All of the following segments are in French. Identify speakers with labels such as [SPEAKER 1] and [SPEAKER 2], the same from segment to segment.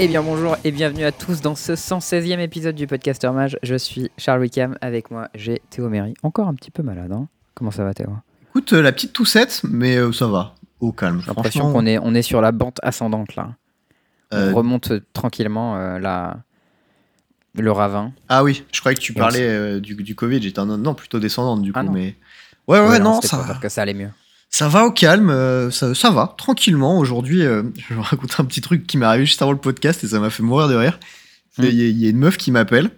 [SPEAKER 1] Eh bien bonjour et bienvenue à tous dans ce 116e épisode du Podcaster Mage. Je suis Charles Wickham, avec moi j'ai Théo Méry. Encore un petit peu malade, hein Comment ça va Théo?
[SPEAKER 2] Écoute, euh, la petite toussette, mais euh, ça va, au calme.
[SPEAKER 1] J'ai l'impression qu'on est, on est sur la bande ascendante là.
[SPEAKER 2] euh,
[SPEAKER 1] On remonte tranquillement euh, la... le ravin.
[SPEAKER 2] Ah oui, je croyais que tu parlais euh, du, du Covid, j'étais un non, plutôt descendante du coup,
[SPEAKER 1] Ah non.
[SPEAKER 2] mais... Ouais, ouais,
[SPEAKER 1] Ouais,
[SPEAKER 2] non,
[SPEAKER 1] c'était
[SPEAKER 2] ça,
[SPEAKER 1] dire que ça allait mieux.
[SPEAKER 2] Ça va au calme, euh, ça, ça va, tranquillement. Aujourd'hui, euh, je vais vous raconter un petit truc qui m'est arrivé juste avant le podcast et ça m'a fait mourir de rire.
[SPEAKER 1] Hmm.
[SPEAKER 2] Il y, a- il y a une meuf qui m'appelle,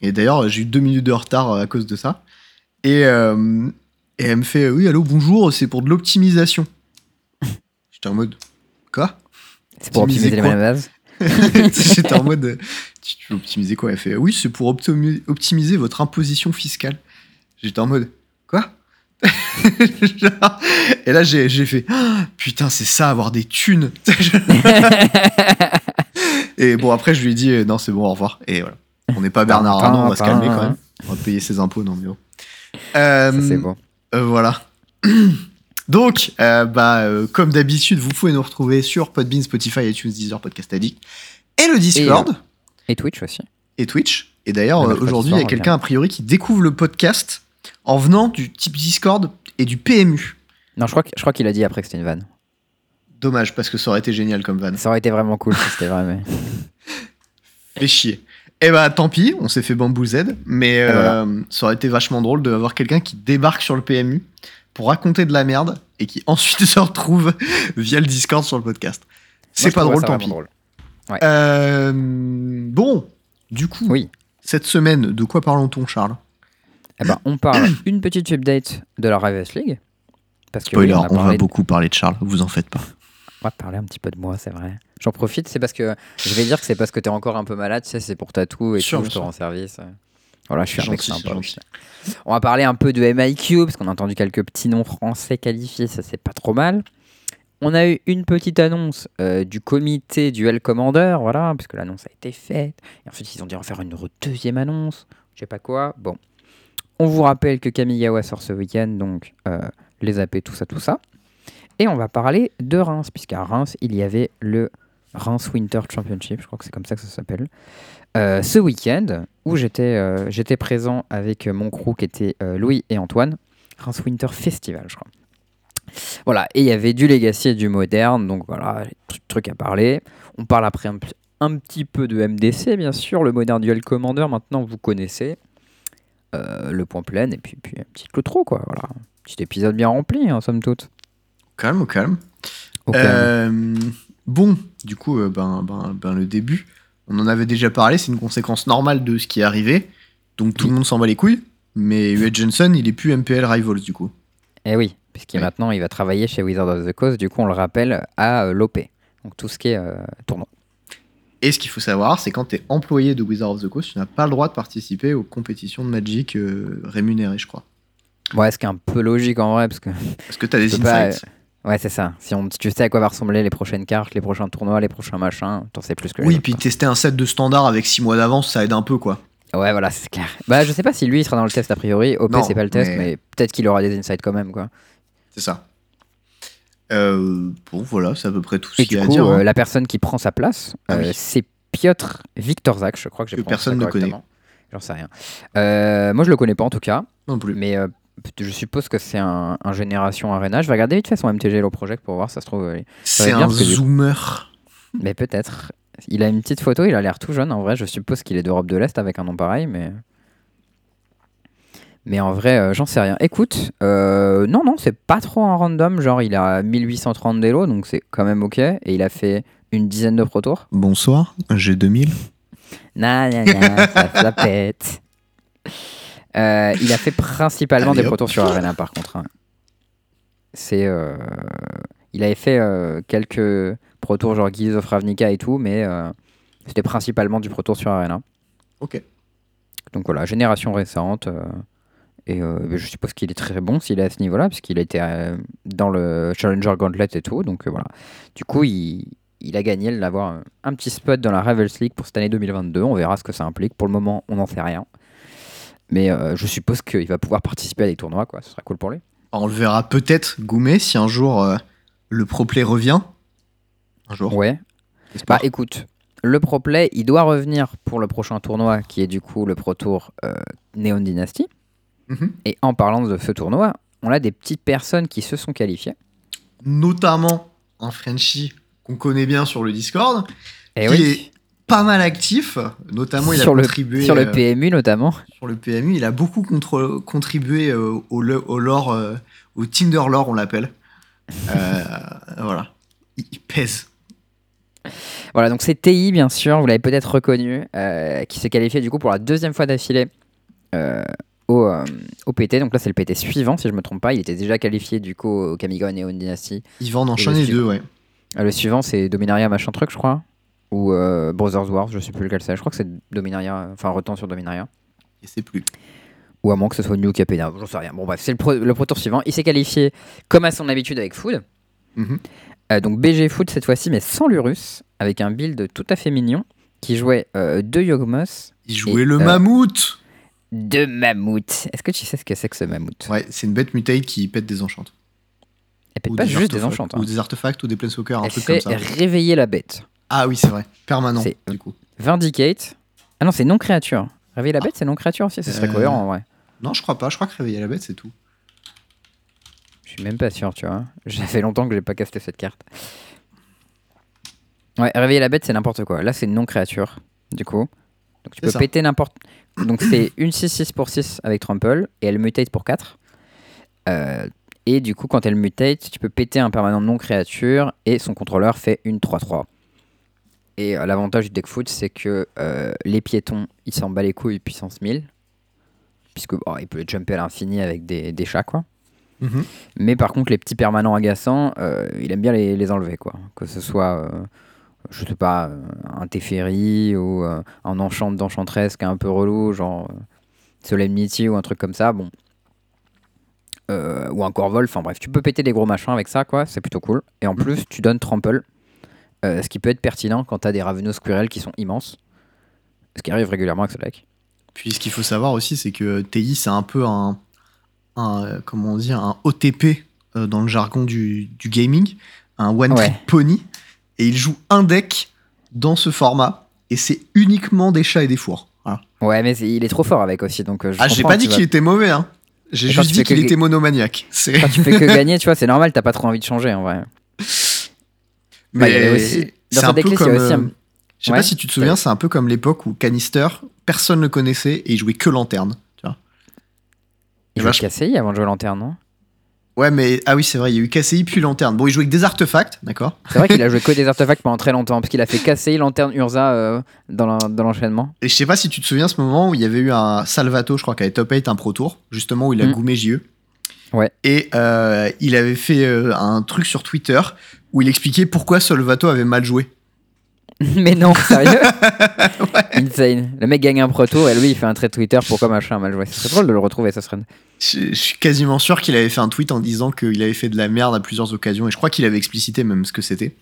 [SPEAKER 2] et d'ailleurs, j'ai eu deux minutes de retard euh, à cause de ça. Et, euh, et elle me fait Oui, allô, bonjour, c'est pour de l'optimisation. J'étais en mode Quoi?
[SPEAKER 1] C'est pour
[SPEAKER 2] Optimiser
[SPEAKER 1] les bases.
[SPEAKER 2] J'étais en mode, tu veux optimiser quoi? Elle fait, oui, c'est pour optimi- optimiser votre imposition fiscale. J'étais en mode, quoi? Et là, j'ai j'ai fait, Ah, putain, c'est ça, avoir des thunes. Et bon, après, je lui ai dit, euh, non, c'est bon, au revoir. Et voilà. On n'est pas Bernard Arnault, on va se calmer quand même. On va payer ses impôts, non, mais bon. Euh,
[SPEAKER 1] c'est bon.
[SPEAKER 2] euh, voilà. Donc, euh, bah, euh, comme d'habitude, vous pouvez nous retrouver sur Podbean, Spotify, iTunes, Deezer, Podcast Addict et le Discord
[SPEAKER 1] Et Twitch aussi.
[SPEAKER 2] et, Twitch. Et d'ailleurs,
[SPEAKER 1] Le
[SPEAKER 2] euh,
[SPEAKER 1] mercredi
[SPEAKER 2] aujourd'hui, il y a
[SPEAKER 1] on
[SPEAKER 2] quelqu'un a priori qui découvre le podcast en venant du type Discord et du PMU.
[SPEAKER 1] Non, je crois que- je crois qu'il a dit après que c'était une vanne.
[SPEAKER 2] Dommage, parce que ça aurait été génial comme van.
[SPEAKER 1] Ça aurait été vraiment cool si c'était vrai, mais.
[SPEAKER 2] Fait chier. Eh bah, tant pis, on s'est fait bambou Z, mais euh, ça aurait été vachement drôle d'avoir quelqu'un qui débarque sur le PMU pour raconter de la merde et qui ensuite se retrouve via le Discord sur le podcast. C'est pas drôle, tant pis.
[SPEAKER 1] drôle.
[SPEAKER 2] Euh, bon, du coup,
[SPEAKER 1] Oui.
[SPEAKER 2] cette semaine, de quoi parlons-on, Charles?
[SPEAKER 1] Eh ben, on parle une petite update de la Rivals League. Parce que
[SPEAKER 2] Spoiler,
[SPEAKER 1] oui, on, a
[SPEAKER 2] on va
[SPEAKER 1] de-
[SPEAKER 2] beaucoup parler de Charles, vous en faites pas.
[SPEAKER 1] on va parler un petit peu de moi, c'est vrai. J'en profite, c'est parce que je vais dire que c'est parce que t'es encore un peu malade, tu sais, c'est pour ta toux et
[SPEAKER 2] Sûr,
[SPEAKER 1] tout, je te rends service. Voilà, je suis un mec sympa. On va parler un peu de MIQ, parce qu'on a entendu quelques petits noms français qualifiés, ça c'est pas trop mal. On a eu une petite annonce euh, du comité Duel Commander, voilà, puisque l'annonce a été faite. Et ensuite, ils ont dit va faire une deuxième annonce, je sais pas quoi. Bon. On vous rappelle que Kamigawa sort ce week-end, donc euh, les AP, tout ça, tout ça. Et on va parler de Reims, puisqu'à Reims, il y avait le Reims Winter Championship, je crois que c'est comme ça que ça s'appelle. Euh, ce week-end, où j'étais euh, j'étais présent avec mon crew qui était Louis et Antoine. Reims Winter Festival, je crois. Voilà, et il y avait du Legacy et du Moderne, donc voilà, truc, à parler. On parle après un, petit peu de MDC, bien sûr, le Modern Duel Commander, maintenant vous connaissez. Euh, le point plein, et puis, puis un petit trop quoi, voilà. Petit épisode bien rempli, en somme toute.
[SPEAKER 2] Calme, au calme.
[SPEAKER 1] Au calme.
[SPEAKER 2] Euh, bon, du coup, euh, ben, ben, ben, le début, on en avait déjà parlé, c'est une conséquence normale de ce qui est arrivé. Donc tout
[SPEAKER 1] Oui.
[SPEAKER 2] le monde s'en bat les couilles. Mais Hugh Johnson, il est plus MPL Rivals du coup.
[SPEAKER 1] Eh oui, puisqu'il
[SPEAKER 2] Ouais.
[SPEAKER 1] maintenant il va travailler chez Wizard of the Coast, du coup on le rappelle à l'OP. Donc tout ce qui est euh, tournoi.
[SPEAKER 2] Et ce qu'il faut savoir, c'est quand tu es employé de Wizard of the Coast, tu n'as pas le droit de participer aux compétitions de Magic euh, rémunérées, je crois.
[SPEAKER 1] Ouais, ce qui est un peu logique en vrai, parce que
[SPEAKER 2] Parce que tu as des
[SPEAKER 1] pas,
[SPEAKER 2] insights.
[SPEAKER 1] Ouais, c'est ça. Si, on, tu sais à quoi va ressembler les prochaines cartes, les prochains tournois, les prochains machins, t'en sais plus que
[SPEAKER 2] Oui,
[SPEAKER 1] autres,
[SPEAKER 2] puis
[SPEAKER 1] quoi.
[SPEAKER 2] tester un set de standard avec 6 mois d'avance, ça aide un peu, quoi.
[SPEAKER 1] Ouais, voilà, c'est clair. Bah, je sais pas si lui il sera dans le test a priori. OP, c'est pas le test,
[SPEAKER 2] mais-
[SPEAKER 1] mais, peut-être qu'il aura des insights quand même, quoi.
[SPEAKER 2] C'est ça. Euh, bon, voilà, c'est à peu près tout ce qu'il y a à dire. hein.
[SPEAKER 1] euh, la personne qui prend sa place,
[SPEAKER 2] Ah
[SPEAKER 1] euh,
[SPEAKER 2] oui.
[SPEAKER 1] c'est Piotr Viktorzak, je crois que j'ai
[SPEAKER 2] Que personne ne connaît.
[SPEAKER 1] J'en sais rien. Euh, moi, je le connais pas en tout cas,
[SPEAKER 2] Non plus.
[SPEAKER 1] mais euh, je suppose que c'est un, un Génération Arena. Je vais regarder vite fait son MTG Hello Project pour voir, ça se trouve.
[SPEAKER 2] C'est un zoomer.
[SPEAKER 1] Mais peut-être. Il a une petite photo, il a l'air tout jeune en vrai. Je suppose qu'il est d'Europe de l'Est avec un nom pareil, mais. Mais en vrai, euh, j'en sais rien. Écoute, euh, non, non, c'est pas trop un random. Genre, il a 1830 d'élo, donc c'est quand même ok. Et il a fait une dizaine de pro tours.
[SPEAKER 2] Bonsoir, j'ai 2000.
[SPEAKER 1] Na, na, na, ça, ça pète. Euh, il a fait principalement
[SPEAKER 2] Allez,
[SPEAKER 1] des pro tours sur Arena par contre. hein. C'est. Il avait fait quelques pro tours genre Guise of Ravnica et tout, mais c'était principalement du pro tour sur Arena.
[SPEAKER 2] Ok.
[SPEAKER 1] Donc voilà, génération récente. euh, et euh, je suppose qu'il est très bon s'il est à ce niveau-là, puisqu'il a été euh, dans le Challenger Gauntlet et tout. Donc euh, voilà. Du coup, il, il a gagné d'avoir un, un petit spot dans la Ravels League pour cette année 2022. On verra ce que ça implique. Pour le moment, on n'en sait rien. Mais je suppose qu'il va pouvoir participer à des tournois, quoi. Ce sera cool pour lui.
[SPEAKER 2] On le verra peut-être Goumet si un jour le pro play revient. Un jour.
[SPEAKER 1] Ouais. Bah écoute, le Pro Play, il doit revenir pour le prochain tournoi, qui est du coup le Pro Tour Neon Dynasty.
[SPEAKER 2] Mhm.
[SPEAKER 1] Et en parlant de ce tournoi, on a des petites personnes qui se sont qualifiées.
[SPEAKER 2] Notamment un Frenchie qu'on connaît bien sur le Discord,
[SPEAKER 1] Et
[SPEAKER 2] qui est pas mal actif. Notamment, il a
[SPEAKER 1] sur, le,
[SPEAKER 2] contribué
[SPEAKER 1] sur le
[SPEAKER 2] euh,
[SPEAKER 1] PMU notamment.
[SPEAKER 2] sur le PMU. Il a beaucoup contre- contribué euh, au, le- au lore, euh, au Tinder lore, on l'appelle. Euh, voilà. Il, il pèse.
[SPEAKER 1] Voilà, donc c'est TI, bien sûr, vous l'avez peut-être reconnu, euh, qui s'est qualifié du coup pour la deuxième fois d'affilée euh, au, euh, au PT. Donc là, c'est le PT suivant, si je me trompe pas. Il était déjà qualifié du coup au Kamigon et au Dynasty.
[SPEAKER 2] Il va en enchaîner
[SPEAKER 1] le
[SPEAKER 2] deux, ouais.
[SPEAKER 1] Euh, le suivant, c'est Dominaria machin truc, je crois. Ou euh, Brothers Wars, je sais plus lequel c'est. Je crois que c'est Dominaria, enfin Retemps sur Dominaria.
[SPEAKER 2] Et c'est plus.
[SPEAKER 1] Ou à moins que ce soit New Capena, j'en sais rien. Bon, bref, c'est le pro, le pro tour suivant. Il s'est qualifié comme à son habitude avec Food.
[SPEAKER 2] Mhm.
[SPEAKER 1] Euh, donc BG Food cette fois-ci, mais sans l'Urus, avec un build tout à fait mignon, qui jouait deux Yogmos,
[SPEAKER 2] Il jouait
[SPEAKER 1] Et,
[SPEAKER 2] le mammouth.
[SPEAKER 1] Deux mammouths. Est-ce que tu sais ce que c'est que ce mammouth?
[SPEAKER 2] Ouais, c'est une bête mutate qui pète des enchantes.
[SPEAKER 1] Elle pète
[SPEAKER 2] Ou
[SPEAKER 1] pas juste des enchantes.
[SPEAKER 2] Ou
[SPEAKER 1] hein.
[SPEAKER 2] des artefacts ou des planeswalkers, un
[SPEAKER 1] Elle
[SPEAKER 2] truc
[SPEAKER 1] fait
[SPEAKER 2] comme ça.
[SPEAKER 1] réveiller la bête.
[SPEAKER 2] Ah oui, c'est vrai. Permanent,
[SPEAKER 1] C'est-
[SPEAKER 2] du coup.
[SPEAKER 1] Vindicate. Ah non, c'est non-créature. Réveiller la bête, c'est non-créature aussi. Ce serait
[SPEAKER 2] Euh,
[SPEAKER 1] cohérent en vrai.
[SPEAKER 2] Non, je crois pas. Je crois que réveiller la bête, c'est tout.
[SPEAKER 1] Je suis même pas sûr, tu vois. Ça fait longtemps que j'ai pas casté cette carte. Ouais, réveiller la bête, c'est n'importe quoi. Là, c'est non-créature, du coup. Donc tu peux
[SPEAKER 2] ça.
[SPEAKER 1] péter n'importe. Donc c'est une 6-6 pour 6 avec Trample et elle mutate pour 4. Euh, et du coup, quand elle mutate, tu peux péter un permanent non-créature et son contrôleur fait une 3-3. Et euh, l'avantage du deck foot, c'est que euh, les piétons, ils s'en bat les couilles puissance 1000. Puisque bon, il peut les jumper à l'infini avec des, des chats, quoi.
[SPEAKER 2] Mhm.
[SPEAKER 1] Mais par contre, les petits permanents agaçants, euh, il aime bien les, les enlever, quoi. Que ce soit, euh, je sais pas, euh, un Teferi ou euh, un enchant d'enchantresse qui est un peu relou, genre euh, Solemnity ou un truc comme ça, bon. Euh, ou un Corvol, enfin bref, tu peux péter des gros machins avec ça, quoi, c'est plutôt cool. Et en plus, tu donnes Trample, euh, ce qui peut être pertinent quand t'as des Ravenous Squirrel qui sont immenses. Ce qui arrive régulièrement avec ce deck.
[SPEAKER 2] Puis ce qu'il faut savoir aussi, c'est que TI, c'est un peu un, un, comment dire, un OTP euh, dans le jargon du, du gaming, un one trick
[SPEAKER 1] Ouais.
[SPEAKER 2] pony, et il joue un deck dans ce format, et c'est uniquement des chats et des fours. Voilà.
[SPEAKER 1] Ouais, mais il est trop fort avec aussi, donc euh, je
[SPEAKER 2] Ah, j'ai pas dit qu'il était mauvais, hein. J'ai juste dit qu'il était monomaniaque.
[SPEAKER 1] Quand tu fais que gagner, tu vois, c'est normal, t'as pas trop envie de changer en vrai. Bah, il y avait aussi- dans
[SPEAKER 2] un peu
[SPEAKER 1] il y
[SPEAKER 2] comme.
[SPEAKER 1] a aussi un-
[SPEAKER 2] euh, Je sais
[SPEAKER 1] Ouais.
[SPEAKER 2] pas si tu te souviens, c'est un peu comme l'époque où Canister, personne ne le connaissait et il jouait que lanterne. Tu vois.
[SPEAKER 1] Il jouait KCI avant de jouer Lanterne, non?
[SPEAKER 2] Ouais, mais ah oui, c'est vrai, il y a eu KCI puis lanterne. Bon, il jouait avec des artefacts, d'accord
[SPEAKER 1] C'est vrai qu'il a joué que des artefacts pendant très longtemps, parce qu'il a fait KCI, Lanterne, Urza euh, dans l'en- dans l'enchaînement.
[SPEAKER 2] Et je sais pas si tu te souviens ce moment où il y avait eu un Salvato, je crois, qui avait top 8 un Pro Tour, justement où il a
[SPEAKER 1] Mm.
[SPEAKER 2] goumé JE.
[SPEAKER 1] Ouais.
[SPEAKER 2] Et euh, il avait fait euh, un truc sur Twitter où il expliquait pourquoi Salvato avait mal joué.
[SPEAKER 1] mais non, sérieux Insane. Le mec gagne un proto et lui il fait un trait Twitter pourquoi machin mal joué. Ce serait drôle de le retrouver, ça serait.
[SPEAKER 2] Je, je suis quasiment sûr qu'il avait fait un tweet en disant qu'il avait fait de la merde à plusieurs occasions et je crois qu'il avait explicité même ce que c'était.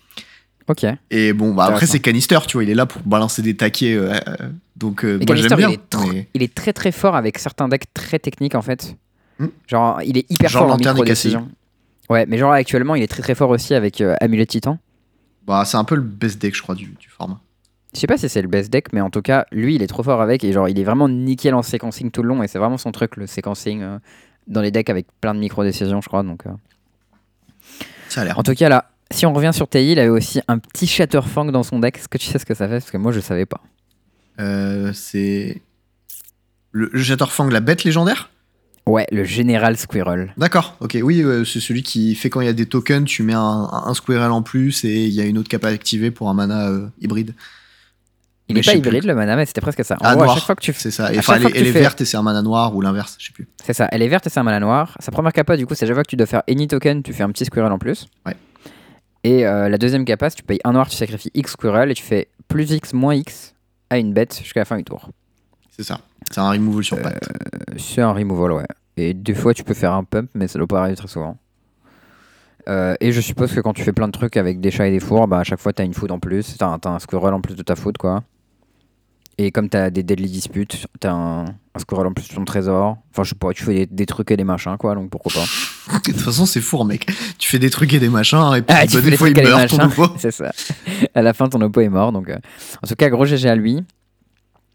[SPEAKER 1] Ok.
[SPEAKER 2] Et bon, bah après c'est Canister, tu vois, il est là pour balancer des taquets. euh, euh, donc euh, moi j'aime bien.
[SPEAKER 1] il, est tr-
[SPEAKER 2] mais-
[SPEAKER 1] il est très très fort avec certains decks très techniques en fait.
[SPEAKER 2] Hmm.
[SPEAKER 1] Genre, il est hyper
[SPEAKER 2] Genre
[SPEAKER 1] fort en micro décision. Ouais, mais genre actuellement, il est très très fort aussi avec Amulet Titan.
[SPEAKER 2] Bah, c'est un peu le best deck, je crois, du, du format.
[SPEAKER 1] Je sais pas si c'est le best deck, mais en tout cas, lui, il est trop fort avec et genre, il est vraiment nickel en séquencing tout le long et c'est vraiment son truc, le séquencing euh, dans les decks avec plein de micro décisions, je crois. Donc, euh.
[SPEAKER 2] Ça a l'air.
[SPEAKER 1] en tout cas, là, si on revient sur TI, il avait aussi un petit Shatterfang dans son deck. Est-ce que tu sais ce que ça fait? Parce que moi, je savais pas.
[SPEAKER 2] Euh, c'est. Le, le Shatterfang, la bête légendaire?
[SPEAKER 1] Ouais, le Général Squirrel.
[SPEAKER 2] D'accord, ok, oui, euh, c'est celui qui fait quand il y a des tokens, tu mets un, Squirrel en plus et il y a une autre capa activée pour un mana euh, hybride.
[SPEAKER 1] Il
[SPEAKER 2] Mais
[SPEAKER 1] est
[SPEAKER 2] je
[SPEAKER 1] pas
[SPEAKER 2] plus.
[SPEAKER 1] hybride le mana, mais c'était presque ça. En
[SPEAKER 2] Ah,
[SPEAKER 1] gros, à chaque fois que tu
[SPEAKER 2] C'est ça. Et enfin, elle, est-
[SPEAKER 1] que
[SPEAKER 2] elle
[SPEAKER 1] tu
[SPEAKER 2] est
[SPEAKER 1] fais-
[SPEAKER 2] verte et c'est un mana noir ou l'inverse, je sais plus.
[SPEAKER 1] C'est ça, elle est verte et c'est un mana noir. Sa première capa, du coup, c'est chaque fois que tu dois faire any token, tu fais un petit squirrel en plus.
[SPEAKER 2] Ouais.
[SPEAKER 1] Et euh, la deuxième capa, si tu payes un noir, tu sacrifies X squirrel et tu fais plus X moins X à une bête jusqu'à la fin du tour.
[SPEAKER 2] C'est ça. C'est un removal
[SPEAKER 1] Euh,
[SPEAKER 2] sur patte.
[SPEAKER 1] C'est un removal, ouais. Et des fois, tu peux faire un pump, mais ça doit pas arriver très souvent. Euh, et je suppose que quand tu fais plein de trucs avec des chats et des fours, bah, à chaque fois, t'as une food en plus. T'as un, squirrel en plus de ta food, quoi. Et comme t'as des deadly disputes, t'as un un squirrel en plus sur ton trésor. Enfin, je sais pas, tu fais des, des trucs et des machins, quoi, donc pourquoi pas.
[SPEAKER 2] De toute façon, c'est fourre, mec. Tu fais des trucs et des machins, et puis
[SPEAKER 1] Ah, tu
[SPEAKER 2] des fois, il meurt, ton.
[SPEAKER 1] C'est ça. À la fin, ton oppo est mort, donc. euh, En tout cas, gros GG à lui.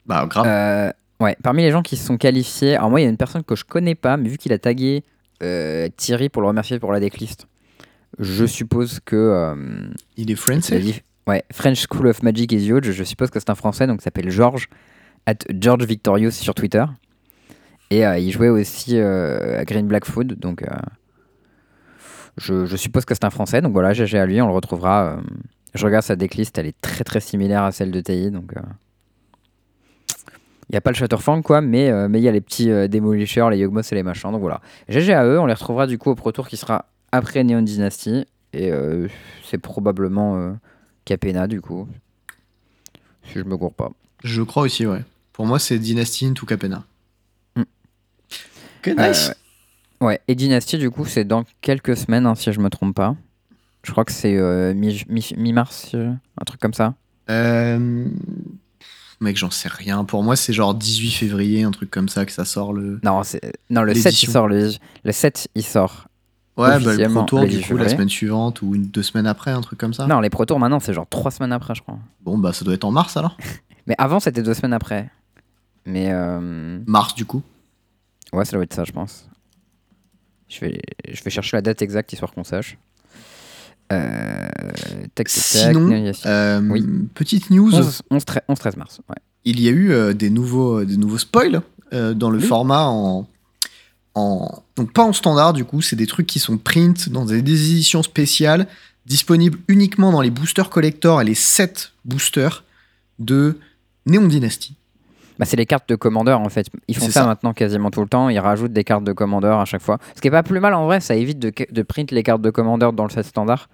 [SPEAKER 2] Bah, grave.
[SPEAKER 1] Euh, ouais, parmi les gens qui se sont qualifiés, alors moi, il y a une personne que je connais pas, mais vu qu'il a tagué euh, Thierry pour le remercier pour la decklist, je suppose que. euh,
[SPEAKER 2] Il est français.
[SPEAKER 1] ouais, French School of Magic is huge. Je suppose que c'est un français, donc il s'appelle George, at George Victorious sur Twitter. Et euh, il jouait aussi euh, à Green Black Food, donc. euh, je, je suppose que c'est un français, donc voilà, GG à lui, on le retrouvera. euh, je regarde sa decklist, elle est très très similaire à celle de TI, donc. euh, il n'y a pas le Shatterfang, quoi, mais euh, mais il y a les petits euh, Demolishers, les Yogmoth et les machins, donc voilà. GG à eux, on les retrouvera du coup au Pro Tour qui sera après Neon Dynasty, et euh, c'est probablement euh, Capena, du coup. Si je me gourre pas.
[SPEAKER 2] Je crois aussi, ouais. Pour moi, c'est Dynasty into Capena. Ok, nice.
[SPEAKER 1] Ouais, et Dynasty, du coup, c'est dans quelques semaines, hein, si je me trompe pas. Je crois que c'est mi- mi- mi-mars, un truc comme ça.
[SPEAKER 2] Euh, Mec, j'en sais rien. Pour moi, c'est genre 18 février, un truc comme ça, que ça sort le.
[SPEAKER 1] Non, non le 7, il sort. Le... le 7, il sort.
[SPEAKER 2] Ouais, bah, le Pro Tour, du
[SPEAKER 1] 18
[SPEAKER 2] coup, la semaine suivante ou une, deux semaines après, un truc comme ça.
[SPEAKER 1] Non, les Pro Tours maintenant, c'est genre 3 semaines après, je crois.
[SPEAKER 2] Bon, bah, ça doit être en mars alors.
[SPEAKER 1] Mais avant, c'était 2 semaines après. Mais euh,
[SPEAKER 2] Mars, du coup.
[SPEAKER 1] ouais, ça doit être ça, je pense. Je vais, je vais chercher la date exacte, histoire qu'on sache. Euh... Tac, tac, tac,
[SPEAKER 2] Sinon, euh,
[SPEAKER 1] Oui.
[SPEAKER 2] petite news
[SPEAKER 1] 11, 11, 13, 11, 13 mars. Ouais.
[SPEAKER 2] il y a eu euh, des, nouveaux, des nouveaux spoils dans le
[SPEAKER 1] Oui.
[SPEAKER 2] format en, en. Donc, pas en standard, du coup, c'est des trucs qui sont print dans des, des éditions spéciales, disponibles uniquement dans les boosters collector et les 7 boosters de Neon Dynasty.
[SPEAKER 1] Bah, c'est les cartes de commandeur en fait. Ils font ça,
[SPEAKER 2] ça.
[SPEAKER 1] maintenant quasiment tout le temps. Ils rajoutent des cartes de commandeur à chaque fois. Ce qui est pas plus mal en vrai, ça évite de, de print les cartes de commandeur dans le set standard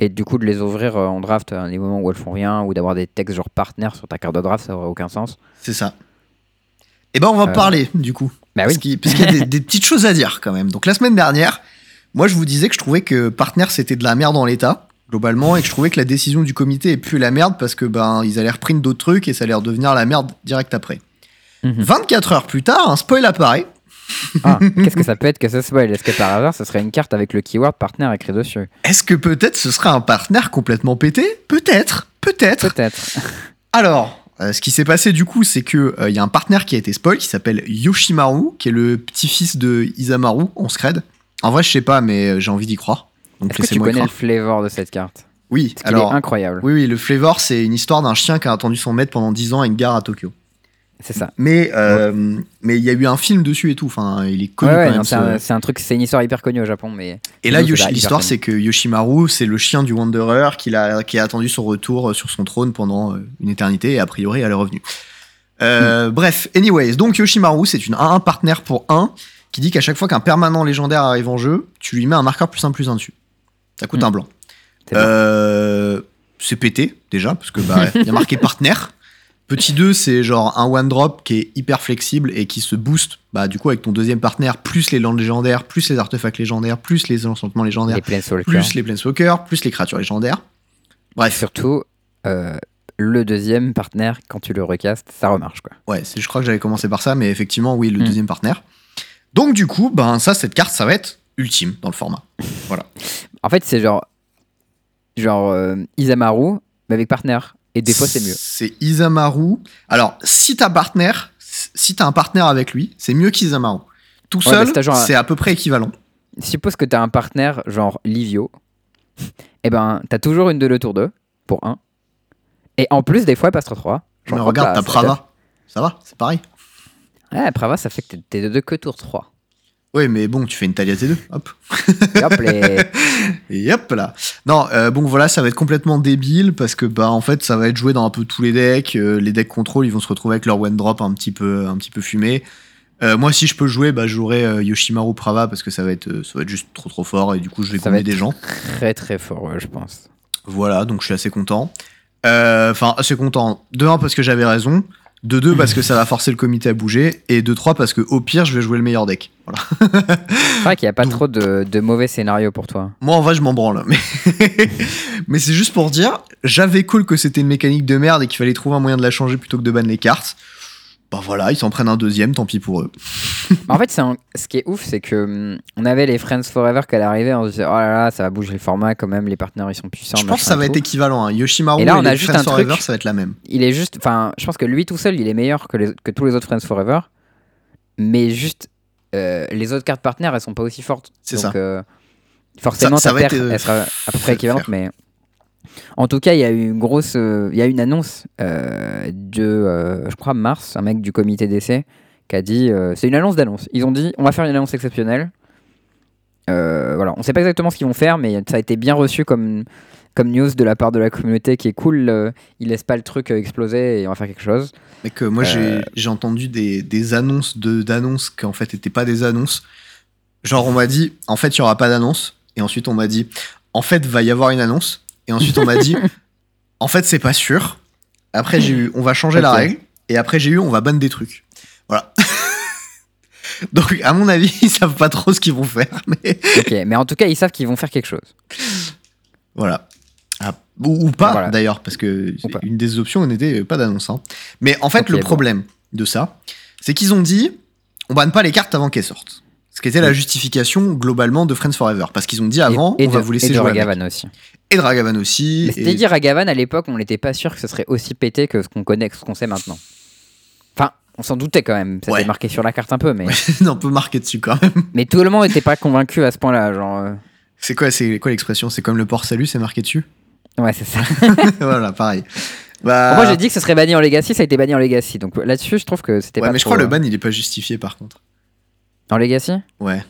[SPEAKER 1] et du coup de les ouvrir euh, en draft à des moments où elles font rien ou d'avoir des textes genre partenaires sur ta carte de draft, ça aurait aucun sens.
[SPEAKER 2] C'est ça. Et ben, on va
[SPEAKER 1] Euh,
[SPEAKER 2] parler, du coup.
[SPEAKER 1] Bah
[SPEAKER 2] Parce
[SPEAKER 1] oui.
[SPEAKER 2] qu'il parce qu'il y a des, des petites choses à dire quand même. Donc la semaine dernière, moi je vous disais que je trouvais que Partner c'était de la merde en l'état, globalement, et que je trouvais que la décision du comité est plus la merde parce que ben ils allaient reprendre d'autres trucs et ça allait redevenir la merde direct après.
[SPEAKER 1] Mhm.
[SPEAKER 2] 24 heures plus tard, un spoil apparaît.
[SPEAKER 1] Ah, Qu'est-ce que ça peut être que ce spoil? Est-ce que par hasard, ce serait une carte avec le keyword partner écrit dessus?
[SPEAKER 2] Est-ce que peut-être ce serait un partenaire complètement pété? Peut-être, peut-être.
[SPEAKER 1] Peut-être.
[SPEAKER 2] Alors, euh, ce qui s'est passé du coup, c'est que euh, il y a un partenaire qui a été spoil qui s'appelle Yoshimaru, qui est le petit-fils de Isamaru en scred. En vrai, je sais pas, mais euh, j'ai envie d'y croire. Donc
[SPEAKER 1] Est-ce que tu connais le flavor de cette carte?
[SPEAKER 2] Oui,
[SPEAKER 1] Parce qu'il est
[SPEAKER 2] alors.
[SPEAKER 1] incroyable.
[SPEAKER 2] Oui, oui, le flavor, c'est une histoire d'un chien qui a attendu son maître pendant 10 ans à une gare à Tokyo.
[SPEAKER 1] C'est ça.
[SPEAKER 2] Mais euh, mais il y a eu un film dessus et tout. Enfin, il est connu
[SPEAKER 1] Ouais,
[SPEAKER 2] quand même.
[SPEAKER 1] c'est
[SPEAKER 2] ce-
[SPEAKER 1] un, un truc, c'est une histoire hyper connue au Japon, mais
[SPEAKER 2] Et là, l'histoire, c'est que Yoshimaru, c'est le chien du Wanderer qui a, qui a attendu son retour euh, sur son trône pendant euh, une éternité et a priori, elle est revenue. Euh, Bref, anyways, donc Yoshimaru, c'est une 1-1 partenaire pour 1 qui dit qu'à chaque fois qu'un permanent légendaire arrive en jeu, tu lui mets un marqueur plus 1 plus 1 dessus. Ça coûte
[SPEAKER 1] Mm.
[SPEAKER 2] un blanc.
[SPEAKER 1] c'est.
[SPEAKER 2] Euh, pété déjà parce que bah il y a marqué partenaire. Petit 2, c'est genre un one drop qui est hyper flexible et qui se booste bah du coup avec ton deuxième partenaire plus les landes légendaires, plus les artefacts légendaires, plus les enchantements légendaires,
[SPEAKER 1] les
[SPEAKER 2] plus les planeswalkers, plus les créatures légendaires. Bref,
[SPEAKER 1] Surtout, euh, le deuxième partenaire, quand tu le recastes, ça remarche quoi.
[SPEAKER 2] ouais, je crois que j'avais commencé par ça mais effectivement oui, le
[SPEAKER 1] Mm.
[SPEAKER 2] deuxième partenaire. Donc du coup, ben ça cette carte ça va être ultime dans le format.
[SPEAKER 1] En fait, c'est genre, genre euh, Isamaru, mais avec partenaire. Et des fois, c'est mieux.
[SPEAKER 2] C'est Isamaru. Alors, si t'as partenaire, si t'as un partenaire avec lui, c'est mieux qu'Isamaru. Tout
[SPEAKER 1] Ouais,
[SPEAKER 2] seul, c'est à peu près équivalent.
[SPEAKER 1] Suppose que t'as un partenaire genre Livio, et ben t'as toujours une de le tour 2 pour 1. Et en plus, des fois, elle passe 3.
[SPEAKER 2] Mais regarde, t'as Prava. Ça va, c'est pareil.
[SPEAKER 1] Ouais, Prava, ça fait que t'es- t'es de 2 que tour 3.
[SPEAKER 2] Oui, mais bon, tu fais une Talia T2. Hop.
[SPEAKER 1] Et hop, les...
[SPEAKER 2] Et hop là. Non, euh, bon voilà, ça va être complètement débile parce que bah en fait, ça va être joué dans un peu tous les decks. Euh, les decks contrôle, ils vont se retrouver avec leur one drop un petit peu, un petit peu fumé. Euh, moi, si je peux jouer, bah, euh, Yoshimaru Prava parce que ça va être, ça va être juste trop trop fort et du coup, je vais
[SPEAKER 1] Ça va
[SPEAKER 2] gommer
[SPEAKER 1] être-
[SPEAKER 2] des gens.
[SPEAKER 1] très très fort, ouais, je pense.
[SPEAKER 2] Voilà, donc je suis assez content. Enfin, assez content. De 1 parce que j'avais raison. De 2 parce que ça va forcer le comité à bouger. Et de 3 parce que au pire, je vais jouer le meilleur deck. Voilà.
[SPEAKER 1] C'est vrai qu'il n'y a pas trop de, de mauvais scénarios pour toi.
[SPEAKER 2] Moi, en vrai, je m'en branle. Mais, mais c'est juste pour dire, j'avais cool que c'était une mécanique de merde et qu'il fallait trouver un moyen de la changer plutôt que de ban les cartes. Bah voilà, ils s'en prennent un deuxième, tant pis pour eux.
[SPEAKER 1] Bah, en fait, un- ce qui est ouf, c'est que hum, on avait les Friends Forever qu'à l'arrivée, on se disait oh là là, ça va bouger le format quand même, les partenaires ils sont puissants.
[SPEAKER 2] Je pense que ça va être équivalent. Hein. Yoshimaru
[SPEAKER 1] Et là, on
[SPEAKER 2] les
[SPEAKER 1] a juste
[SPEAKER 2] Friends
[SPEAKER 1] un
[SPEAKER 2] Forever,
[SPEAKER 1] truc-
[SPEAKER 2] ça va être la même.
[SPEAKER 1] Il est juste, enfin, je pense que lui tout seul, il est meilleur que, les- que tous les autres Friends Forever, mais juste euh, les autres cartes partenaires, elles sont pas aussi fortes.
[SPEAKER 2] C'est ça.
[SPEAKER 1] euh, forcément,
[SPEAKER 2] Ça- ça va être, euh,
[SPEAKER 1] elle sera à peu près équivalente, mais en tout cas, il y a eu une grosse, euh, il y a une annonce euh, de, euh, je crois mars, un mec du comité d'essai qui a dit, c'est une annonce d'annonce. Ils ont dit, on va faire une annonce exceptionnelle. Voilà, on sait pas exactement ce qu'ils vont faire, mais ça a été bien reçu comme comme news de la part de la communauté qui est cool. euh, ils laissent pas le truc exploser et on va faire quelque chose.
[SPEAKER 2] Mais que moi,
[SPEAKER 1] Euh.
[SPEAKER 2] j'ai- entendu des, des annonces de- d'annonces qui en fait n'étaient pas des annonces. Genre, on m'a dit, en fait, il y aura pas d'annonce. Et ensuite, on m'a dit, en fait, va y avoir une annonce. Et ensuite, on m'a dit, en fait, c'est pas sûr. Après, j'ai eu, on va changer la règle. Et après, j'ai eu, on va ban des trucs. Voilà. Donc, à mon avis, ils savent pas trop ce qu'ils vont faire. Mais
[SPEAKER 1] Ok, mais en tout cas, ils savent qu'ils vont faire quelque chose.
[SPEAKER 2] voilà. Ah, ou, ou pas,
[SPEAKER 1] Voilà.
[SPEAKER 2] d'ailleurs, parce que une des options n'était pas d'annonce. hein. Mais en fait, le
[SPEAKER 1] bon.
[SPEAKER 2] problème de ça, c'est qu'ils ont dit on banne pas les cartes avant qu'elles sortent. Ce qui était la justification globalement de Friends Forever. Parce qu'ils ont dit avant,
[SPEAKER 1] et, et
[SPEAKER 2] on va vous laisser
[SPEAKER 1] et de
[SPEAKER 2] jouer. avec.
[SPEAKER 1] Aussi.
[SPEAKER 2] Et Dragavan aussi.
[SPEAKER 1] Mais
[SPEAKER 2] et-
[SPEAKER 1] c'était dit Ragavan à l'époque, on n'était pas sûr que ce serait aussi pété que ce qu'on connaît, que ce qu'on sait maintenant. Enfin, on s'en doutait quand même. Ça
[SPEAKER 2] Ouais.
[SPEAKER 1] était marqué sur la carte un peu, mais,
[SPEAKER 2] on peut marquer dessus quand même.
[SPEAKER 1] mais tout le monde n'était pas convaincu à ce point-là. Genre, euh,
[SPEAKER 2] C'est quoi, c'est quoi l'expression? C'est comme le port salut, c'est marqué dessus?
[SPEAKER 1] Ouais, c'est ça.
[SPEAKER 2] Voilà, pareil. Bah,
[SPEAKER 1] Moi, j'ai dit que ce serait banni en Legacy, ça a été banni en Legacy. Donc là-dessus, je trouve que c'était
[SPEAKER 2] Ouais,
[SPEAKER 1] pas.
[SPEAKER 2] mais je crois le
[SPEAKER 1] euh,
[SPEAKER 2] ban il est pas justifié par contre.
[SPEAKER 1] En Legacy?
[SPEAKER 2] Ouais.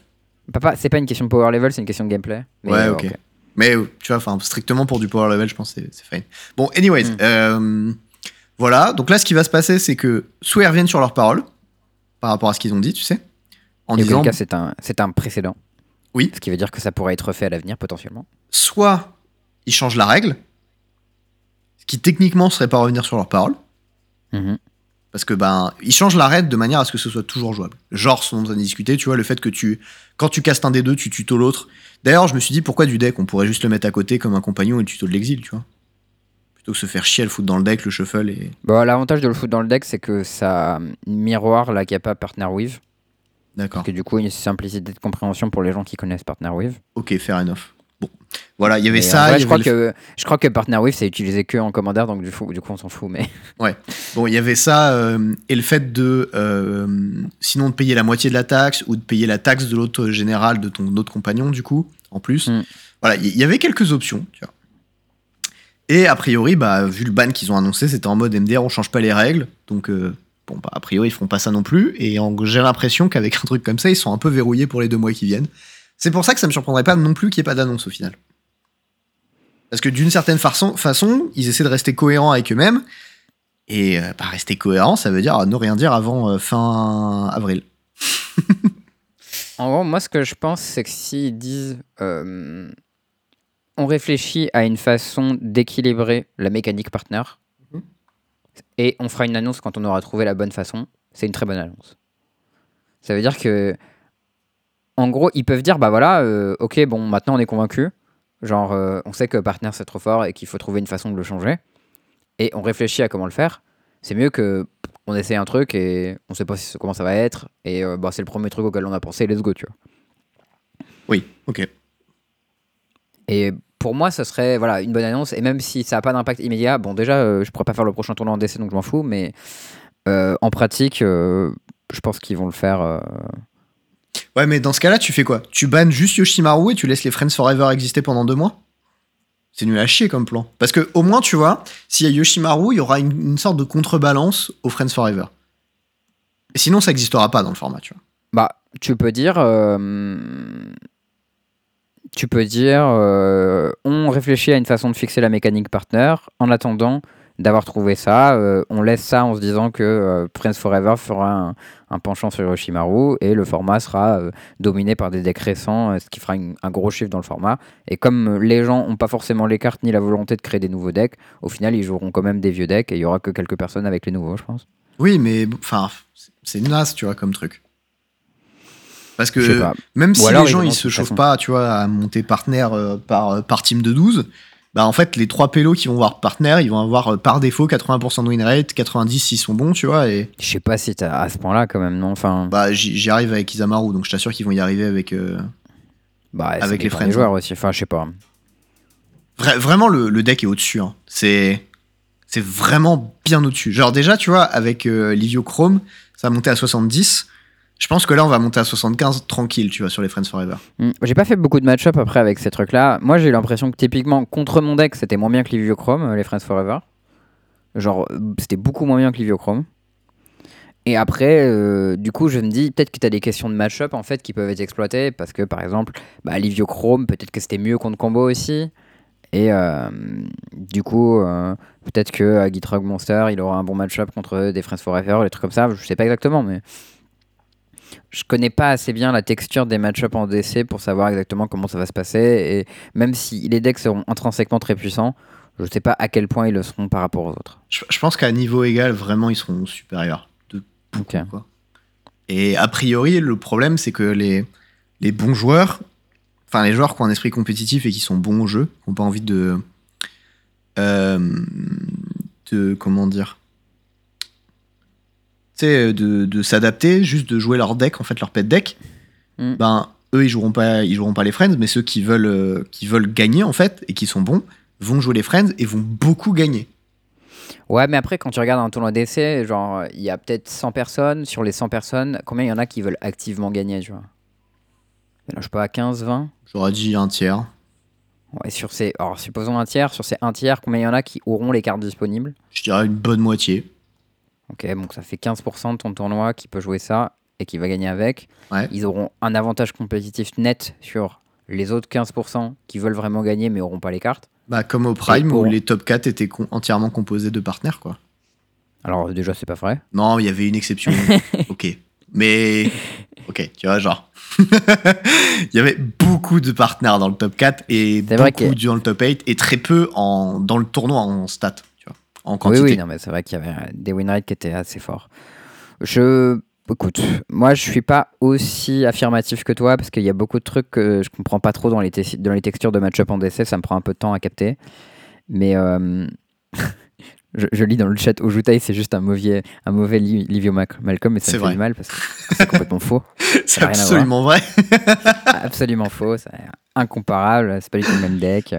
[SPEAKER 1] Papa, c'est pas une question de power level, c'est une question de gameplay. Mais,
[SPEAKER 2] Ouais,
[SPEAKER 1] euh,
[SPEAKER 2] ok. Mais tu vois, enfin, strictement pour du power level, je pense que c'est- fine. Bon, anyways,
[SPEAKER 1] Mm.
[SPEAKER 2] euh, voilà. Donc là, ce qui va se passer, c'est que soit ils reviennent sur leurs paroles par rapport à ce qu'ils ont dit, tu sais, en
[SPEAKER 1] Et
[SPEAKER 2] disant,
[SPEAKER 1] c'est un, un précédent.
[SPEAKER 2] Oui.
[SPEAKER 1] Ce qui veut dire que ça pourrait être fait à l'avenir potentiellement.
[SPEAKER 2] soit ils changent la règle, ce qui techniquement serait pas revenir sur leurs paroles,
[SPEAKER 1] Mhm.
[SPEAKER 2] parce que ben ils changent la règle de manière à ce que ce soit toujours jouable. Genre, ce dont on a discuté, tu vois, le fait que tu, quand tu castes un des deux, tu tutos l'autre. D'ailleurs, je me suis dit pourquoi du deck, on pourrait juste le mettre à côté comme un compagnon et le tuto de l'exil, tu vois. Plutôt que se faire chier à le foutre dans le deck, le shuffle et.
[SPEAKER 1] Bon, l'avantage de le foutre dans le deck, c'est que ça miroir la capa Partner Weave.
[SPEAKER 2] D'accord.
[SPEAKER 1] Parce que du coup, il y a une simplicité de compréhension pour les gens qui connaissent Partner Weave.
[SPEAKER 2] Ok, fair enough. Voilà, il y avait
[SPEAKER 1] en
[SPEAKER 2] ça.
[SPEAKER 1] vrai,
[SPEAKER 2] il y
[SPEAKER 1] je, crois
[SPEAKER 2] le-
[SPEAKER 1] que, je crois que c'est utilisé que en commandaire, donc du coup, du coup on s'en fout. Mais...
[SPEAKER 2] Bon, il y avait ça euh, et le fait de euh, sinon de payer la moitié de la taxe ou de payer la taxe de l'autre général de ton autre compagnon du coup en plus.
[SPEAKER 1] Mm.
[SPEAKER 2] Voilà, il y, y avait quelques options. Tu vois. Et a priori, bah vu le ban qu'ils ont annoncé, c'était en mode MDR, on change pas les règles, donc euh, bon bah a priori ils feront pas ça non plus. Et j'ai l'impression qu'avec un truc comme ça, ils sont un peu verrouillés pour les deux mois qui viennent. C'est pour ça que ça me surprendrait pas non plus qu'il n'y ait pas d'annonce au final. Parce que d'une certaine façon, façon, ils essaient de rester cohérents avec eux-mêmes. Et euh, bah, rester cohérent, ça veut dire ne rien dire avant euh, fin avril.
[SPEAKER 1] En gros, moi, ce que je pense, c'est que s'ils disent euh, on réfléchit à une façon d'équilibrer la mécanique partner
[SPEAKER 2] Mhm.
[SPEAKER 1] et on fera une annonce quand on aura trouvé la bonne façon, c'est une très bonne annonce. Ça veut dire que, en gros, ils peuvent dire bah voilà, euh, ok, bon, maintenant on est convaincu. Genre, euh, on sait que partner c'est trop fort et qu'il faut trouver une façon de le changer. Et on réfléchit à comment le faire. C'est mieux que on essaie un truc et on sait pas comment ça va être. Et euh, bah, c'est le premier truc auquel on a pensé, let's go, tu vois.
[SPEAKER 2] Oui, ok.
[SPEAKER 1] Et pour moi, ça serait voilà, une bonne annonce. Et même si ça n'a pas d'impact immédiat, bon, déjà, euh, je pourrais pas faire le prochain tournoi en DC, donc je m'en fous. Mais euh, en pratique, je pense qu'ils vont le faire.
[SPEAKER 2] Ouais, mais dans ce cas-là, tu fais quoi? Tu bannes juste Yoshimaru et tu laisses les Friends Forever exister pendant deux mois? C'est nul à chier comme plan. Parce que au moins, tu vois, s'il y a Yoshimaru, il y aura une, sorte de contrebalance aux Friends Forever. Sinon, ça n'existera pas dans le format, tu vois.
[SPEAKER 1] Bah, tu peux dire. euh, tu peux dire. euh, on réfléchit à une façon de fixer la mécanique partner. En attendant d'avoir trouvé ça, euh, on laisse ça en se disant que Prince Forever fera un, un penchant sur Yoshimaru et le format sera euh, dominé par des decks récents, euh, ce qui fera une- un gros chiffre dans le format. Et comme euh, les gens n'ont pas forcément les cartes ni la volonté de créer des nouveaux decks, au final ils joueront quand même des vieux decks et il y aura que quelques personnes avec les nouveaux, je pense.
[SPEAKER 2] Oui, mais enfin, c'est naze, tu vois, comme truc. Parce que même si
[SPEAKER 1] alors,
[SPEAKER 2] les gens
[SPEAKER 1] ils
[SPEAKER 2] se chauffent
[SPEAKER 1] façon.
[SPEAKER 2] pas, tu vois, à monter partenaire euh, par, par team de 12, bah en fait, les trois pélos qui vont voir partenaire, ils vont avoir euh, par défaut 80% de win rate, 90 s'ils sont bons, tu vois. Et
[SPEAKER 1] Je sais pas si t'as à ce point-là quand même, non Enfin,
[SPEAKER 2] bah j'y arrive avec Isamaru, donc je t'assure qu'ils vont y arriver avec. euh,
[SPEAKER 1] bah,
[SPEAKER 2] avec les friends,
[SPEAKER 1] des joueurs aussi. Enfin, je sais pas.
[SPEAKER 2] Vra- vraiment, le, le deck est au-dessus. hein. C'est c'est vraiment bien au-dessus. Genre déjà, tu vois, avec euh, Livio Chrome, ça a monté à 70. Je pense que là, on va monter à 75 tranquille, tu vois, sur les Friends Forever.
[SPEAKER 1] Hmm, J'ai pas fait beaucoup de match-up après avec ces trucs-là. Moi, j'ai eu l'impression que typiquement contre mon deck, c'était moins bien que Livio Chrome, euh, les Friends Forever. Genre, euh, c'était beaucoup moins bien que Livio Chrome. Et après, euh, du coup, je me dis peut-être que tu as des questions de match-up en fait qui peuvent être exploitées parce que par exemple, bah, Livio Chrome, peut-être que c'était mieux contre combo aussi. Et du coup, peut-être que Gitrog Monster, il aura un bon match-up contre des Friends Forever, des trucs comme ça. Je sais pas exactement, mais je connais pas assez bien la texture des match-up en DC pour savoir exactement comment ça va se passer. Et même si les decks seront intrinsèquement très puissants, je sais pas à quel point ils le seront par rapport aux autres.
[SPEAKER 2] Je, je pense qu'à niveau égal, vraiment, ils seront supérieurs. De beaucoup, quoi. Et a priori, le problème, c'est que les, les bons joueurs, enfin, les joueurs qui ont un esprit compétitif et qui sont bons au jeu, qui n'ont pas envie de. euh, de. Comment dire de, de s'adapter, juste de jouer leur deck, en fait, leur pet deck,
[SPEAKER 1] Mm.
[SPEAKER 2] ben, eux, ils joueront pas, ils joueront pas les Friends, mais ceux qui veulent, euh, qui veulent gagner, en fait, et qui sont bons, vont jouer les Friends et vont beaucoup gagner.
[SPEAKER 1] Ouais, mais après, quand tu regardes un tournoi d'essai, genre, il y a peut-être 100 personnes. Sur les 100 personnes, combien il y en a qui veulent activement gagner, tu vois? Je sais pas, 15, 20
[SPEAKER 2] J'aurais dit un tiers.
[SPEAKER 1] Ouais, sur ces. Alors, supposons un tiers. Sur ces un tiers, combien il y en a qui auront les cartes disponibles?
[SPEAKER 2] Je dirais une bonne moitié.
[SPEAKER 1] Ok, donc ça fait 15% de ton tournoi qui peut jouer ça et qui va gagner avec.
[SPEAKER 2] Ouais.
[SPEAKER 1] Ils auront un avantage compétitif net sur les autres 15% qui veulent vraiment gagner mais auront pas les cartes.
[SPEAKER 2] Bah, comme au Prime,
[SPEAKER 1] pour-
[SPEAKER 2] où les top 4 étaient entièrement composés de partenaires, quoi.
[SPEAKER 1] Alors, déjà, c'est pas vrai.
[SPEAKER 2] Non, il y avait une exception. ok. Mais. Ok, tu vois, genre. Il y avait beaucoup de partenaires dans le top 4 et beaucoup
[SPEAKER 1] que-
[SPEAKER 2] dans le top 8 et très peu en, dans le tournoi en stats. En
[SPEAKER 1] Oui,
[SPEAKER 2] quantité.
[SPEAKER 1] oui, non, mais c'est vrai qu'il y avait des win rates qui étaient assez forts. Je. Écoute, moi je suis pas aussi affirmatif que toi parce qu'il y a beaucoup de trucs que je comprends pas trop dans les, te- dans les textures de match-up en DC, ça me prend un peu de temps à capter. Mais euh, je, je lis dans le chat Ojutai, c'est juste un mauvais, un mauvais Li- Livio Mac- Malcolm, mais ça
[SPEAKER 2] C'est
[SPEAKER 1] me fait
[SPEAKER 2] vrai.
[SPEAKER 1] du mal parce que c'est complètement faux.
[SPEAKER 2] C'est absolument vrai.
[SPEAKER 1] Absolument faux, c'est incomparable, c'est pas du tout le même deck.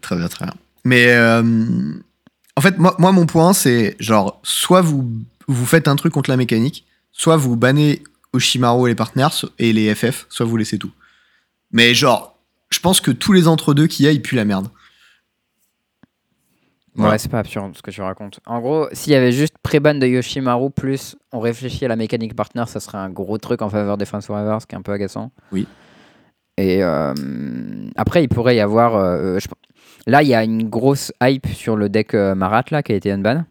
[SPEAKER 2] Très bien, très bien. Mais euh, en fait, moi, moi, mon point, c'est genre, soit vous, vous faites un truc contre la mécanique, soit vous bannez Oshimaru et les partenaires so- et les FF, soit vous laissez tout. Mais genre, je pense que tous les entre-deux qu'il y a, ils puent la merde. Voilà.
[SPEAKER 1] Ouais, c'est pas absurde ce que tu racontes. En gros, s'il y avait juste pré-ban de Yoshimaru plus on réfléchit à la mécanique partner, ça serait un gros truc en faveur des Friends Forever, ce qui est un peu agaçant.
[SPEAKER 2] Oui.
[SPEAKER 1] Et euh, après, il pourrait y avoir. euh, je- Là, il y a une grosse hype sur le deck euh, Marat là, qui a été unban.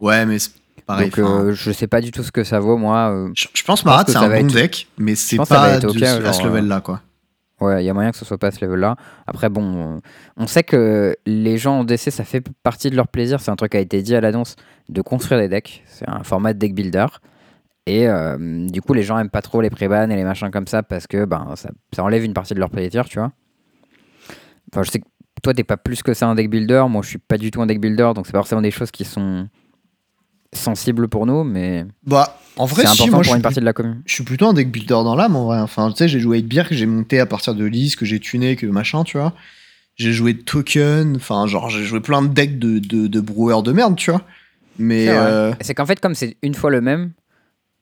[SPEAKER 2] Ouais, mais c'est pareil.
[SPEAKER 1] Donc, euh, je sais pas du tout ce que ça vaut, moi. euh,
[SPEAKER 2] je, je pense Marat, c'est un bon
[SPEAKER 1] être-
[SPEAKER 2] deck, mais c'est pas
[SPEAKER 1] être
[SPEAKER 2] de
[SPEAKER 1] ok,
[SPEAKER 2] ce- à
[SPEAKER 1] genre,
[SPEAKER 2] ce level-là, quoi.
[SPEAKER 1] Ouais, il y a moyen que ce soit pas à ce level-là. Après, bon, euh, on sait que les gens en DC, ça fait partie de leur plaisir. C'est un truc qui a été dit à l'annonce de construire des decks. C'est un format de deck builder. Et euh, du coup, les gens aiment pas trop les pré-bans et les machins comme ça parce que ben, ça, ça enlève une partie de leur plaisir, tu vois. Enfin, je sais que toi, t'es pas plus que ça un deck builder. Moi, je suis pas du tout un deck builder, donc c'est pas forcément des choses qui sont sensibles pour nous, mais
[SPEAKER 2] Bah, en vrai,
[SPEAKER 1] c'est
[SPEAKER 2] si,
[SPEAKER 1] important
[SPEAKER 2] moi,
[SPEAKER 1] pour une partie de la commune.
[SPEAKER 2] je suis plutôt un deck builder dans l'âme en vrai. Enfin, tu sais, j'ai joué 8 beer que j'ai monté à partir de liste, que j'ai tuné, que machin, tu vois. J'ai joué token, enfin, genre, j'ai joué plein de decks de, de, de brewers de merde, tu vois. Mais
[SPEAKER 1] C'est
[SPEAKER 2] euh,
[SPEAKER 1] C'est qu'en fait, comme c'est une fois le même,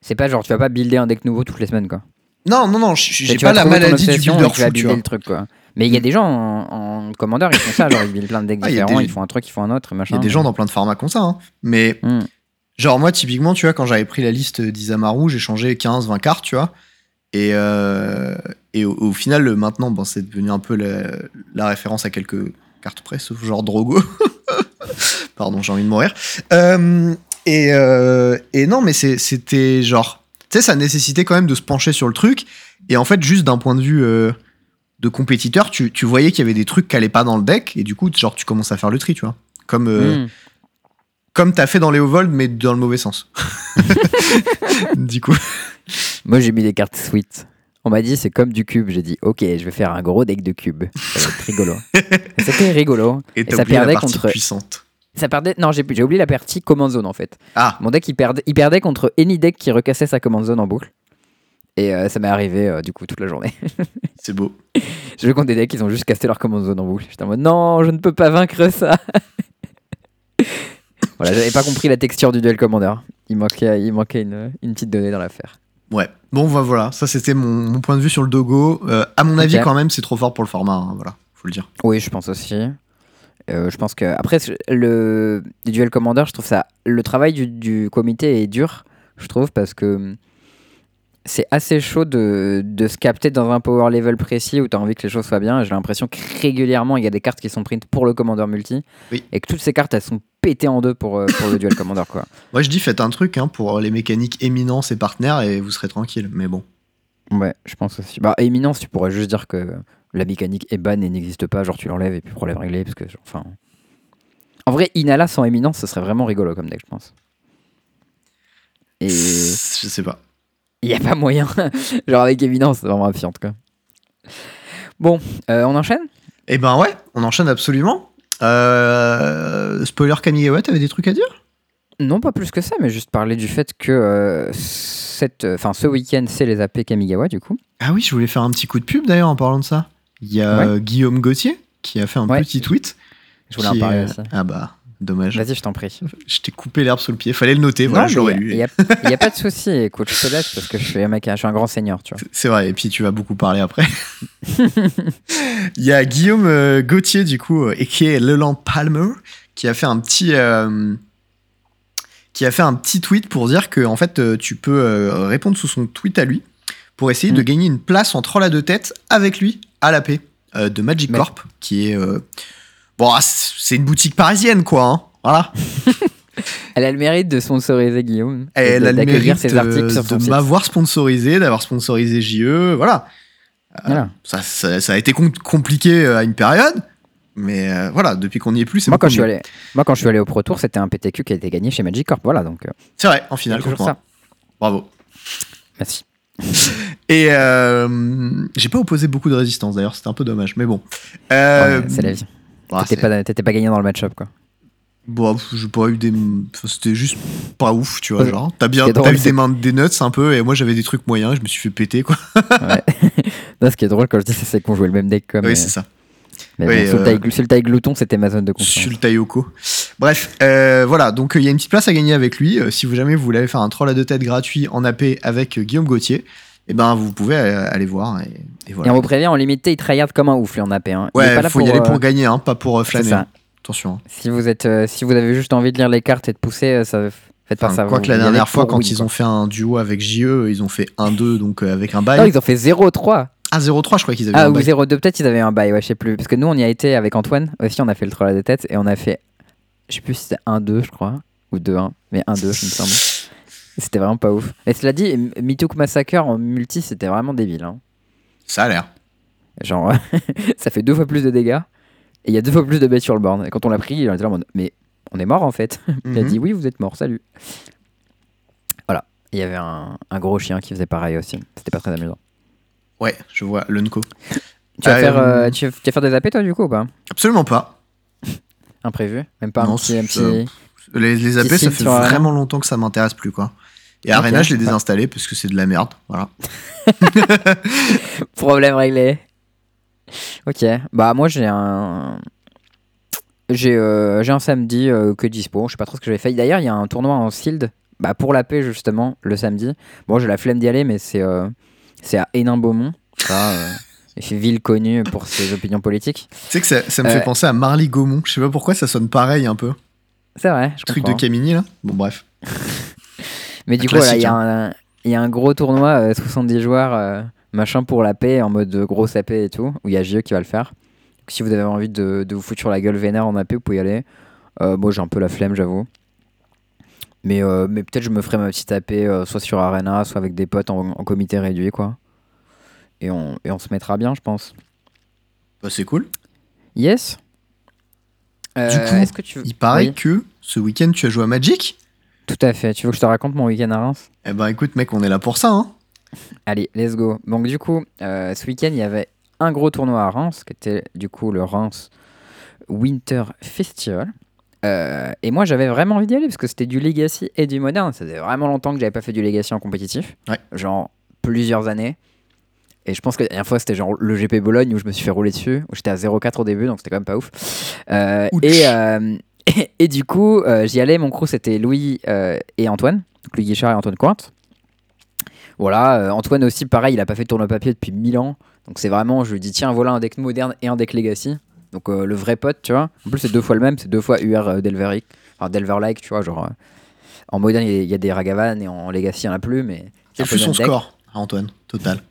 [SPEAKER 1] c'est pas genre tu vas pas builder un deck nouveau toutes les semaines, quoi.
[SPEAKER 2] non, non, non, j'ai pas la maladie du builder fou, tu
[SPEAKER 1] builder
[SPEAKER 2] vois.
[SPEAKER 1] le truc, quoi. Mais il y a des gens en, en commandeur, ils font ça, genre ils buildent plein de decks
[SPEAKER 2] Ah,
[SPEAKER 1] différents,
[SPEAKER 2] des-
[SPEAKER 1] ils font un truc, ils font un autre, et
[SPEAKER 2] Il y
[SPEAKER 1] machin.
[SPEAKER 2] a des gens dans plein de formats comme ça, hein. Mais
[SPEAKER 1] Hmm.
[SPEAKER 2] genre, moi, typiquement, tu vois, quand j'avais pris la liste d'Isamaru, j'ai changé 15, 20 cartes, tu vois. Et, euh, et au, au final, maintenant, bon, c'est devenu un peu la, la référence à quelques cartes près, sauf genre Drogo. Pardon, j'ai envie de mourir. Euh, et, euh, et non, mais c'était genre. Tu sais, ça nécessitait quand même de se pencher sur le truc. Et en fait, juste d'un point de vue de compétiteur, tu, tu voyais qu'il y avait des trucs qui allaient pas dans le deck. Et du coup, genre, tu commences à faire le tri, tu vois. Comme, euh,
[SPEAKER 1] Hmm.
[SPEAKER 2] comme t'as fait dans Léo Vold, mais dans le mauvais sens. du coup.
[SPEAKER 1] Moi j'ai mis des cartes sweet. On m'a dit c'est comme du cube. J'ai dit ok, je vais faire un gros deck de cube. Ça va être rigolo. C'était rigolo.
[SPEAKER 2] Et,
[SPEAKER 1] Et
[SPEAKER 2] t'as
[SPEAKER 1] ça
[SPEAKER 2] la
[SPEAKER 1] perdait
[SPEAKER 2] partie
[SPEAKER 1] contre.
[SPEAKER 2] puissante.
[SPEAKER 1] Ça perdait. Non, j'ai j'ai oublié la partie command zone en fait.
[SPEAKER 2] Ah,
[SPEAKER 1] Mon deck il perdait, il perdait contre any deck qui recassait sa command zone en boucle. Et euh, ça m'est arrivé euh, du coup toute la journée.
[SPEAKER 2] c'est beau.
[SPEAKER 1] J'ai joué contre des decks qui ont juste cassé leur command zone en boucle. J'étais en mode non, je ne peux pas vaincre ça. voilà, j'avais pas compris la texture du duel commander. Il manquait, il manquait une, une petite donnée dans l'affaire.
[SPEAKER 2] Ouais. Bon, bah, voilà, ça c'était mon, mon point de vue sur le Dogo. Euh, à mon avis, quand même, c'est trop fort pour le format. hein, voilà, faut le dire.
[SPEAKER 1] Oui, je pense aussi. Euh, je pense que après le duel commander, je trouve ça le travail du, du comité est dur, je trouve parce que c'est assez chaud de, de se capter dans un power level précis où tu as envie que les choses soient bien. J'ai l'impression que régulièrement il y a des cartes qui sont print pour le commander multi
[SPEAKER 2] Oui.
[SPEAKER 1] et que toutes ces cartes elles sont pétées en deux pour, euh, pour le duel commander quoi.
[SPEAKER 2] Moi, je dis, faites un truc hein, pour les mécaniques éminence et partenaires et vous serez tranquille. Mais bon.
[SPEAKER 1] Ouais, je pense aussi. Bah éminence, tu pourrais juste dire que la mécanique est ban et n'existe pas, genre tu l'enlèves et puis problème réglé parce que genre, enfin en vrai Inala sans éminence, ce serait vraiment rigolo comme deck, je pense. Et
[SPEAKER 2] Je sais pas.
[SPEAKER 1] Il n'y a pas moyen. genre avec éminence, c'est vraiment absurde quoi. Bon, euh, on enchaîne?
[SPEAKER 2] Eh ben ouais, on enchaîne absolument. Euh, spoiler Kamigawa, t'avais des trucs à dire?
[SPEAKER 1] Non, pas plus que ça, mais juste parler du fait que euh, cette, ce week-end, c'est les AP Kamigawa du coup.
[SPEAKER 2] Ah oui, je voulais faire un petit coup de pub d'ailleurs en parlant de ça. Il y a
[SPEAKER 1] Ouais.
[SPEAKER 2] Guillaume Gauthier qui a fait un
[SPEAKER 1] Ouais.
[SPEAKER 2] petit tweet.
[SPEAKER 1] Je voulais en parler
[SPEAKER 2] est-
[SPEAKER 1] aussi.
[SPEAKER 2] Ah bah, dommage.
[SPEAKER 1] Vas-y, je t'en prie.
[SPEAKER 2] Je t'ai coupé l'herbe sous le pied. Fallait le noter, voilà,
[SPEAKER 1] Non,
[SPEAKER 2] l'aurais
[SPEAKER 1] Il n'y a, pas de souci, écoute, je te laisse parce que je suis un mec, je suis un grand seigneur, tu vois.
[SPEAKER 2] C'est vrai, et puis tu vas beaucoup parler après. Il y a Guillaume euh, Gauthier, du coup, euh, et qui est Leland Palmer, qui a fait un petit. euh, qui a fait un petit tweet pour dire que en fait tu peux euh, répondre sous son tweet à lui pour essayer de
[SPEAKER 1] Mm.
[SPEAKER 2] gagner une place en troll à deux têtes avec lui à la paix de Magic
[SPEAKER 1] Mais-
[SPEAKER 2] Corp qui est bon ah, c'est une boutique parisienne quoi hein. voilà
[SPEAKER 1] Elle a le mérite de sponsoriser Guillaume. et
[SPEAKER 2] elle a le mérite
[SPEAKER 1] ses articles
[SPEAKER 2] euh,
[SPEAKER 1] sur son
[SPEAKER 2] de m'avoir sponsorisé d'avoir sponsorisé JE voilà
[SPEAKER 1] Voilà.
[SPEAKER 2] ça, ça, ça a été com- compliqué euh, à une période, mais euh, voilà, depuis qu'on n'y est plus, c'est
[SPEAKER 1] Moi quand,
[SPEAKER 2] beaucoup
[SPEAKER 1] je suis
[SPEAKER 2] mieux.
[SPEAKER 1] allé, moi, quand je suis allé au Pro Tour, c'était un PTQ qui a été gagné chez Magic Corp. Voilà, donc euh,
[SPEAKER 2] C'est vrai, en finale,
[SPEAKER 1] toujours
[SPEAKER 2] contre
[SPEAKER 1] ça.
[SPEAKER 2] Bravo.
[SPEAKER 1] Merci.
[SPEAKER 2] Et euh, j'ai pas opposé beaucoup de résistance d'ailleurs, c'était un peu dommage, mais bon. Euh,
[SPEAKER 1] Ouais, c'est la vie.
[SPEAKER 2] Bah,
[SPEAKER 1] T'étais pas, t'étais pas gagné dans le match-up, quoi.
[SPEAKER 2] bon, pff, j'ai pas eu des. enfin, C'était juste pas ouf, tu vois.
[SPEAKER 1] Ouais.
[SPEAKER 2] Genre, t'as bien
[SPEAKER 1] drôle,
[SPEAKER 2] eu des mains des nuts un peu, et moi j'avais des trucs moyens, je me suis fait péter, quoi.
[SPEAKER 1] Ouais. Non, ce qui est drôle quand je dis ça, c'est qu'on jouait le même deck, quoi.
[SPEAKER 2] Oui,
[SPEAKER 1] mais
[SPEAKER 2] c'est ça.
[SPEAKER 1] mais
[SPEAKER 2] Oui,
[SPEAKER 1] bon,
[SPEAKER 2] euh,
[SPEAKER 1] taille, sur le taille glouton, c'était ma zone de confiance.
[SPEAKER 2] Sur le Taiyoko. Bref, euh, voilà, donc euh, il y a une petite place à gagner avec lui. Euh, si vous jamais vous voulez aller faire un troll à deux têtes gratuit en AP avec euh, Guillaume Gauthier, et ben vous pouvez euh, aller voir. Et, et
[SPEAKER 1] Et
[SPEAKER 2] voilà.
[SPEAKER 1] on vous prévient, en limité, il tryhard comme un ouf, lui, en AP. Hein. Il
[SPEAKER 2] Ouais,
[SPEAKER 1] pas là
[SPEAKER 2] faut y aller
[SPEAKER 1] euh,
[SPEAKER 2] pour gagner, hein, pas pour euh, flâner.
[SPEAKER 1] ça.
[SPEAKER 2] Attention.
[SPEAKER 1] Si vous, êtes, euh, si vous avez juste envie de lire les cartes et de pousser, euh, ça, faites pas
[SPEAKER 2] Enfin,
[SPEAKER 1] ça.
[SPEAKER 2] Quoique
[SPEAKER 1] vous-
[SPEAKER 2] la dernière fois,
[SPEAKER 1] pour
[SPEAKER 2] quand ils
[SPEAKER 1] quoi.
[SPEAKER 2] ont fait un duo avec JE, ils ont fait 1-2, donc euh, avec un
[SPEAKER 1] Non,
[SPEAKER 2] bail.
[SPEAKER 1] ils ont fait 0-3.
[SPEAKER 2] Ah, 0-3, je crois qu'ils avaient
[SPEAKER 1] Ah,
[SPEAKER 2] un
[SPEAKER 1] ou
[SPEAKER 2] bail.
[SPEAKER 1] 0-2, peut-être ils avaient un bail, ouais, je sais plus. Parce que nous, on y a été avec Antoine aussi, on a fait le troll à des têtes et on a fait, je sais plus si c'était 1-2, je crois, ou 2-1, mais 1-2, il me semble. C'était vraiment pas ouf. Et cela dit, Mitouk Massacre en multi, c'était vraiment débile. hein.
[SPEAKER 2] Ça a l'air.
[SPEAKER 1] Genre, ça fait deux fois plus de dégâts et il y a deux fois plus de bêtes sur le board. Et quand on l'a pris, on était là en mode, mais on est mort en fait. Il a
[SPEAKER 2] Mhm.
[SPEAKER 1] dit, oui, vous êtes mort, salut. Voilà. Il y avait un, un gros chien qui faisait pareil aussi. C'était pas très amusant.
[SPEAKER 2] Ouais, je vois, l'Unco.
[SPEAKER 1] Tu vas,
[SPEAKER 2] Euh,
[SPEAKER 1] faire, euh, tu, vas, tu vas faire des AP toi du coup ou pas?
[SPEAKER 2] Absolument pas.
[SPEAKER 1] Imprévu Même pas
[SPEAKER 2] Non,
[SPEAKER 1] un petit. un petit-
[SPEAKER 2] Les, les AP, ça fait vraiment longtemps que ça m'intéresse plus, quoi. Et. Arena, je l'ai désinstallé parce que c'est de la merde. Voilà.
[SPEAKER 1] Problème réglé. Ok. Bah, moi, j'ai un. J'ai euh, un samedi euh, que dispo. Je sais pas trop ce que j'avais fait. D'ailleurs, il y a un tournoi en Sild. Bah, pour la paix, justement, le samedi. Bon, j'ai la flemme d'y aller, mais c'est euh, c'est à Hénin-Beaumont. Ça, euh, ville connue pour ses opinions politiques.
[SPEAKER 2] Tu sais que ça, ça me fait penser à Marly Gaumont. Je sais pas pourquoi ça sonne pareil un peu.
[SPEAKER 1] C'est vrai, je
[SPEAKER 2] Truc
[SPEAKER 1] comprends.
[SPEAKER 2] de Camini, là. Bon, bref.
[SPEAKER 1] Mais du
[SPEAKER 2] Un
[SPEAKER 1] coup, voilà, il y, a un- il y a un gros tournoi, euh, 70 joueurs, euh, machin pour la paix, en mode euh, grosse AP et tout, où il y a JE qui va le faire. Donc, si vous avez envie de, de vous foutre sur la gueule vénère en AP, vous pouvez y aller. Euh, moi, j'ai un peu la flemme, j'avoue. Mais, euh, mais peut-être je me ferai ma petite AP, euh, soit sur Arena, soit avec des potes en, en comité réduit, quoi. Et on, et on se mettra bien, je pense.
[SPEAKER 2] Bah, c'est cool.
[SPEAKER 1] Yes Euh,
[SPEAKER 2] coup,
[SPEAKER 1] que tu veux-
[SPEAKER 2] Il paraît
[SPEAKER 1] Oui,
[SPEAKER 2] que ce week-end, tu as joué à Magic?
[SPEAKER 1] Tout à fait. Tu veux que je te raconte mon week-end à Reims?
[SPEAKER 2] Eh ben, écoute, mec, on est là pour ça, hein.
[SPEAKER 1] Allez, let's go. Donc du coup, euh, ce week-end, il y avait un gros tournoi à Reims, qui était du coup le Reims Winter Festival. Euh, et moi, j'avais vraiment envie d'y aller parce que c'était du Legacy et du Modern. Ça faisait vraiment longtemps que j'avais pas fait du Legacy en compétitif.
[SPEAKER 2] Ouais.
[SPEAKER 1] Genre plusieurs années. Et je pense que la dernière fois, c'était genre le GP Bologne où je me suis fait rouler dessus. Où j'étais à 0,4 au début, donc c'était quand même pas ouf. Euh, et, euh, et, et du coup, euh, j'y allais. Mon crew, c'était Louis euh, et Antoine. Donc Louis Guichard et Antoine Cointe. Voilà, euh, Antoine aussi, pareil, il a pas fait de tournoi papier depuis 1000 ans. Donc c'est vraiment, je lui dis, tiens, voilà un deck moderne et un deck legacy. Donc euh, le vrai pote, tu vois. En plus, c'est deux fois le même, c'est deux fois UR Delveric. Enfin, Delver-like, tu vois. Genre, en moderne, il y a- il y, a des Ragavan et en legacy, il n'y en a plus. Mais
[SPEAKER 2] Quel fut son
[SPEAKER 1] deck.
[SPEAKER 2] score, Antoine, total?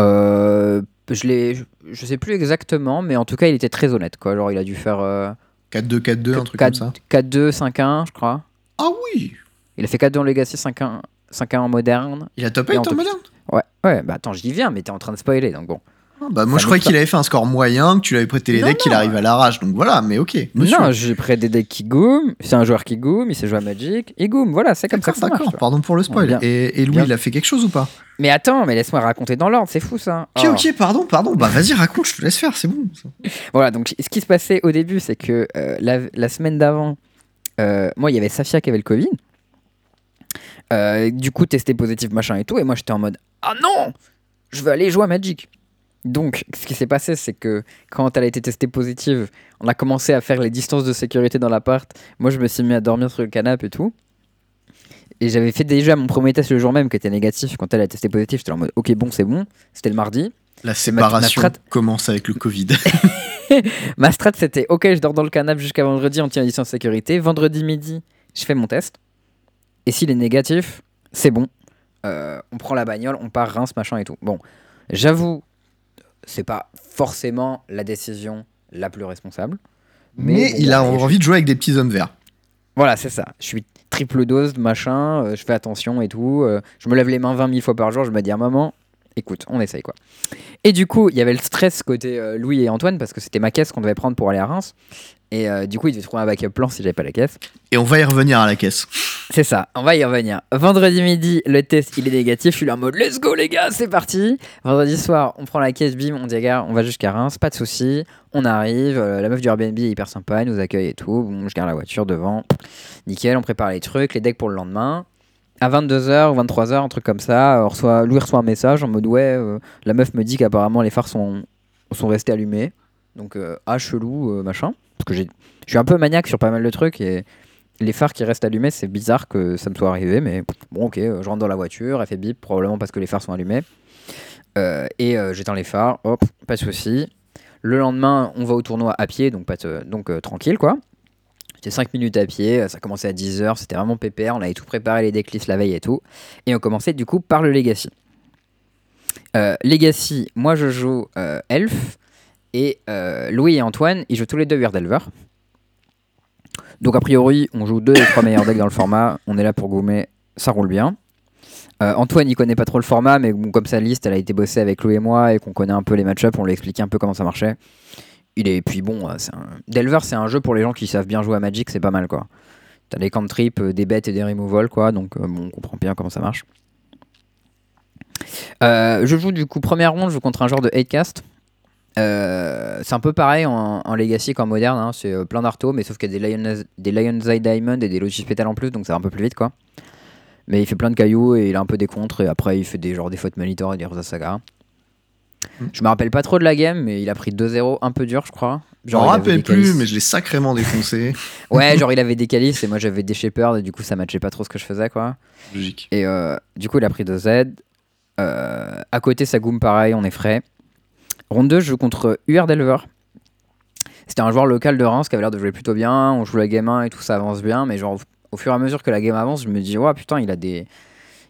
[SPEAKER 1] Euh, je, je, je sais plus exactement, mais en tout cas, il était très honnête. Quoi. Genre, il a dû faire euh,
[SPEAKER 2] 4-2, 4-2, un truc
[SPEAKER 1] 4
[SPEAKER 2] comme ça
[SPEAKER 1] 4-2, 5-1, je crois.
[SPEAKER 2] Ah oui
[SPEAKER 1] Il a fait 4-2 en legacy, 5-1 5-1 en moderne.
[SPEAKER 2] Il a top
[SPEAKER 1] Et
[SPEAKER 2] 8
[SPEAKER 1] en
[SPEAKER 2] en moderne?
[SPEAKER 1] Ouais, ouais, bah attends, j'y viens, mais t'es en train de spoiler, donc bon.
[SPEAKER 2] Ah, Bah moi
[SPEAKER 1] Ça
[SPEAKER 2] je croyais qu'il avait fait un score moyen, que tu lui avais prêté les
[SPEAKER 1] Non,
[SPEAKER 2] decks, qu'il arrive à l'arrache, donc voilà, mais ok. Monsieur.
[SPEAKER 1] Non, j'ai prêt des decks qui goom. C'est un joueur qui goom, il sait jouer à Magic. Il goom, voilà, c'est comme ça que ça marche.
[SPEAKER 2] d'accord, pardon pour le spoil. Et, et Louis,
[SPEAKER 1] Bien.
[SPEAKER 2] il a fait quelque chose ou pas?
[SPEAKER 1] Mais attends, mais laisse-moi raconter dans l'ordre, c'est fou ça.
[SPEAKER 2] Ok,
[SPEAKER 1] Oh.
[SPEAKER 2] ok, pardon, pardon. Bah vas-y, raconte, je te laisse faire, c'est bon.
[SPEAKER 1] Voilà, donc ce qui se passait au début, c'est que euh, la, la semaine d'avant, euh, moi, il y avait Safia qui avait le Covid. Euh, du coup, testé positif, machin et tout. Et moi, j'étais en mode Ah non Je veux aller jouer à Magic. Donc, ce qui s'est passé, c'est que quand elle a été testée positive, on a commencé à faire les distances de sécurité dans l'appart. Moi, je me suis mis à dormir sur le canapé et tout. Et j'avais fait déjà mon premier test le jour même qui était négatif. Quand elle a testé positif, j'étais en mode Ok, bon, c'est bon. C'était le mardi.
[SPEAKER 2] La séparation
[SPEAKER 1] ma strat-
[SPEAKER 2] commence avec le Covid.
[SPEAKER 1] Ma strat, c'était OK, je dors dans le canapé jusqu'à vendredi, on tient la distance de sécurité. Vendredi midi, je fais mon test. Et s'il est négatif, c'est bon. Euh, on prend la bagnole, on part Reims, machin et tout. Bon, j'avoue, c'est pas forcément la décision la plus responsable.
[SPEAKER 2] Mais,
[SPEAKER 1] bon,
[SPEAKER 2] il a
[SPEAKER 1] je-
[SPEAKER 2] envie de jouer avec des petits hommes verts.
[SPEAKER 1] Voilà, c'est ça. Je suis triple dose, machin, euh, je fais attention et tout. euh, je me lève les mains 20 000 fois par jour, je me dis à maman, écoute, on essaye quoi. Et du coup, il y avait le stress côté euh, Louis et Antoine parce que c'était ma caisse qu'on devait prendre pour aller à Reims. Et euh, du coup, ils devaient trouver un backup plan si j'avais pas la caisse.
[SPEAKER 2] Et on va y revenir à la caisse.
[SPEAKER 1] C'est ça, on va y revenir. Vendredi midi, le test il est négatif. Je suis là en mode let's go les gars, c'est parti. Vendredi soir, on prend la caisse, bim, on dit gars, on va jusqu'à Reims, pas de souci. On arrive, euh, la meuf du Airbnb est hyper sympa, elle nous accueille et tout. Bon, je garde la voiture devant, nickel, on prépare les trucs, les decks pour le lendemain. À 22h ou 23h, un truc comme ça, on reçoit, Louis reçoit un message en mode ouais, euh, la meuf me dit qu'apparemment les phares sont, sont restés allumés. Donc, euh, ah, chelou, euh, machin. Parce que je suis un peu maniaque sur pas mal de trucs et les phares qui restent allumés, c'est bizarre que ça me soit arrivé, mais bon, ok, euh, je rentre dans la voiture, elle fait bip, probablement parce que les phares sont allumés. Euh, et j'éteins les phares, hop, pas de souci. Le lendemain, on va au tournoi à pied, donc, pas donc tranquille, quoi. C'était 5 minutes à pied, ça commençait à 10h, c'était vraiment pépère, on avait tout préparé, les decklists la veille et tout. Et on commençait du coup par le Legacy. Legacy, moi je joue Elf, et euh, Louis et Antoine, ils jouent tous les deux Weird Elver. Donc a priori, on joue deux des trois meilleurs decks dans le format. On est là pour gommer, ça roule bien. Euh, Antoine, il connaît pas trop le format, mais comme sa liste, elle a été bossée avec Louis et moi et qu'on connaît un peu les match-ups, on lui a un peu comment ça marchait. Est, puis bon, euh. Delver, c'est un jeu pour les gens qui savent bien jouer à Magic, c'est pas mal quoi. T'as des cantrips, des bêtes et des removals quoi, donc bon, on comprend bien comment ça marche. Je joue du coup première ronde, je joue contre un genre de 8 cast. Euh, c'est un peu pareil en, en Legacy qu'en moderne, hein, c'est euh, plein d'artos, mais sauf qu'il y a des Lion's, des Lion's Eye Diamond et des Logis Pétales en plus, donc ça va un peu plus vite quoi. Mais il fait plein de cailloux et il a un peu des contres, et après il fait des genre des fautes Monitor et des Rosa Saga.
[SPEAKER 2] Mm.
[SPEAKER 1] Je me rappelle pas trop de la game, mais il a pris 2-0 un peu dur, je crois. Il avait
[SPEAKER 2] rappelle plus, mais je l'ai sacrément défoncé.
[SPEAKER 1] Ouais, genre il avait des calices et moi j'avais des Shepherds et du coup ça matchait pas trop ce que je faisais quoi.
[SPEAKER 2] Logique.
[SPEAKER 1] Et euh, du coup, il a pris 2 Z. Euh, à côté, Sagoum, pareil, on est frais. Ronde 2, je joue contre UR Delver. C'était un joueur local de Reims qui avait l'air de jouer plutôt bien. On joue la game 1 et tout, ça avance bien. Mais genre, au, fur et à mesure que la game avance, je me dis, ouais, putain, il a des,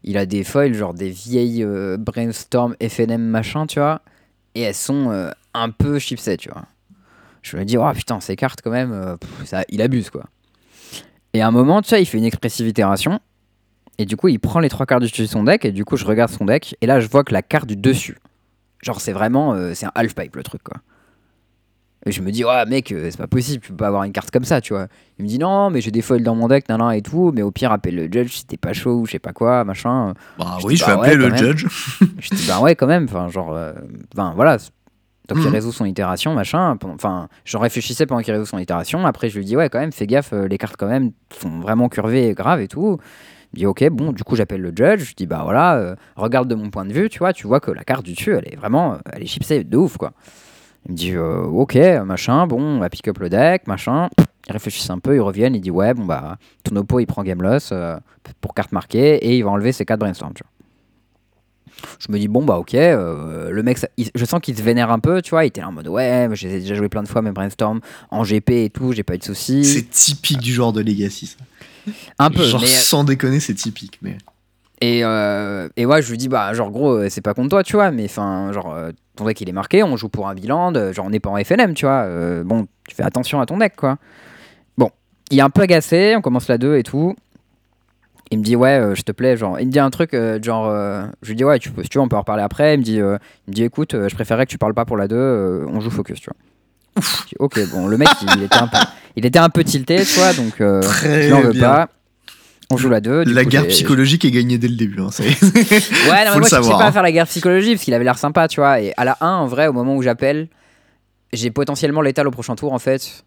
[SPEAKER 1] il a des foils, genre des vieilles euh, Brainstorm FNM machin, tu vois. Et elles sont euh, un peu chipset, tu vois. Je me dis, putain, ces cartes quand même, euh, il abuse quoi. Et à un moment, tu vois, il fait une expressivité ration. Et du coup, il prend les trois cartes du dessus de son deck, et du coup, je regarde son deck, et là, je vois que la carte du dessus, genre, c'est vraiment, euh, c'est un half-pipe le truc, quoi. Et je me dis, ouais, mec, euh, c'est pas possible, tu peux pas avoir une carte comme ça, tu vois. Il me dit, non, mais j'ai des foils dans mon deck, nan, nan, et tout, mais au pire, appelle le judge si t'es pas chaud ou je sais pas quoi, machin.
[SPEAKER 2] Bah
[SPEAKER 1] Je
[SPEAKER 2] oui,
[SPEAKER 1] dis,
[SPEAKER 2] je
[SPEAKER 1] bah
[SPEAKER 2] vais appeler
[SPEAKER 1] ouais,
[SPEAKER 2] le judge.
[SPEAKER 1] Je dis, bah ouais, quand même, enfin, genre, euh, enfin, voilà. Tant qu'il
[SPEAKER 2] Mhm.
[SPEAKER 1] résout son itération, machin. Enfin, j'en réfléchissais pendant qu'il résout son itération. Après, je lui dis, ouais, quand même, fais gaffe, les cartes, quand même, sont vraiment curvées et graves et tout. Il dit, ok, bon, du coup, j'appelle le judge. Je dis, bah voilà, euh, regarde de mon point de vue, tu vois, tu vois que la carte du dessus, elle est vraiment, euh, elle est chipsée de ouf, quoi. Il me dit, euh, ok, machin, bon, on va pick up le deck, machin. Ils réfléchissent un peu, ils reviennent, il dit, ouais, bon, bah, ton oppo, il prend game loss pour carte marquée et il va enlever ses cartes brainstorm, tu vois. Je me dis, bon, bah, ok, le mec, je sens qu'il se vénère un peu, tu vois. Il était là en mode, ouais, j'ai déjà joué plein de fois, mes brainstorm en GP et tout, j'ai pas eu de soucis.
[SPEAKER 2] C'est typique du genre de Legacy, ça.
[SPEAKER 1] Un peu,
[SPEAKER 2] Genre,
[SPEAKER 1] mais.
[SPEAKER 2] sans déconner, c'est typique. Mais...
[SPEAKER 1] Et, euh, et ouais, je lui dis, bah, genre, gros, euh, c'est pas contre toi, tu vois, mais enfin, genre, euh, ton deck il est marqué, on joue pour un bilan, genre, on n'est pas en FNM, tu vois. euh, bon, tu fais attention à ton deck, quoi. Bon, il est un peu agacé, on commence la 2 et tout. Il me dit, ouais, euh, je te plaît, genre, il me dit un truc, euh, genre, euh, je lui dis, ouais, tu peux, si tu veux, on peut en reparler après. Il me dit, euh, il me dit écoute, euh, je préférerais que tu parles pas pour la 2, euh, on joue focus, tu vois. Ok, bon, le mec, il, était un peu, il était un peu tilté, tu vois, donc euh, je veux
[SPEAKER 2] bien.
[SPEAKER 1] pas. On joue la 2. du
[SPEAKER 2] La
[SPEAKER 1] coup,
[SPEAKER 2] guerre psychologique est gagnée dès le début. Hein.
[SPEAKER 1] Ouais, non, mais
[SPEAKER 2] Faut
[SPEAKER 1] moi, je
[SPEAKER 2] savoir,
[SPEAKER 1] pas à faire la guerre psychologique parce qu'il avait l'air sympa, tu vois. Et à la 1, en vrai, au moment où j'appelle, j'ai potentiellement l'étal au prochain tour, en fait.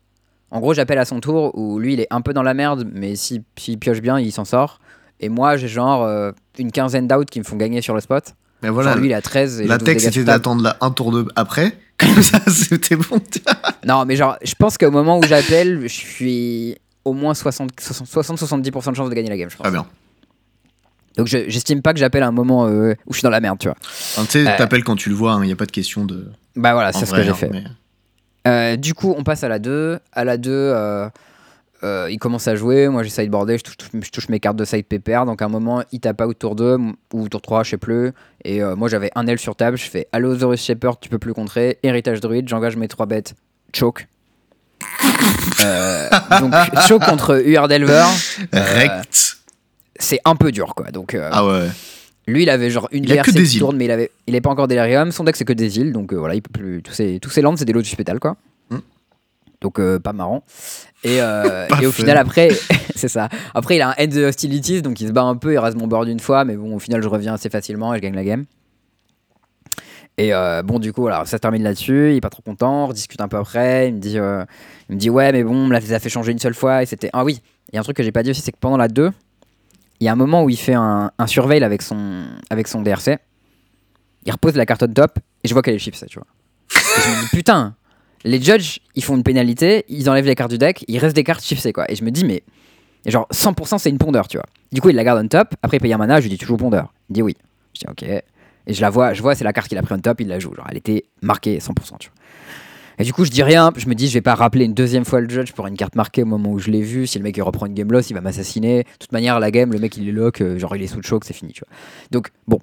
[SPEAKER 1] En gros, j'appelle à son tour où lui, il est un peu dans la merde, mais s'il s'il pioche bien, il s'en sort. Et moi, j'ai genre euh, une quinzaine d'outs qui me font gagner sur le spot.
[SPEAKER 2] Mais voilà,
[SPEAKER 1] Genre, lui, il a 13. Et
[SPEAKER 2] la
[SPEAKER 1] j'ai 12
[SPEAKER 2] texte
[SPEAKER 1] dégâts
[SPEAKER 2] c'était d'attendre un tour de après. Comme ça, c'était bon.
[SPEAKER 1] Non, mais genre, je pense qu'au moment où j'appelle, je suis au moins 60 60-70% de chance de gagner la game, je pense.
[SPEAKER 2] Très bien.
[SPEAKER 1] Donc, je- j'estime pas que j'appelle à un moment euh, où je suis dans la merde, tu vois.
[SPEAKER 2] Enfin, tu sais,
[SPEAKER 1] Euh.
[SPEAKER 2] t'appelles quand tu le vois, il n'y a pas de question de.
[SPEAKER 1] Bah voilà, c'est ce que j'ai
[SPEAKER 2] hein,
[SPEAKER 1] fait.
[SPEAKER 2] mais-
[SPEAKER 1] Euh, du coup, on passe à la 2. À la 2, euh, il commence à jouer. Moi, j'ai sideboardé. Je touche, je touche mes cartes de side. Donc, à un moment, il tape out tour 2 ou tour 3, je sais plus. Et euh, moi, j'avais un L sur table. Je fais Allosaurus Shepherd, tu peux plus contrer. Héritage druide, j'engage mes 3 bêtes. Choke. Euh, donc, choke contre UR Delver,
[SPEAKER 2] Rect.
[SPEAKER 1] c'est un peu dur, quoi. Donc,
[SPEAKER 2] Ah ouais.
[SPEAKER 1] lui, il avait genre une
[SPEAKER 2] Il a que
[SPEAKER 1] DRC
[SPEAKER 2] des
[SPEAKER 1] qui
[SPEAKER 2] îles.
[SPEAKER 1] tourne, mais il avait, il est pas encore Delirium. Son deck, c'est que des îles, donc voilà, il peut plus. Tous ses, tous ses lands, c'est des lots du pétale, quoi.
[SPEAKER 2] Hmm.
[SPEAKER 1] Donc euh, pas marrant. Et, euh, et au final, après, c'est ça. Après, il a un End the Hostilities, donc il se bat un peu, il rase mon board une fois, mais bon, au final, je reviens assez facilement et je gagne la game. Et euh, bon, du coup, alors, ça se termine là-dessus. Il est pas trop content. On rediscute un peu après. Il me dit, euh, il me dit ouais, mais bon, là, ça a fait changer une seule fois. Et c'était. Ah oui, il y a un truc que j'ai pas dit aussi, c'est que pendant la 2, il y a un moment où il fait un, un surveil avec son, avec son DRC. Il repose la carte on top et je vois qu'elle est chips, tu vois. Et je me dis putain, les judges, ils font une pénalité, ils enlèvent les cartes du deck, il reste des cartes chipsées, quoi. Et je me dis, mais. genre, 100% c'est une pondeur, tu vois. Du coup, il la garde on top. Après, il paye un mana, je lui dis, tu joues pondeur. Il dit oui. Je dis, ok. Et je la vois, je vois, c'est la carte qu'il a pris on top, il la joue. Genre, elle était marquée 100%, tu vois. Et du coup, je dis rien. Je me dis, je vais pas rappeler une deuxième fois le judge pour une carte marquée au moment où je l'ai vu. Si le mec il reprend une game loss, il va m'assassiner. De toute manière, la game, le mec il est lock, euh, genre il est sous le choc, c'est fini, tu vois. Donc, bon,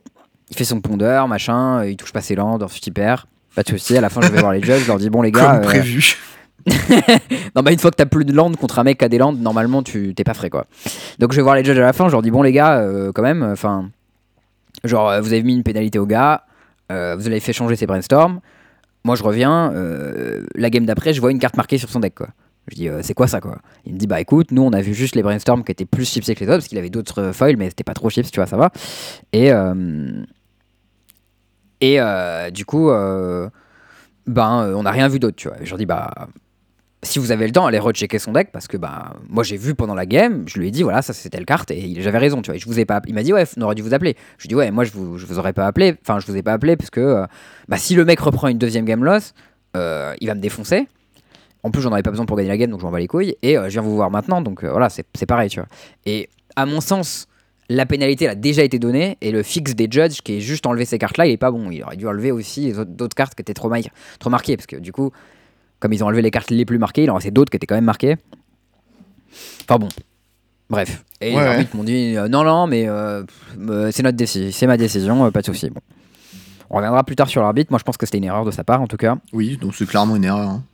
[SPEAKER 1] il fait son pondeur, machin, euh, il touche pas ses landes, ensuite il perd. Pas de soucis, à la fin je vais voir les judges, je leur dis bon les gars,
[SPEAKER 2] Comme
[SPEAKER 1] euh,
[SPEAKER 2] prévu.
[SPEAKER 1] non bah une fois que t'as plus de land contre un mec qui a des landes, normalement tu t'es pas frais quoi. Donc je vais voir les judges à la fin, je leur dis bon les gars, euh, quand même, enfin, genre euh, vous avez mis une pénalité au gars, euh, vous avez fait changer ses brainstorms. Moi je reviens, la game d'après je vois une carte marquée sur son deck quoi. Je dis c'est quoi ça quoi? Il me dit bah écoute nous on a vu juste les brainstorms qui étaient plus chipsés que les autres parce qu'il avait d'autres foils mais c'était pas trop chips tu vois ça va. Et euh, et euh, du coup euh, ben euh, on n'a rien vu d'autre tu vois. Je leur dis bah si vous avez le temps, allez rechecker son deck parce que bah moi j'ai vu pendant la game, je lui ai dit voilà ça c'est telle carte et j'avais raison tu vois. Je vous ai pas. Il m'a dit ouais on aurait dû vous appeler. Je lui ai dit ouais moi je vous je vous aurais pas appelé. Enfin je vous ai pas appelé parce que bah si le mec reprend une deuxième game loss, il va me défoncer. En plus j'en avais pas besoin pour gagner la game donc je m'en bats les couilles et je viens vous voir maintenant donc voilà c'est c'est pareil tu vois. Et à mon sens la pénalité elle a déjà été donnée et le fixe des judges qui est juste enlevé ces cartes là il est pas bon. Il aurait dû enlever aussi d'autres cartes qui étaient trop, trop marquées parce que du coup comme ils ont enlevé les cartes les plus marquées, il en restait d'autres qui étaient quand même marquées. Enfin bon, bref. Et les
[SPEAKER 2] Ouais,
[SPEAKER 1] arbitres m'ont dit euh, non, non, mais euh, euh, c'est notre décision, c'est ma décision, euh, pas de souci. Bon. On reviendra plus tard sur l'arbitre. Moi, je pense que c'était une erreur de sa part, en tout cas.
[SPEAKER 2] Oui, donc c'est clairement une erreur. hein.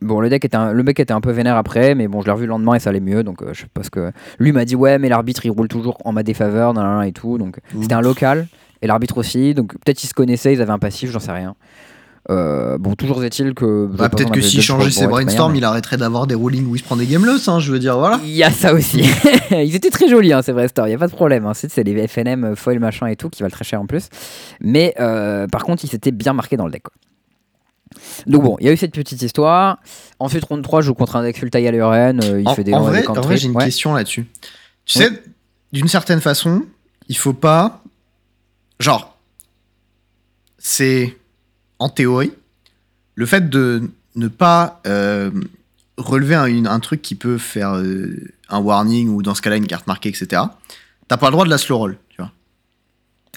[SPEAKER 1] Bon, le deck était un- le mec était un peu vénère après, mais bon, je l'ai revu le lendemain et ça allait mieux. Donc, euh, je sais pas ce que. Lui m'a dit ouais, mais l'arbitre il roule toujours en ma défaveur, nan, nan, nan, et tout. Donc, c'était un local et l'arbitre aussi. Donc, peut-être ils se connaissaient, ils avaient un passif, j'en sais rien. Euh, bon, toujours est-il que.
[SPEAKER 2] Bah, peut-être que s'il changeait ses brainstorms, il arrêterait d'avoir des rulings où il se prend des game loss, hein, je veux dire, voilà.
[SPEAKER 1] Il y a ça aussi. Ils étaient très jolis, hein, ces brainstorms, il n'y a pas de problème. Hein. C'est les FNM, foil, machin et tout, qui valent très cher en plus. Mais euh, par contre, il s'était bien marqué dans le deck. Quoi. Donc bon, il y a eu cette petite histoire. Ensuite, round 3, je joue contre un deck full taille à l'URN. Euh, il
[SPEAKER 2] en,
[SPEAKER 1] fait des
[SPEAKER 2] en vrai, j'ai une question là-dessus. Tu sais, d'une certaine façon, il faut pas. Genre, c'est en théorie, le fait de ne pas euh, relever un, un, truc qui peut faire euh, un warning ou dans ce cas-là une carte marquée, etc. T'as pas le droit de la slow roll, tu vois.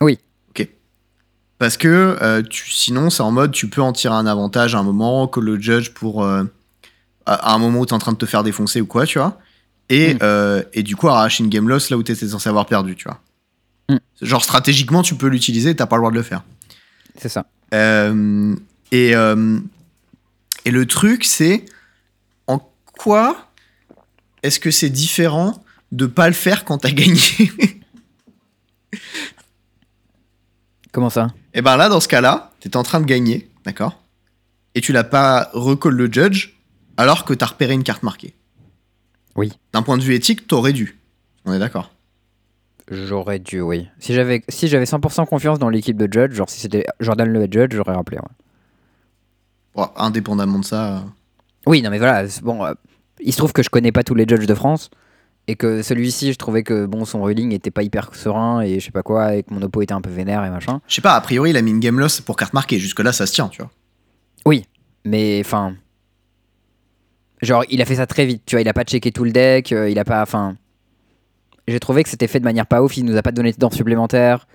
[SPEAKER 1] Oui.
[SPEAKER 2] Parce que euh, tu, sinon, c'est en mode tu peux en tirer un avantage à un moment, que le judge pour. à un moment où t'es en train de te faire défoncer ou quoi, tu vois. Et, mm. et du coup, arracher une game loss là où t'étais censé avoir perdu, tu vois. Mm. Genre stratégiquement, tu peux l'utiliser, t'as pas le droit de le faire.
[SPEAKER 1] C'est ça.
[SPEAKER 2] Euh, et, euh, et le truc, c'est en quoi est-ce que c'est différent de pas le faire quand t'as gagné?
[SPEAKER 1] Comment ça?
[SPEAKER 2] Et eh ben là, dans ce cas-là, t'étais en train de gagner, d'accord? Et tu l'as pas recall le judge alors que t'as repéré une carte marquée.
[SPEAKER 1] Oui.
[SPEAKER 2] D'un point de vue éthique, t'aurais dû. On est d'accord?
[SPEAKER 1] J'aurais dû, oui. Si j'avais si j'avais 100% confiance dans l'équipe de Judge, genre si c'était Jordan le Judge, j'aurais rappelé.
[SPEAKER 2] indépendamment de ça. Euh.
[SPEAKER 1] Oui, non mais voilà, bon, euh, il se trouve que je connais pas tous les judges de France et que celui-ci, je trouvais que bon, son ruling était pas hyper serein et je sais pas quoi, et que mon oppo était un peu vénère et machin.
[SPEAKER 2] Je sais pas, a priori, il a mis une game loss pour carte marquée. Jusque-là, ça se tient, tu vois.
[SPEAKER 1] Oui, mais enfin. Genre, il a fait ça très vite, tu vois, il a pas checké tout le deck, euh, il a pas. Enfin j'ai trouvé que c'était fait de manière pas ouf. Il nous a pas donné de dents supplémentaires.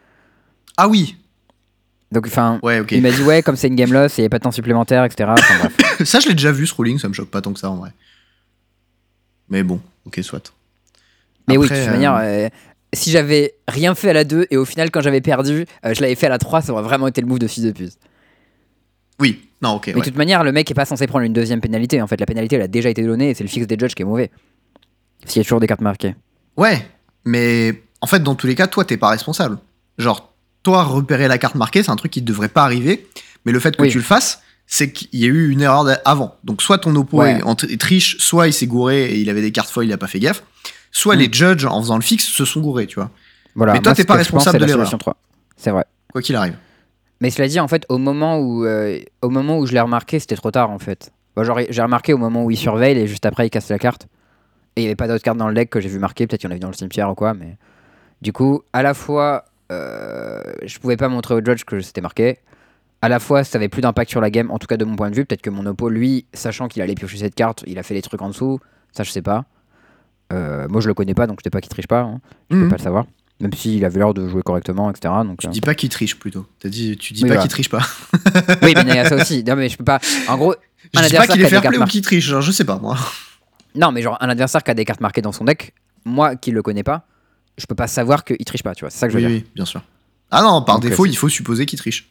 [SPEAKER 2] Ah oui.
[SPEAKER 1] Donc, enfin, il m'a dit ouais, comme c'est une game loss, il n'y a pas de temps supplémentaire, etc.
[SPEAKER 2] ça, je l'ai déjà vu ce ruling, ça me choque pas tant que ça en vrai. Mais bon, ok, soit.
[SPEAKER 1] Mais oui, de toute manière, euh, si j'avais rien fait à la 2 et au final, quand j'avais perdu, euh, je l'avais fait à la 3, ça aurait vraiment été le move de fils de pute.
[SPEAKER 2] Oui, non, ok.
[SPEAKER 1] Mais de toute manière, le mec est pas censé prendre une deuxième pénalité. En fait, la pénalité, elle a déjà été donnée et c'est le fixe des judges qui est mauvais. S'il y a toujours des cartes marquées.
[SPEAKER 2] Ouais, mais en fait, dans tous les cas, toi, t'es pas responsable. Genre, toi, repérer la carte marquée, c'est un truc qui ne devrait pas arriver. Mais le fait que tu le fasses, c'est qu'il y a eu une erreur avant. Donc, soit ton oppo est, triche, soit il s'est gouré et il avait des cartes foil, il a pas fait gaffe. Soit mm. les judges, en faisant le fixe, se sont gourés, tu vois.
[SPEAKER 1] Voilà.
[SPEAKER 2] Mais toi, t'es pas responsable de l'erreur.
[SPEAKER 1] C'est vrai.
[SPEAKER 2] Quoi qu'il arrive.
[SPEAKER 1] Mais cela dit, en fait, au moment où, euh, au moment où je l'ai remarqué, c'était trop tard, en fait. j'ai remarqué au moment où il surveille et juste après, il casse la carte. Et il n'y avait pas d'autres cartes dans le deck que j'ai vu marquer. Peut-être qu'il y en avait dans le cimetière ou quoi. Mais du coup, à la fois, euh, je pouvais pas montrer au judge que c'était marqué. À la fois, ça avait plus d'impact sur la game, en tout cas de mon point de vue. Peut-être que mon oppo, lui, sachant qu'il allait piocher cette carte, il a fait des trucs en dessous. Ça, je sais pas. Euh, moi, je le connais pas, donc je sais pas qu'il triche pas. Hein. Je peux mhm. pas le savoir. Même s'il avait l'air de jouer correctement, etc. Donc,
[SPEAKER 2] tu dis pas qu'il triche plutôt. As dit, tu dis pas qu'il triche pas.
[SPEAKER 1] oui, mais il y a ça aussi. Non, mais je peux pas. En gros,
[SPEAKER 2] je dis pas qu'il est fair play ou qu'il triche. Genre, je sais pas moi.
[SPEAKER 1] Non, mais genre un adversaire qui a des cartes marquées dans son deck, moi qui le connais pas, je peux pas savoir qu'il triche pas, tu vois. C'est ça que je veux
[SPEAKER 2] dire. Oui, bien sûr. Ah non, par défaut, euh, il faut supposer qu'il triche.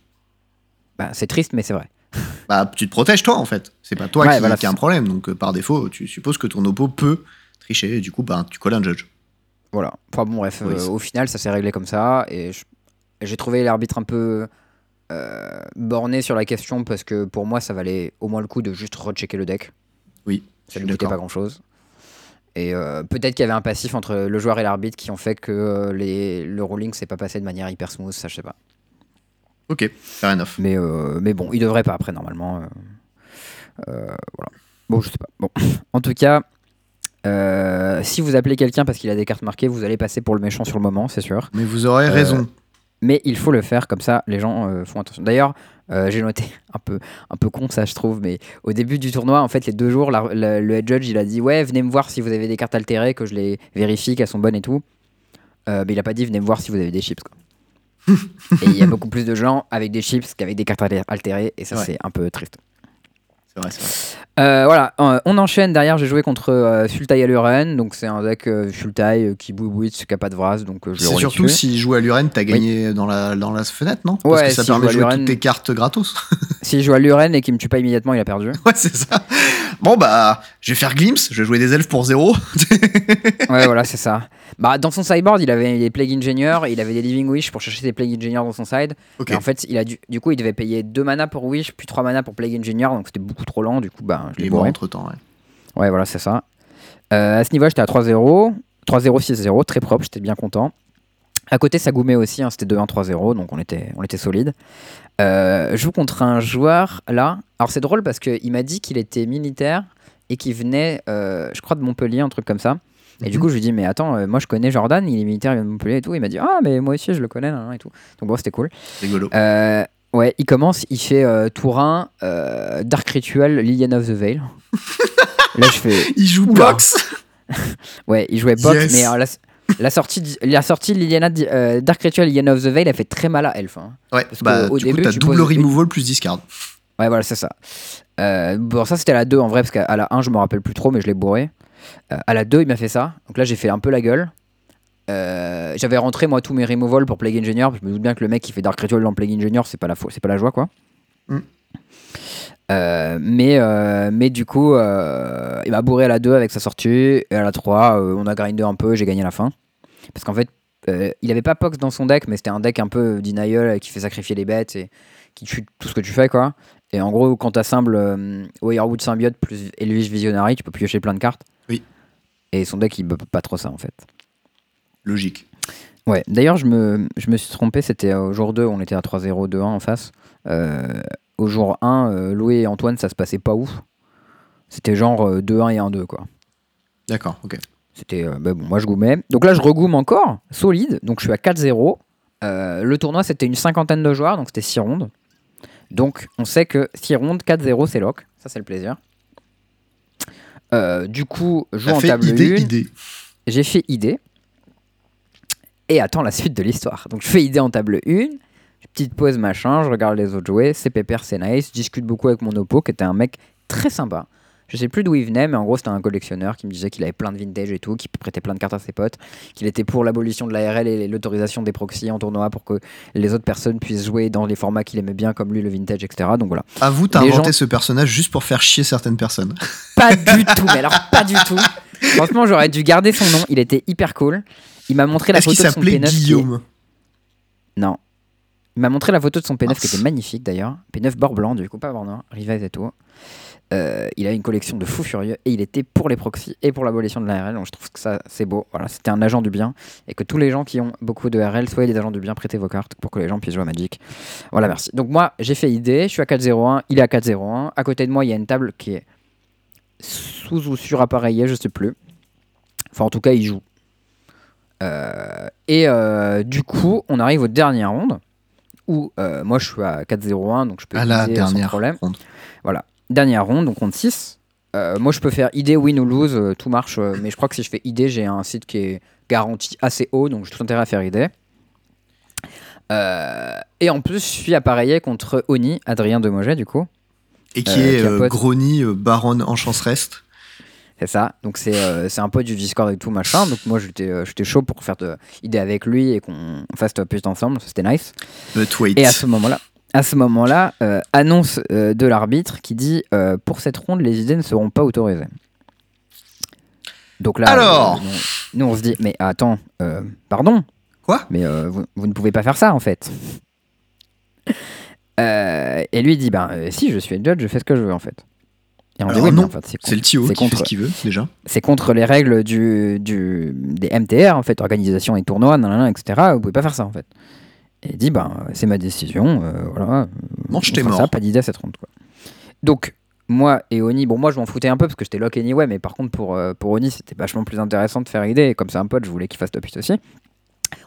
[SPEAKER 1] Bah, c'est triste, mais c'est vrai.
[SPEAKER 2] Bah, tu te protèges toi en fait. C'est pas toi qui, a un problème. Donc, euh, par défaut, tu supposes que ton oppo peut tricher. Et du coup, bah, tu colles un judge.
[SPEAKER 1] Voilà. Enfin, bon, bref, euh, au final, ça s'est réglé comme ça. Et j'ai trouvé l'arbitre un peu borné sur la question parce que pour moi, ça valait au moins le coup de juste rechecker le deck.
[SPEAKER 2] Oui.
[SPEAKER 1] Ça ne coûtait pas grand chose. Et euh, peut-être qu'il y avait un passif entre le joueur et l'arbitre qui ont fait que euh, les, le rolling s'est pas passé de manière hyper smooth, ça je sais pas.
[SPEAKER 2] Ok, fair enough.
[SPEAKER 1] Mais, euh, mais bon, il devrait pas après normalement. voilà. Bon, je sais pas. Bon, en tout cas, si vous appelez quelqu'un parce qu'il a des cartes marquées, vous allez passer pour le méchant sur le moment, c'est sûr.
[SPEAKER 2] Mais vous aurez raison.
[SPEAKER 1] Mais il faut le faire comme ça, les gens font attention. D'ailleurs, euh, j'ai noté un peu, un peu con ça je trouve, mais au début du tournoi, en fait les deux jours, le head judge il a dit ouais venez me voir si vous avez des cartes altérées, que je les vérifie qu'elles sont bonnes et tout. Euh, mais il a pas dit venez me voir si vous avez des chips. Quoi. et il y a beaucoup plus de gens avec des chips qu'avec des cartes altérées et ça c'est un peu triste.
[SPEAKER 2] C'est vrai, c'est vrai.
[SPEAKER 1] Euh, voilà, euh, on enchaîne. Derrière, j'ai joué contre euh, Sultai à Luren. Donc, c'est un deck euh, Sultai qui bouille qui a pas de Vras. Donc, je
[SPEAKER 2] C'est surtout s'il joue à Luren, t'as gagné dans, la, dans la fenêtre, non? Parce que ça permet de jouer toutes tes cartes gratos.
[SPEAKER 1] S'il joue à Luren et qu'il me tue pas immédiatement, il a perdu.
[SPEAKER 2] Ouais, c'est ça. Bon, bah, je vais faire Glimpse, je vais jouer des elfes pour zéro.
[SPEAKER 1] Ouais, voilà, c'est ça. Bah, dans son sideboard, il avait des Plague Engineer, il avait des Living Wish pour chercher des Plague Engineer dans son side.
[SPEAKER 2] ok.
[SPEAKER 1] Et en fait, il a dû, du coup, il devait payer 2 mana pour Wish, puis 3 mana pour Plague Engineer, donc c'était beaucoup trop lent. Du coup, bah, je l'ai bourré.
[SPEAKER 2] entre temps, ouais.
[SPEAKER 1] Ouais, voilà, c'est ça. Euh, à ce niveau, j'étais à 3-0. 3-0-6-0, très propre, j'étais bien content. À côté, ça goumait aussi, hein, c'était 2-1-3-0, donc on était, on était solide. Euh, je joue contre un joueur là. Alors c'est drôle parce qu'il m'a dit qu'il était militaire et qu'il venait, euh, je crois, de Montpellier, un truc comme ça. Et du
[SPEAKER 2] Mhm.
[SPEAKER 1] coup, je lui dis, mais attends, euh, moi je connais Jordan, il est militaire, il vient de Montpellier et tout. Il m'a dit, ah, mais moi aussi je le connais, et tout. Donc bon, c'était cool.
[SPEAKER 2] Rigolo.
[SPEAKER 1] Euh, ouais, il commence, il fait euh, tour 1, euh, Dark Ritual, Lilian of the Veil. là, je fais.
[SPEAKER 2] Il joue
[SPEAKER 1] Oula.
[SPEAKER 2] box
[SPEAKER 1] Ouais, il jouait box,
[SPEAKER 2] Yes.
[SPEAKER 1] mais alors, la, la sortie, la sortie Liliana euh, Dark Ritual Liliana of the Veil, elle fait très mal à Elf. hein.
[SPEAKER 2] Ouais,
[SPEAKER 1] Parce
[SPEAKER 2] bah,
[SPEAKER 1] qu'au
[SPEAKER 2] coup,
[SPEAKER 1] début,
[SPEAKER 2] t'as
[SPEAKER 1] tu
[SPEAKER 2] double
[SPEAKER 1] poses
[SPEAKER 2] removal plus discard.
[SPEAKER 1] Ouais, voilà, c'est ça. Euh, bon, ça c'était à la 2 en vrai, parce qu'à la 1, je me rappelle plus trop, mais je l'ai bourré. Euh, à la 2, il m'a fait ça. Donc là, j'ai fait un peu la gueule. Euh, J'avais rentré moi tous mes removals pour Plague Engineer. Je me doute bien que le mec qui fait Dark Ritual dans Plague Engineer, c'est pas la c'est pas la joie quoi.
[SPEAKER 2] Mm.
[SPEAKER 1] Euh, mais, euh, mais du coup, il m'a bourré à la 2 avec sa sortie. Et à la 3, euh, on a grindé un peu, j'ai gagné la fin. Parce qu'en fait, il avait pas Pox dans son deck, mais c'était un deck un peu denial qui fait sacrifier les bêtes et qui tue tout ce que tu fais quoi. Et en gros, quand t'assembles euh, Wirewood Symbiote plus Elvish Visionary, tu peux piocher plein de cartes.
[SPEAKER 2] Oui.
[SPEAKER 1] Et son deck, il peut pas trop ça en fait.
[SPEAKER 2] Logique.
[SPEAKER 1] Ouais, d'ailleurs, je me, je me suis trompé, c'était au jour 2, on était à 3-0, 2-1 en face. Euh, au jour 1, euh, Louis et Antoine, ça se passait pas ouf. C'était genre euh, 2-1 et 1-2, quoi.
[SPEAKER 2] D'accord, ok.
[SPEAKER 1] C'était. euh, bah bon, moi, je goumais. Donc là, je regoume encore, solide. Donc je suis à 4-0. Euh, le tournoi, c'était une cinquantaine de joueurs, donc c'était 6 rondes. Donc on sait que 6 rondes, 4-0, c'est lock. Ça, c'est le plaisir. Euh, du coup, joue en
[SPEAKER 2] fait
[SPEAKER 1] table
[SPEAKER 2] idée,
[SPEAKER 1] 1.
[SPEAKER 2] idée.
[SPEAKER 1] J'ai fait idée. Et attends la suite de l'histoire. Donc je fais idée en table 1. Petite pause, machin. Je regarde les autres jouer. C'est pépère, c'est nice. Je discute beaucoup avec mon oppo, qui était un mec très sympa. Je sais plus d'où il venait, mais en gros, c'était un collectionneur qui me disait qu'il avait plein de vintage et tout, qu'il prêtait plein de cartes à ses potes, qu'il était pour l'abolition de l'ARL et l'autorisation des proxys en tournoi pour que les autres personnes puissent jouer dans les formats qu'il aimait bien, comme lui, le vintage, etc. Donc voilà.
[SPEAKER 2] Avoue, t'as
[SPEAKER 1] Les
[SPEAKER 2] inventé
[SPEAKER 1] gens-
[SPEAKER 2] ce personnage juste pour faire chier certaines personnes.
[SPEAKER 1] Pas du tout, mais alors pas du tout. Franchement, j'aurais dû garder son nom. Il était hyper cool. Il m'a montré la photo de son
[SPEAKER 2] s'appelait
[SPEAKER 1] P9 qui est-
[SPEAKER 2] Guillaume?
[SPEAKER 1] Non. Il m'a montré la photo de son P9 qui
[SPEAKER 2] Mince.
[SPEAKER 1] était magnifique d'ailleurs. P9 bord blanc, du coup, pas bord noir. Rivaz et tout. Euh, il a une collection de fous furieux et il était pour les proxys et pour l'abolition de l'ARL. Donc je trouve que ça, c'est beau. Voilà, c'était un agent du bien. Et que tous les gens qui ont beaucoup de RL, soyez des agents du bien, prêtez vos cartes pour que les gens puissent jouer à Magic. Voilà, merci. Donc moi, j'ai fait idée. Je suis à 4-0-1. Il est à 4-0-1. À côté de moi, il y a une table qui est sous ou sur appareillée, je sais plus. Enfin, en tout cas, il joue. Euh, et euh, du coup, on arrive aux dernières rondes où euh, moi je suis à 4-0-1, donc je peux
[SPEAKER 2] À la
[SPEAKER 1] idée sans
[SPEAKER 2] dernière
[SPEAKER 1] problème.
[SPEAKER 2] ronde.
[SPEAKER 1] Voilà. Dernière ronde, donc compte 6. Euh, moi je peux faire idée, win ou lose, tout marche, mais je crois que si je fais idée, j'ai un site qui est garanti assez haut, donc j'ai tout intérêt à faire idée. Euh, et en plus, je suis appareillé contre Oni, Adrien Demoget, du coup.
[SPEAKER 2] Et qui
[SPEAKER 1] Euh,
[SPEAKER 2] est euh, Grony, baronne en chancereste.
[SPEAKER 1] C'est ça. Donc c'est euh, un pote du Discord et tout machin. Donc moi j'étais euh, j'étais chaud pour faire de idée avec lui et qu'on fasse de plus ensemble. Ça, C'était nice.
[SPEAKER 2] But wait.
[SPEAKER 1] Et à ce moment-là, à ce moment-là, euh, annonce euh, de l'arbitre qui dit pour cette ronde, les idées ne seront pas autorisées. Donc là,
[SPEAKER 2] Alors
[SPEAKER 1] nous, nous, on se dit mais attends, pardon,
[SPEAKER 2] Quoi?
[SPEAKER 1] Mais vous, vous ne pouvez pas faire ça en fait. Et lui dit ben si je suis le judge, je fais ce que je veux en fait. Et on dit oui,
[SPEAKER 2] non,
[SPEAKER 1] en fait, c'est
[SPEAKER 2] le
[SPEAKER 1] c'est
[SPEAKER 2] qui fait
[SPEAKER 1] contre-
[SPEAKER 2] ce qu'il veut, déjà.
[SPEAKER 1] c'est contre les règles du, du, des MTR, en fait, organisation et tournois, nanana, etc. Vous pouvez pas faire ça, en fait. Et il dit, ben, c'est ma décision, euh, voilà.
[SPEAKER 2] Mange tes morts.
[SPEAKER 1] ça, pas d'idée à cette ronde, quoi. Donc, moi et Oni, bon, moi, je m'en foutais un peu parce que j'étais lock anyway, mais par contre, pour, euh, pour Oni, c'était vachement plus intéressant de faire idée. Et comme c'est un pote, je voulais qu'il fasse top 8 aussi.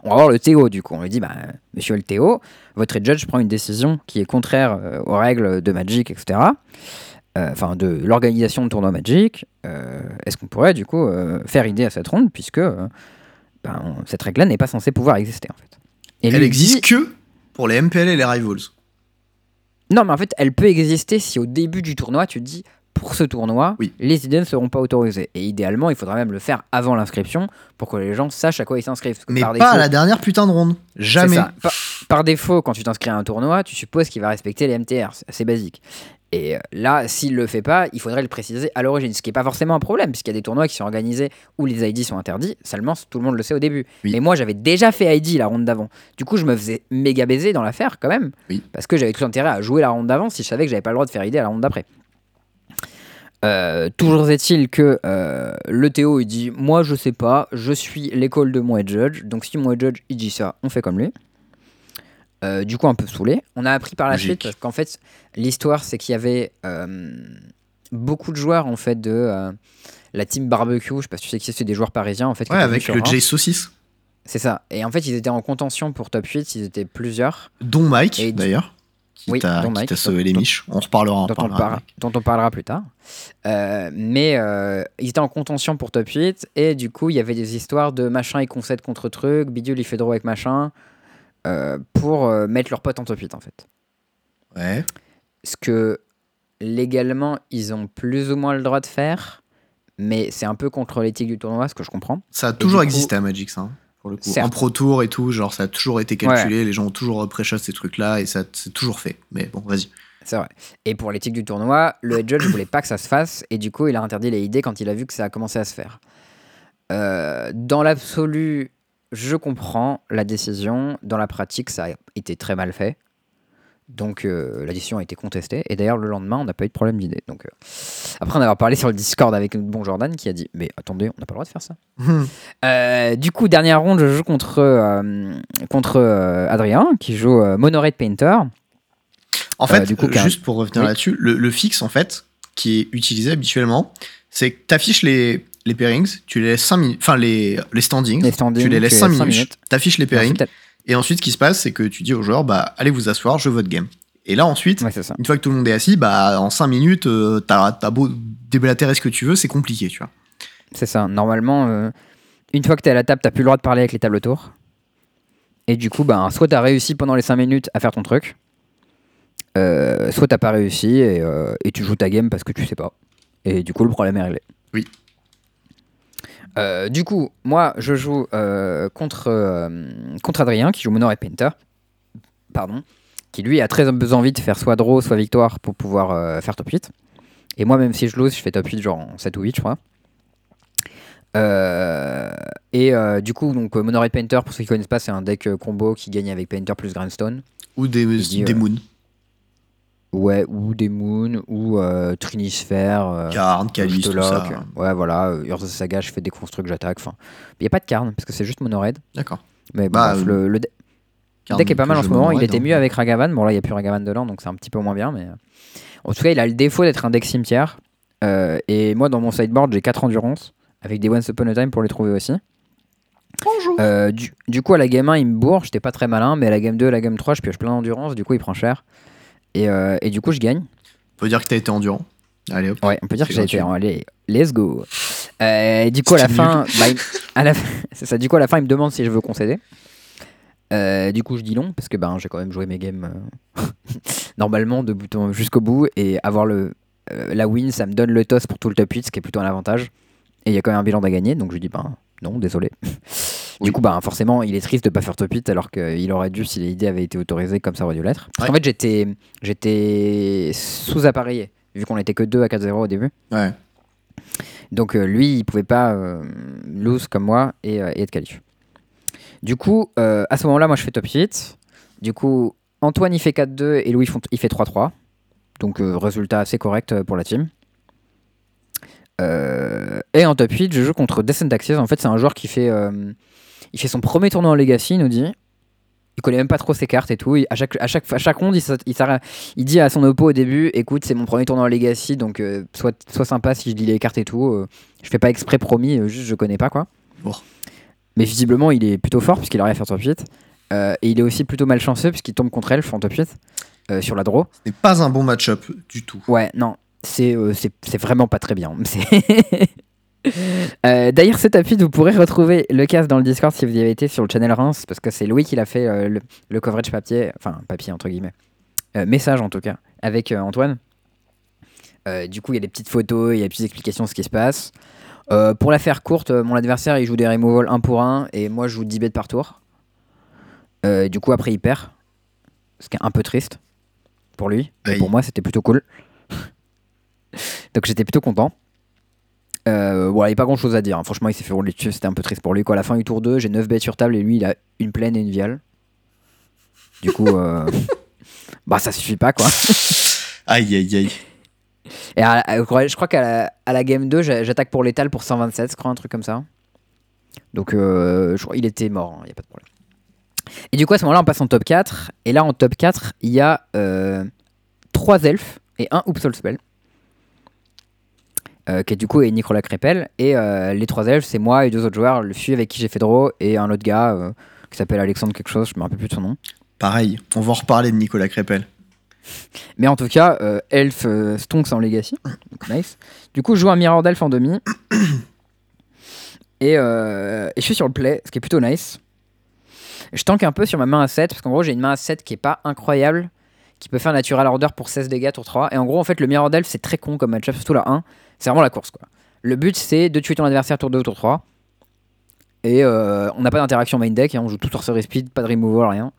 [SPEAKER 1] On va voir le Théo, du coup. On lui dit, bah, monsieur le Théo, votre judge prend une décision qui est contraire euh, aux règles de Magic, etc. Euh, Enfin, de l'organisation de tournoi Magic. Euh, Est-ce qu'on pourrait, du coup, euh, faire idée à cette ronde, puisque ben, on- cette règle-là n'est pas censée pouvoir exister, en fait. Et
[SPEAKER 2] Elle existe
[SPEAKER 1] dit-
[SPEAKER 2] que pour les MPL et les Rivals.
[SPEAKER 1] Non, mais en fait, elle peut exister si au début du tournoi, tu te dis pour ce tournoi,
[SPEAKER 2] Oui.
[SPEAKER 1] les idées ne seront pas autorisées. Et idéalement, il faudra même le faire avant l'inscription pour que les gens sachent à quoi ils s'inscrivent.
[SPEAKER 2] Mais
[SPEAKER 1] par
[SPEAKER 2] pas
[SPEAKER 1] défaut-
[SPEAKER 2] à la dernière putain de ronde. Jamais.
[SPEAKER 1] Par, par défaut, quand tu t'inscris à un tournoi, tu supposes qu'il va respecter les MTR. C'est assez basique. Et euh, là, s'il le fait pas, il faudrait le préciser à l'origine, ce qui n'est pas forcément un problème, puisqu'il y a des tournois qui sont organisés où les ID sont interdits. Seulement, tout le monde le sait au début.
[SPEAKER 2] Oui.
[SPEAKER 1] Mais moi, j'avais déjà fait ID la ronde d'avant. Du coup, je me faisais méga baiser dans l'affaire quand même,
[SPEAKER 2] Oui.
[SPEAKER 1] parce que j'avais tout intérêt à jouer la ronde d'avant si je savais que j'avais pas le droit de faire ID à la ronde d'après. Euh, toujours est-il que euh, le Théo il dit moi je sais pas je suis l'école de mon head judge donc si mon head judge il dit ça on fait comme lui Euh, du coup un peu saoulé. On a appris par la
[SPEAKER 2] Logique.
[SPEAKER 1] suite qu'en fait l'histoire c'est qu'il y avait euh, beaucoup de joueurs en fait de euh, la team barbecue. Je sais pas si tu sais qui c'est c'est des joueurs parisiens en fait
[SPEAKER 2] Ouais, avec le. Jay Saucisse,
[SPEAKER 1] c'est ça. Et en fait ils étaient en contention pour top 8 ils étaient plusieurs.
[SPEAKER 2] Dont Mike,
[SPEAKER 1] Et du-
[SPEAKER 2] d'ailleurs, qui
[SPEAKER 1] Oui,
[SPEAKER 2] t'a sauvé les miches. On reparlera, on
[SPEAKER 1] dont on, parlera- dont on parlera plus tard. Euh, mais euh, ils étaient en contention pour top 8 et du coup il y avait des histoires de machin il concède contre truc, bidule il fait draw avec machin euh, pour euh, mettre leur pote en top 8 en fait.
[SPEAKER 2] Ouais.
[SPEAKER 1] Ce que légalement ils ont plus ou moins le droit de faire, mais c'est un peu contre l'éthique du tournoi, ce que je comprends.
[SPEAKER 2] Ça a toujours
[SPEAKER 1] coup-
[SPEAKER 2] existé à Magic, ça. hein, pour le coup.
[SPEAKER 1] Certes.
[SPEAKER 2] En Pro Tour et tout, genre ça a toujours été calculé, les gens ont toujours pré-shot ces trucs-là et ça c'est toujours fait. Mais bon, vas-y.
[SPEAKER 1] C'est vrai. Et pour l'éthique du tournoi, le head judge voulait pas que ça se fasse et du coup il a interdit les idées quand il a vu que ça a commencé à se faire. Euh, dans l'absolu, je comprends la décision. Dans la pratique, ça a été très mal fait. Donc euh, la décision a été contestée. Et d'ailleurs, le lendemain, on n'a pas eu de problème d'idée. Donc euh, après en avoir parlé sur le Discord avec notre bon Jordan qui a dit Mais attendez, on n'a pas le droit de faire ça. Euh, du coup, dernière ronde, je joue contre, contre Adrien qui joue Monorate Painter.
[SPEAKER 2] En fait,
[SPEAKER 1] du coup, qu'un-
[SPEAKER 2] juste pour revenir
[SPEAKER 1] Oui.
[SPEAKER 2] là-dessus, le, le fixe, en fait, qui est utilisé habituellement, c'est que tu affiches les, les pairings, tu les laisses 5 minutes, enfin les, les standings,
[SPEAKER 1] Les standings,
[SPEAKER 2] tu les laisses
[SPEAKER 1] tu
[SPEAKER 2] 5
[SPEAKER 1] laisses cinq
[SPEAKER 2] minutes,
[SPEAKER 1] minutes.
[SPEAKER 2] tu affiches les pairings,
[SPEAKER 1] ensuite,
[SPEAKER 2] et ensuite, ce qui se passe, c'est que tu dis aux joueurs, bah, allez vous asseoir, je veux votre game. Et là, ensuite,
[SPEAKER 1] Ouais,
[SPEAKER 2] une fois que tout le monde est assis, bah, en 5 minutes, euh, t'as as beau déblatérer ce que tu veux, c'est compliqué, tu vois.
[SPEAKER 1] C'est ça. Normalement, euh, une fois que t'es à la table, t'as plus le droit de parler avec les tables autour. Et du coup, ben, soit t'as réussi pendant les 5 minutes à faire ton truc, euh, soit t'as pas réussi et, euh, et tu joues ta game parce que tu sais pas. Et du coup, le problème est réglé.
[SPEAKER 2] Oui.
[SPEAKER 1] Euh, du coup, moi, je joue euh, contre, euh, contre Adrien, qui joue Monor et Painter. Pardon. Qui lui a très envie de faire soit draw, soit victoire pour pouvoir faire top 8. Et moi, même si je lose, je fais top 8 genre en 7 ou 8, je crois. Et du coup, donc euh, Monorate Painter, pour ceux qui connaissent pas, c'est un deck combo qui gagne avec Painter plus Grindstone.
[SPEAKER 2] Ou des,
[SPEAKER 1] dit,
[SPEAKER 2] des.
[SPEAKER 1] Ouais, ou des Moon, ou euh, Trinisphere. euh,
[SPEAKER 2] Karn, Calice, tout ça.
[SPEAKER 1] Ouais, voilà. Euh, Urza Saga, je fais des constructs, j'attaque. Enfin, il n'y a pas de carne, parce que c'est juste Monored.
[SPEAKER 2] D'accord.
[SPEAKER 1] Mais
[SPEAKER 2] Bah,
[SPEAKER 1] bref, le, le de-
[SPEAKER 2] Karn,
[SPEAKER 1] deck est pas mal en ce moment.
[SPEAKER 2] m'en
[SPEAKER 1] Il était
[SPEAKER 2] hein.
[SPEAKER 1] mieux avec Ragavan. Bon, là, il n'y a plus Ragavan dedans, donc c'est un petit peu moins bien. Mais euh, en tout cas, il a le défaut d'être un deck cimetière. Euh, et moi, dans mon sideboard, j'ai 4 endurance, avec des Once Upon a Time pour les trouver aussi.
[SPEAKER 2] Bonjour.
[SPEAKER 1] Euh, du, du coup, à la game 1, il me bourre, j'étais pas très malin, mais à la game 2, à la game 3, je pioche plein d'endurance, du coup, il prend cher. Et, euh, et du coup, je gagne.
[SPEAKER 2] Faut dire que t'as été endurant. Allez hop.
[SPEAKER 1] Ouais, on peut dire que j'ai été.
[SPEAKER 2] gratuit.
[SPEAKER 1] Allez, let's go. Euh, du coup, à la fin, bah, à la fin- c'est ça. Du coup, à la fin, il me demande si je veux concéder. Euh, du coup, je dis non parce que ben, j'ai quand même joué mes games normalement de bout jusqu'au bout et avoir le la win, ça me donne le toss pour tout le top 8, ce qui est plutôt un avantage. Et il y a quand même un bilan à gagner, donc je dis ben non, désolé.
[SPEAKER 2] Oui.
[SPEAKER 1] Du coup, ben, forcément, il est triste de pas faire top 8 alors qu'il aurait dû, si l'idée avait été autorisée, comme ça aurait dû l'être. Parce qu'en
[SPEAKER 2] Ouais.
[SPEAKER 1] fait, j'étais, j'étais sous-appareillé, vu qu'on était que 2 à 4-0 au début.
[SPEAKER 2] Ouais.
[SPEAKER 1] Donc euh, lui, il pouvait pas euh, lose comme moi et, euh, et être qualif. Du coup, euh, à ce moment-là, moi je fais top 8. Du coup, Antoine il fait 4-2 et Louis font- il fait 3-3. Donc euh, résultat assez correct euh, pour la team. Et en top 8, je joue contre Descent Axis. En fait, c'est un joueur qui fait, il fait son premier tournoi en Legacy, il nous dit. Il connaît même pas trop ses cartes et tout. Il- à, chaque, à, chaque, à chaque ronde, il, il, il dit à son oppo au début Écoute, c'est mon premier tournoi en Legacy, donc euh, sois, sois sympa si je dis les cartes et tout. euh, je fais pas exprès, promis, euh, juste je connais pas quoi.
[SPEAKER 2] Bon.
[SPEAKER 1] Mais visiblement, il est plutôt fort puisqu'il arrive à faire top 8. Euh, et il est aussi plutôt malchanceux puisqu'il tombe contre elle en top 8 euh, sur la draw.
[SPEAKER 2] Ce n'est pas un bon match-up du tout.
[SPEAKER 1] Ouais, non, c'est euh, c'est vraiment pas très bien. Euh, D'ailleurs, ce tapis, vous pourrez retrouver le casque dans le Discord si vous y avez été sur le channel Reims, parce que c'est Louis qui l'a fait euh, le, le coverage papier, enfin papier entre guillemets, Euh, message en tout cas, avec Antoine. Du coup, il y a des petites photos, il y a des petites explications de ce qui se passe. Pour la faire courte, mon adversaire il joue des removals 1 pour 1 et moi je joue 10 bêtes par tour. Du coup, après il perd, ce qui est un peu triste pour lui, mais pour moi c'était plutôt cool Donc j'étais plutôt content. Euh, voilà, il n'y a pas grand chose à dire. hein. Franchement, il s'est fait rouler dessus. C'était un peu triste pour lui. Quoi. À la fin du tour 2, j'ai 9 bêtes sur table et lui, il a une pleine et une viale. Du coup, euh, bah ça suffit pas quoi.
[SPEAKER 2] Aïe, aïe, aïe.
[SPEAKER 1] Et à- à- je crois qu'à la, à la game 2, j'a- j'attaque pour l'étal pour 127, je crois, un truc comme ça. Donc, euh, je crois il était mort, il n'y a pas de problème. Et du coup, à ce moment-là, on passe en top 4. Et là, en top 4, il y a 3 elfes et un Upsol Spell. Euh, qui est du coup est Nicolas Crépel. Et euh, les 3 elfes, c'est moi et deux autres joueurs, le fui avec qui j'ai fait draw et un autre gars euh, qui s'appelle Alexandre quelque chose, je me rappelle plus de son nom.
[SPEAKER 2] Pareil, on va en reparler de Nicolas Crépel.
[SPEAKER 1] Mais en tout cas, Elf Stonks en Legacy. Donc nice. Du coup, je joue un Mirror d'Elf en demi. Et, et je suis sur le play, ce qui est plutôt nice. Je tank un peu sur ma main à 7, parce qu'en gros, j'ai une main à 7 qui est pas incroyable, qui peut faire Natural Order pour 16 dégâts tour 3. Et en gros, en fait, le Mirror d'Elf, c'est très con comme match-up, surtout la 1. C'est vraiment la course, quoi. Le but, c'est de tuer ton adversaire tour 2 ou tour 3. Et euh, on n'a pas d'interaction main deck, et on joue tout sorcery speed, pas de removal, rien.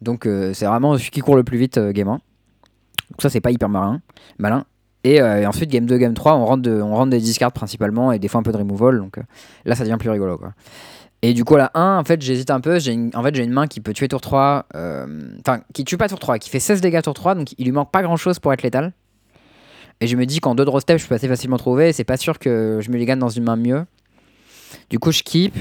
[SPEAKER 1] Donc, euh, c'est vraiment celui qui court le plus vite, euh, game 1. Donc ça, c'est pas hyper malin. malin. Et, ensuite, game 2, game 3, on rentre, on rentre des discards principalement et des fois un peu de removal. Donc là, ça devient plus rigolo. Quoi. Et du coup, à la 1, en fait, j'hésite un peu. J'ai une, en fait, j'ai une main qui peut tuer tour 3. euh, Enfin, qui tue pas tour 3, qui fait 16 dégâts tour 3. Donc il lui manque pas grand chose pour être létal. Et je me dis qu'en 2 draw step, je peux assez facilement trouver. et C'est pas sûr que je me les gagne dans une main mieux. Du coup, je keep.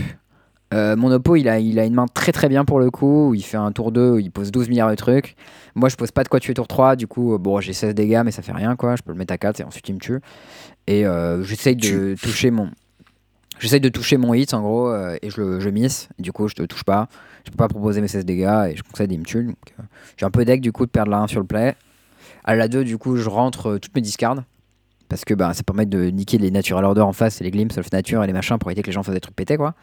[SPEAKER 1] Euh, mon oppo, il a, il a une main très très bien pour le coup. où Il fait un tour 2, où il pose 12 milliards de trucs. Moi, je pose pas de quoi tuer tour 3. Du coup, euh, bon, j'ai 16 dégâts, mais ça fait rien quoi. Je peux le mettre à 4 et ensuite il me tue. Et euh, j'essaye de toucher mon. J'essaye de toucher mon hit en gros euh, et je je miss. Du coup, je te touche pas. Je peux pas proposer mes 16 dégâts et je concède, il me tue. J'ai un peu deck du coup de perdre la 1 sur le play. À la 2, du coup, je rentre euh, toutes mes discards. Parce que bah, ça permet de niquer les natural order en face et les glimpses, self nature et les machins pour éviter que les gens fassent des trucs pétés quoi.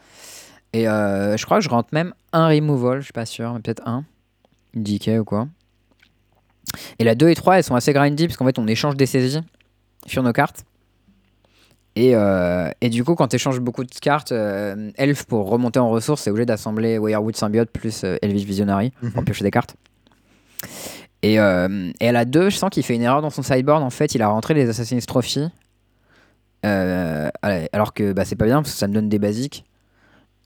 [SPEAKER 1] Et euh, je crois que je rentre même un removal, je suis pas sûr, mais peut-être un. Une DK ou quoi. Et la 2 et 3, elles sont assez grindy parce qu'en fait, on échange des saisies sur nos cartes. Et, euh, et du coup, quand tu échanges beaucoup de cartes, euh, Elf pour remonter en ressources, c'est obligé d'assembler Wirewood Symbiote plus euh, Elvish Visionary pour
[SPEAKER 2] Mhm.
[SPEAKER 1] piocher des cartes. Et, euh, et à la 2, je sens qu'il fait une erreur dans son sideboard. En fait, il a rentré les Assassin's Trophy. Euh, alors que bah, c'est pas bien parce que ça me donne des basiques.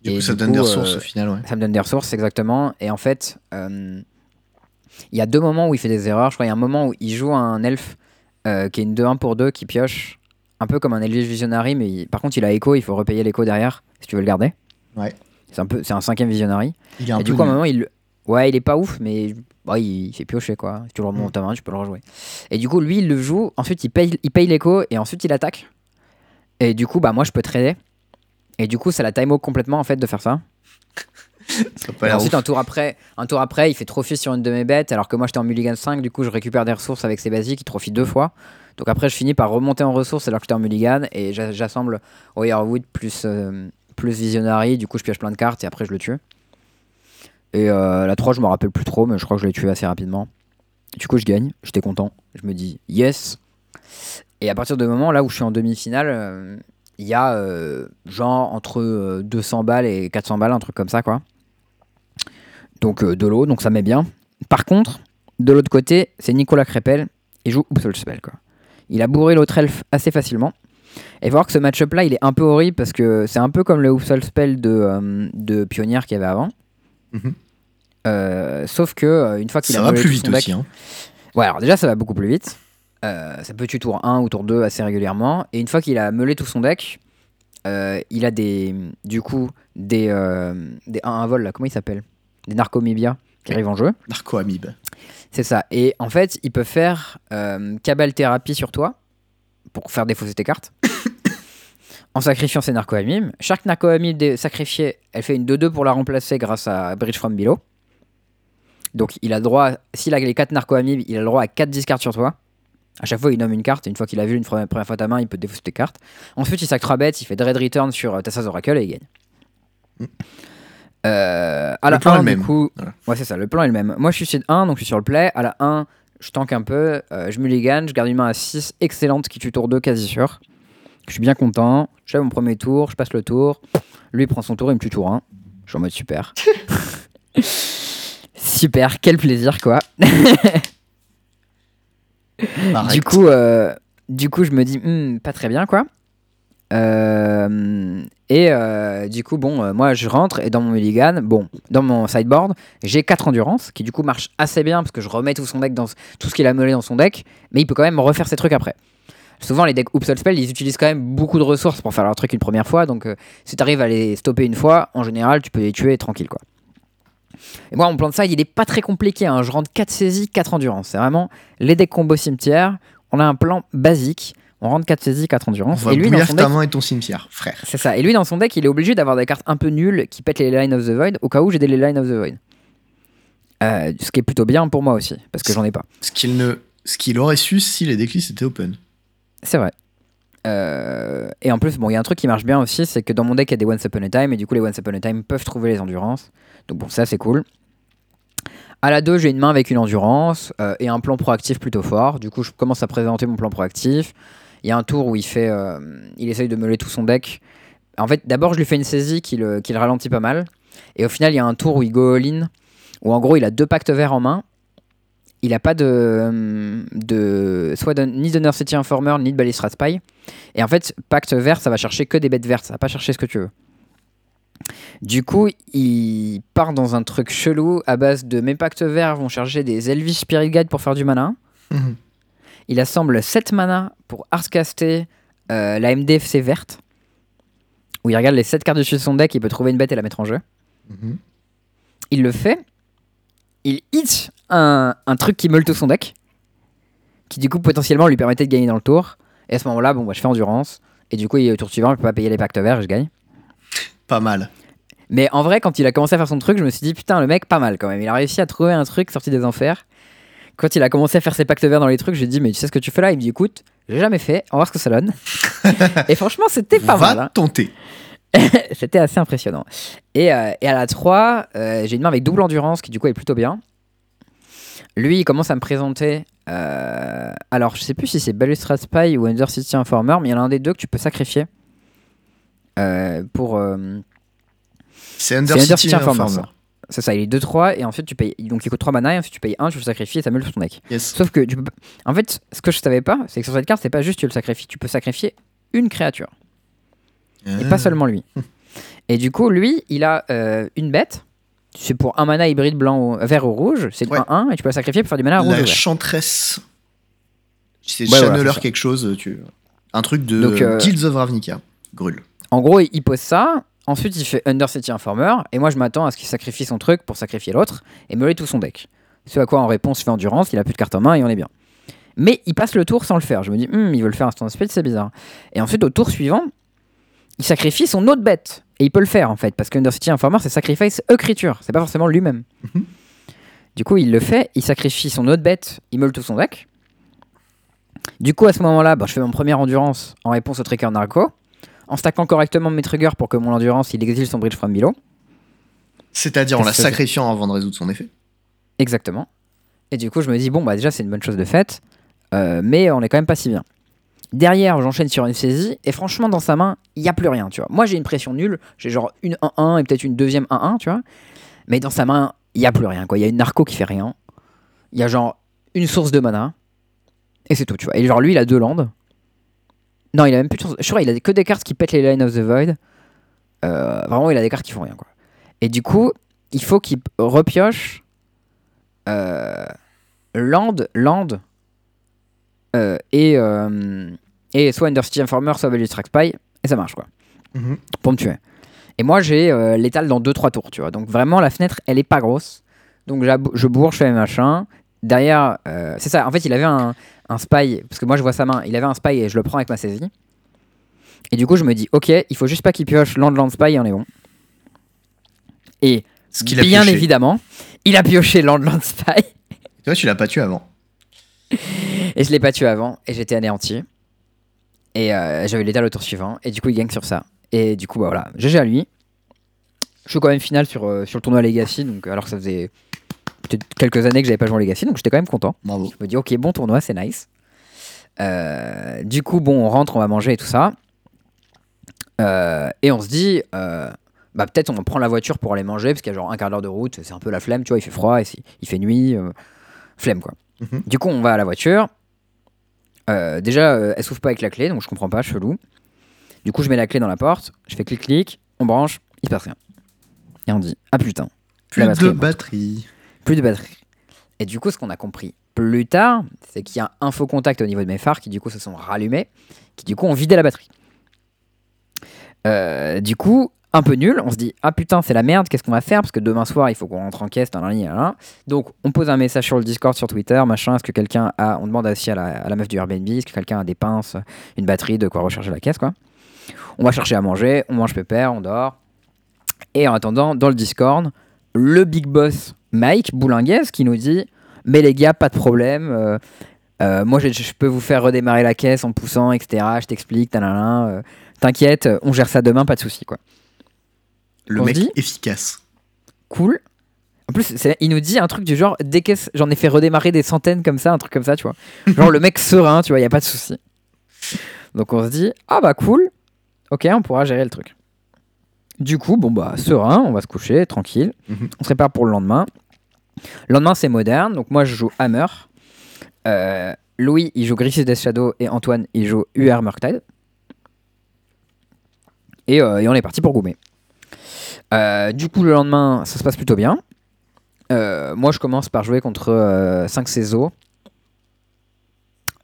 [SPEAKER 2] Du
[SPEAKER 1] Et
[SPEAKER 2] coup, ça
[SPEAKER 1] du
[SPEAKER 2] donne
[SPEAKER 1] coup,
[SPEAKER 2] des ressources au final, ouais.
[SPEAKER 1] Ça me donne des ressources, exactement. Et en fait, il y a deux moments où il fait des erreurs. Je crois qu'il y a un moment où il joue un elfe qui est une 2-1 pour 2 qui pioche un peu comme un Elvish Visionary, mais il- par contre, il a écho, il faut repayer l'écho derrière si tu veux le garder.
[SPEAKER 2] Ouais.
[SPEAKER 1] C'est un, peu, c'est un cinquième Visionary.
[SPEAKER 2] Il est un
[SPEAKER 1] Et du coup, à un moment, il. Ouais, il est pas ouf, mais ouais, il fait piocher quoi. Si tu le remontes
[SPEAKER 2] Mm.
[SPEAKER 1] ta main, tu peux le rejouer. Et du coup, lui, il le joue. Ensuite, il paye, il paye l'écho et ensuite, il attaque. Et du coup, bah, moi, je peux trader. Et du coup, ça la time complètement en fait de faire ça. Et ensuite,
[SPEAKER 2] ouf.
[SPEAKER 1] un tour, après, un tour après, il fait trophy sur une de mes bêtes, alors que moi j'étais en mulligan 5, du coup je récupère des ressources avec ses basiques, il trophy deux fois. Donc après, je finis par remonter en ressources alors que j'étais en mulligan, et j'a- j'assemble Wirewood plus, euh, plus Visionary, du coup je pioche plein de cartes et après je le tue. Et euh, la 3, je me rappelle plus trop, mais je crois que je l'ai tué assez rapidement. Du coup, je gagne, j'étais content. Je me dis yes. Et à partir du moment là où je suis en demi-finale, euh, il y a genre entre euh, 200 balles et 400 balles, un truc comme ça quoi. Donc de l'eau, donc ça met bien. Par contre, de l'autre côté, c'est Nicolas Crépel, il joue Upsol Spell quoi. Il a bourré l'autre elfe assez facilement. Et voir que ce match-up là, il est un peu horrible parce que c'est un peu comme le Upsol Spell de, euh, de Pionnière qu'il y avait avant.
[SPEAKER 2] Mhm.
[SPEAKER 1] Euh, sauf que euh, une fois qu'il a
[SPEAKER 2] Ça va plus
[SPEAKER 1] tout
[SPEAKER 2] vite
[SPEAKER 1] son deck-
[SPEAKER 2] aussi. Hein.
[SPEAKER 1] Ouais, alors déjà, ça va beaucoup plus vite. Euh, ça peut tuer tour 1 ou tour 2 assez régulièrement. Et une fois qu'il a meulé tout son deck, il a des. Du coup, des. des 1 vol là, comment il s'appelle? Des narcomibia qui arrivent en jeu.
[SPEAKER 2] Narco Amib.
[SPEAKER 1] C'est ça. Et en fait, il peut faire euh, Cabal Thérapie sur toi pour faire défausser tes cartes. en sacrifiant ses narcoamimes. Chaque narcoamime sacrifié, elle fait une 2-2 pour la remplacer grâce à Bridge from Below. Donc il a droit, s'il a les 4 narcoamimes, il a le droit à 4 discards sur toi. À chaque fois, il nomme une carte. Une fois qu'il a vu une première fois ta main, il peut défausser tes cartes. Ensuite, il sac 3 bêtes, il fait Dread Return sur euh, Tassas Oracle et il gagne. Euh, à
[SPEAKER 2] Le
[SPEAKER 1] la
[SPEAKER 2] plan est
[SPEAKER 1] 1,
[SPEAKER 2] le
[SPEAKER 1] du
[SPEAKER 2] même.
[SPEAKER 1] coup,
[SPEAKER 2] Voilà.
[SPEAKER 1] ouais, c'est ça, le plan est le même. Moi, je suis seed 1, donc je suis sur le play. À la 1, je tank un peu, euh, je mulligan, je garde une main à 6, excellente, qui tue tour 2, quasi sûr. Je suis bien content. Je fais mon premier tour, je passe le tour. Lui il prend son tour, il me tue tour 1. Je suis en mode super. super, quel plaisir quoi. Du coup, euh, Du coup, je me dis, Hmm, pas très bien, quoi. Euh, et euh, du coup, bon, euh, moi je rentre et dans mon mulligan, bon, dans mon sideboard, j'ai 4 endurance qui du coup marche assez bien parce que je remets tout son deck dans tout ce qu'il a meulé dans son deck, mais il peut quand même refaire ses trucs après. Souvent, les decks Upsell Spell, ils utilisent quand même beaucoup de ressources pour faire leur truc une première fois, donc si tu arrives à les stopper une fois, en général, tu peux les tuer tranquille quoi. Et moi, mon plan de side, il est pas très compliqué. hein. Je rentre 4 saisies, 4 endurance. C'est vraiment les decks combo cimetière. On a un plan basique. On rentre 4 saisies, 4
[SPEAKER 2] On
[SPEAKER 1] endurance.
[SPEAKER 2] va
[SPEAKER 1] Et lui, dans son
[SPEAKER 2] ta
[SPEAKER 1] deck,
[SPEAKER 2] main et ton cimetière, frère.
[SPEAKER 1] c'est ça. Et lui, dans son deck, il est obligé d'avoir des cartes un peu nulles qui pètent les Line of the Void au cas où j'ai des Line of the Void. Euh, ce qui est plutôt bien pour moi aussi, parce que j'en ai pas.
[SPEAKER 2] Ce qu'il ne... Ce qu'il aurait su si les déclics étaient open.
[SPEAKER 1] C'est vrai. Euh, et en plus, bon, il y a un truc qui marche bien aussi, c'est que dans mon deck, il y a des Once Upon a Time, et du coup, les Once Upon a Time peuvent trouver les endurances. Donc bon, ça, c'est cool. À la 2, j'ai une main avec une endurance euh, et un plan proactif plutôt fort. Du coup, je commence à présenter mon plan proactif. Il y a un tour où il fait, euh, il essaye de meuler tout son deck. En fait, d'abord, je lui fais une saisie qui le, qui le ralentit pas mal. Et au final, il y a un tour où il go all-in, où en gros, il a deux pactes verts en main. Il a pas de, de soit de, ni de City Informer ni de Ballistrat Spy. Et en fait, pacte vert, ça va chercher que des bêtes vertes, ça va pas chercher ce que tu veux. Du coup, il part dans un truc chelou à base de mes pactes verts vont chercher des Elvish Spirit Guide pour faire du mana. Il assemble 7 mana pour Artscaster euh, la MDFC verte. Où il regarde les 7 cartes dessus de son deck, il peut trouver une bête et la mettre en jeu.
[SPEAKER 2] Mhm.
[SPEAKER 1] Il le fait. Il hit un, un truc qui meule tout son deck. Qui du coup potentiellement lui permettait de gagner dans le tour. Et à ce moment-là, bon, bah, je fais endurance. Et du coup, il, au tour suivant, il peut pas payer les pactes verts je gagne.
[SPEAKER 2] Pas mal.
[SPEAKER 1] Mais en vrai, quand il a commencé à faire son truc, je me suis dit, putain, le mec, pas mal quand même. Il a réussi à trouver un truc sorti des enfers. Quand il a commencé à faire ses pactes verts dans les trucs, j'ai dit, mais tu sais ce que tu fais là? Il me dit, écoute, j'ai jamais fait, on va voir ce que ça donne. et franchement, c'était pas
[SPEAKER 2] Va
[SPEAKER 1] mal. hein.
[SPEAKER 2] tenter.
[SPEAKER 1] C'était assez impressionnant. Et, euh, et à la 3, euh, j'ai une main avec double endurance qui du coup est plutôt bien. Lui, il commence à me présenter. euh, alors, je sais plus si c'est Balustrade Spy ou Undercity Informer, mais il y en a un des deux que tu peux sacrifier. Pour.
[SPEAKER 2] C'est Undercity
[SPEAKER 1] Informer.
[SPEAKER 2] Informer.
[SPEAKER 1] Ça. C'est ça, il est 2-3 et ensuite tu payes. Donc il coûte 3 mana et ensuite tu payes 1, tu le sacrifies et ça meule sur ton deck.
[SPEAKER 2] Yes.
[SPEAKER 1] Sauf que tu peux En fait, ce que je savais pas, c'est que sur cette carte, c'est pas juste tu le sacrifies, tu peux sacrifier une créature. Et
[SPEAKER 2] Ah.
[SPEAKER 1] pas seulement lui. Et du coup, lui, il a euh, une bête. C'est pour un mana hybride blanc ou vert ou rouge. C'est
[SPEAKER 2] Ouais.
[SPEAKER 1] 1-1 et tu peux la sacrifier pour faire du mana rouge. ou
[SPEAKER 2] La
[SPEAKER 1] vert.
[SPEAKER 2] chanteresse. C'est
[SPEAKER 1] Ouais, voilà,
[SPEAKER 2] quelque chose. Tu... Un truc de
[SPEAKER 1] Donc, euh,
[SPEAKER 2] Guilds of Ravnica. Grul.
[SPEAKER 1] En gros, il pose ça. Ensuite, il fait Undercity Informer. Et moi, je m'attends à ce qu'il sacrifie son truc pour sacrifier l'autre et meuler tout son deck. Ce à quoi, en réponse, je fais Endurance. Il a plus de cartes en main et on est bien. Mais il passe le tour sans le faire. Je me dis, Hum, il veut le faire instant speed, c'est bizarre. Et ensuite, au tour suivant, il sacrifie son autre bête. Et il peut le faire en fait, parce que Undercity Informer, c'est sacrifice a creature, c'est pas forcément lui-même.
[SPEAKER 2] Mhm.
[SPEAKER 1] Du coup, il le fait, il sacrifie son autre bête, il meule tout son deck. Du coup, à ce moment-là, bah, je fais mon première endurance en réponse au trigger narco, en stackant correctement mes triggers pour que mon endurance il exile son bridge from below.
[SPEAKER 2] C'est-à-dire en la sacrifiant avant de résoudre son effet.
[SPEAKER 1] Exactement. Et du coup, je me dis, bon, bah déjà, c'est une bonne chose de faite, euh, mais on est quand même pas si bien. Derrière, j'enchaîne sur une saisie, et franchement, dans sa main, il n'y a plus rien, tu vois. Moi, j'ai une pression nulle, j'ai genre une 1-1 et peut-être une deuxième 1-1, tu vois. Mais dans sa main, il n'y a plus rien, quoi. Il y a une narco qui fait rien. Il y a genre une source de mana, et c'est tout, tu vois. Et genre, lui, il a deux landes. Non, il a même plus de source. Je crois qu'il a que des cartes qui pètent les Line of the Void. Euh, vraiment, il a des cartes qui font rien, quoi. Et du coup, il faut qu'il repioche euh, Land, Land euh, et, et soit Undercity Informer, soit Value Track Spy, et ça marche quoi,
[SPEAKER 2] Mhm.
[SPEAKER 1] pour me tuer. Et moi j'ai euh, l'étal dans 2-3 tours, tu vois. Donc vraiment la fenêtre elle est pas grosse. Donc je bourre, je fais mes machins. Derrière, euh, c'est ça, en fait il avait un, un spy, parce que moi je vois sa main, il avait un spy et je le prends avec ma saisie. Et du coup je me dis, ok, il faut juste pas qu'il pioche Land, Land Spy et on est bon. Et
[SPEAKER 2] Ce qu'il a
[SPEAKER 1] bien évidemment, il a pioché Land, Land Spy.
[SPEAKER 2] Toi, tu l'as pas tué avant.
[SPEAKER 1] Et je l'ai pas tué avant, et j'étais anéanti. Et euh, j'avais l'état au tour suivant, et du coup il gagne sur ça. Et du coup, bah voilà, GG à lui. Je suis quand même final sur, euh, sur le tournoi Legacy, donc alors que ça faisait peut-être quelques années que j'avais pas joué en Legacy, donc j'étais quand même content.
[SPEAKER 2] Bravo.
[SPEAKER 1] Je me dis, ok, bon tournoi, c'est nice. Euh, du coup, bon, on rentre, on va manger et tout ça. Euh, et on se dit, euh, bah peut-être on prend la voiture pour aller manger, parce qu'il y a genre un quart d'heure de route, c'est un peu la flemme, tu vois, il fait froid, et il fait nuit, flemme quoi.
[SPEAKER 2] Mhm.
[SPEAKER 1] Du coup, on va à la voiture. Déjà, elle s'ouvre pas avec la clé, donc je comprends pas, chelou. Du coup, je mets la clé dans la porte, je fais clic-clic, on branche, il se passe rien. Et on dit, ah putain,
[SPEAKER 2] Plus
[SPEAKER 1] La batterie
[SPEAKER 2] de batterie.
[SPEAKER 1] Plus de batterie. Et du coup, ce qu'on a compris plus tard, c'est qu'il y a un faux contact au niveau de mes phares qui, du coup, se sont rallumés, qui, du coup, ont vidé la batterie. Euh, du coup, un peu nul, on se dit Ah putain, c'est la merde, qu'est-ce qu'on va faire? Parce que demain soir, il faut qu'on rentre en caisse. nan, nan. Donc, on pose un message sur le Discord, sur Twitter, machin. Est-ce que quelqu'un a. On demande aussi à la, à la meuf du Airbnb Est-ce que quelqu'un a des pinces, une batterie, de quoi recharger la caisse, quoi. On va chercher à manger, on mange pépère, on dort. Et en attendant, dans le Discord, le big boss Mike Boulinguez qui nous dit Mais les gars, pas de problème. euh, euh, moi, je, je peux vous faire redémarrer la caisse en poussant, etc. Je t'explique, euh, T'inquiète, on gère ça demain, pas de souci, quoi.
[SPEAKER 2] Le
[SPEAKER 1] On
[SPEAKER 2] mec
[SPEAKER 1] dit
[SPEAKER 2] efficace.
[SPEAKER 1] Cool. En plus, il nous dit un truc du genre dès que j'en ai fait redémarrer des centaines comme ça, un truc comme ça, tu vois. Genre le mec serein, tu vois, il y a pas de souci. Donc on se dit ah bah cool. OK, on pourra gérer le truc. Du coup, bon bah serein, on va se coucher tranquille.
[SPEAKER 2] Mhm.
[SPEAKER 1] On se prépare pour le lendemain. Le lendemain, c'est moderne. Donc moi, je joue Hammer. Euh, Louis, il joue Gris Death Shadow et Antoine, il joue UR Murktide. Et, euh, et on est parti pour Goumet. Euh, du coup, le lendemain, ça se passe plutôt bien. Moi, je commence par jouer contre 5 Céso.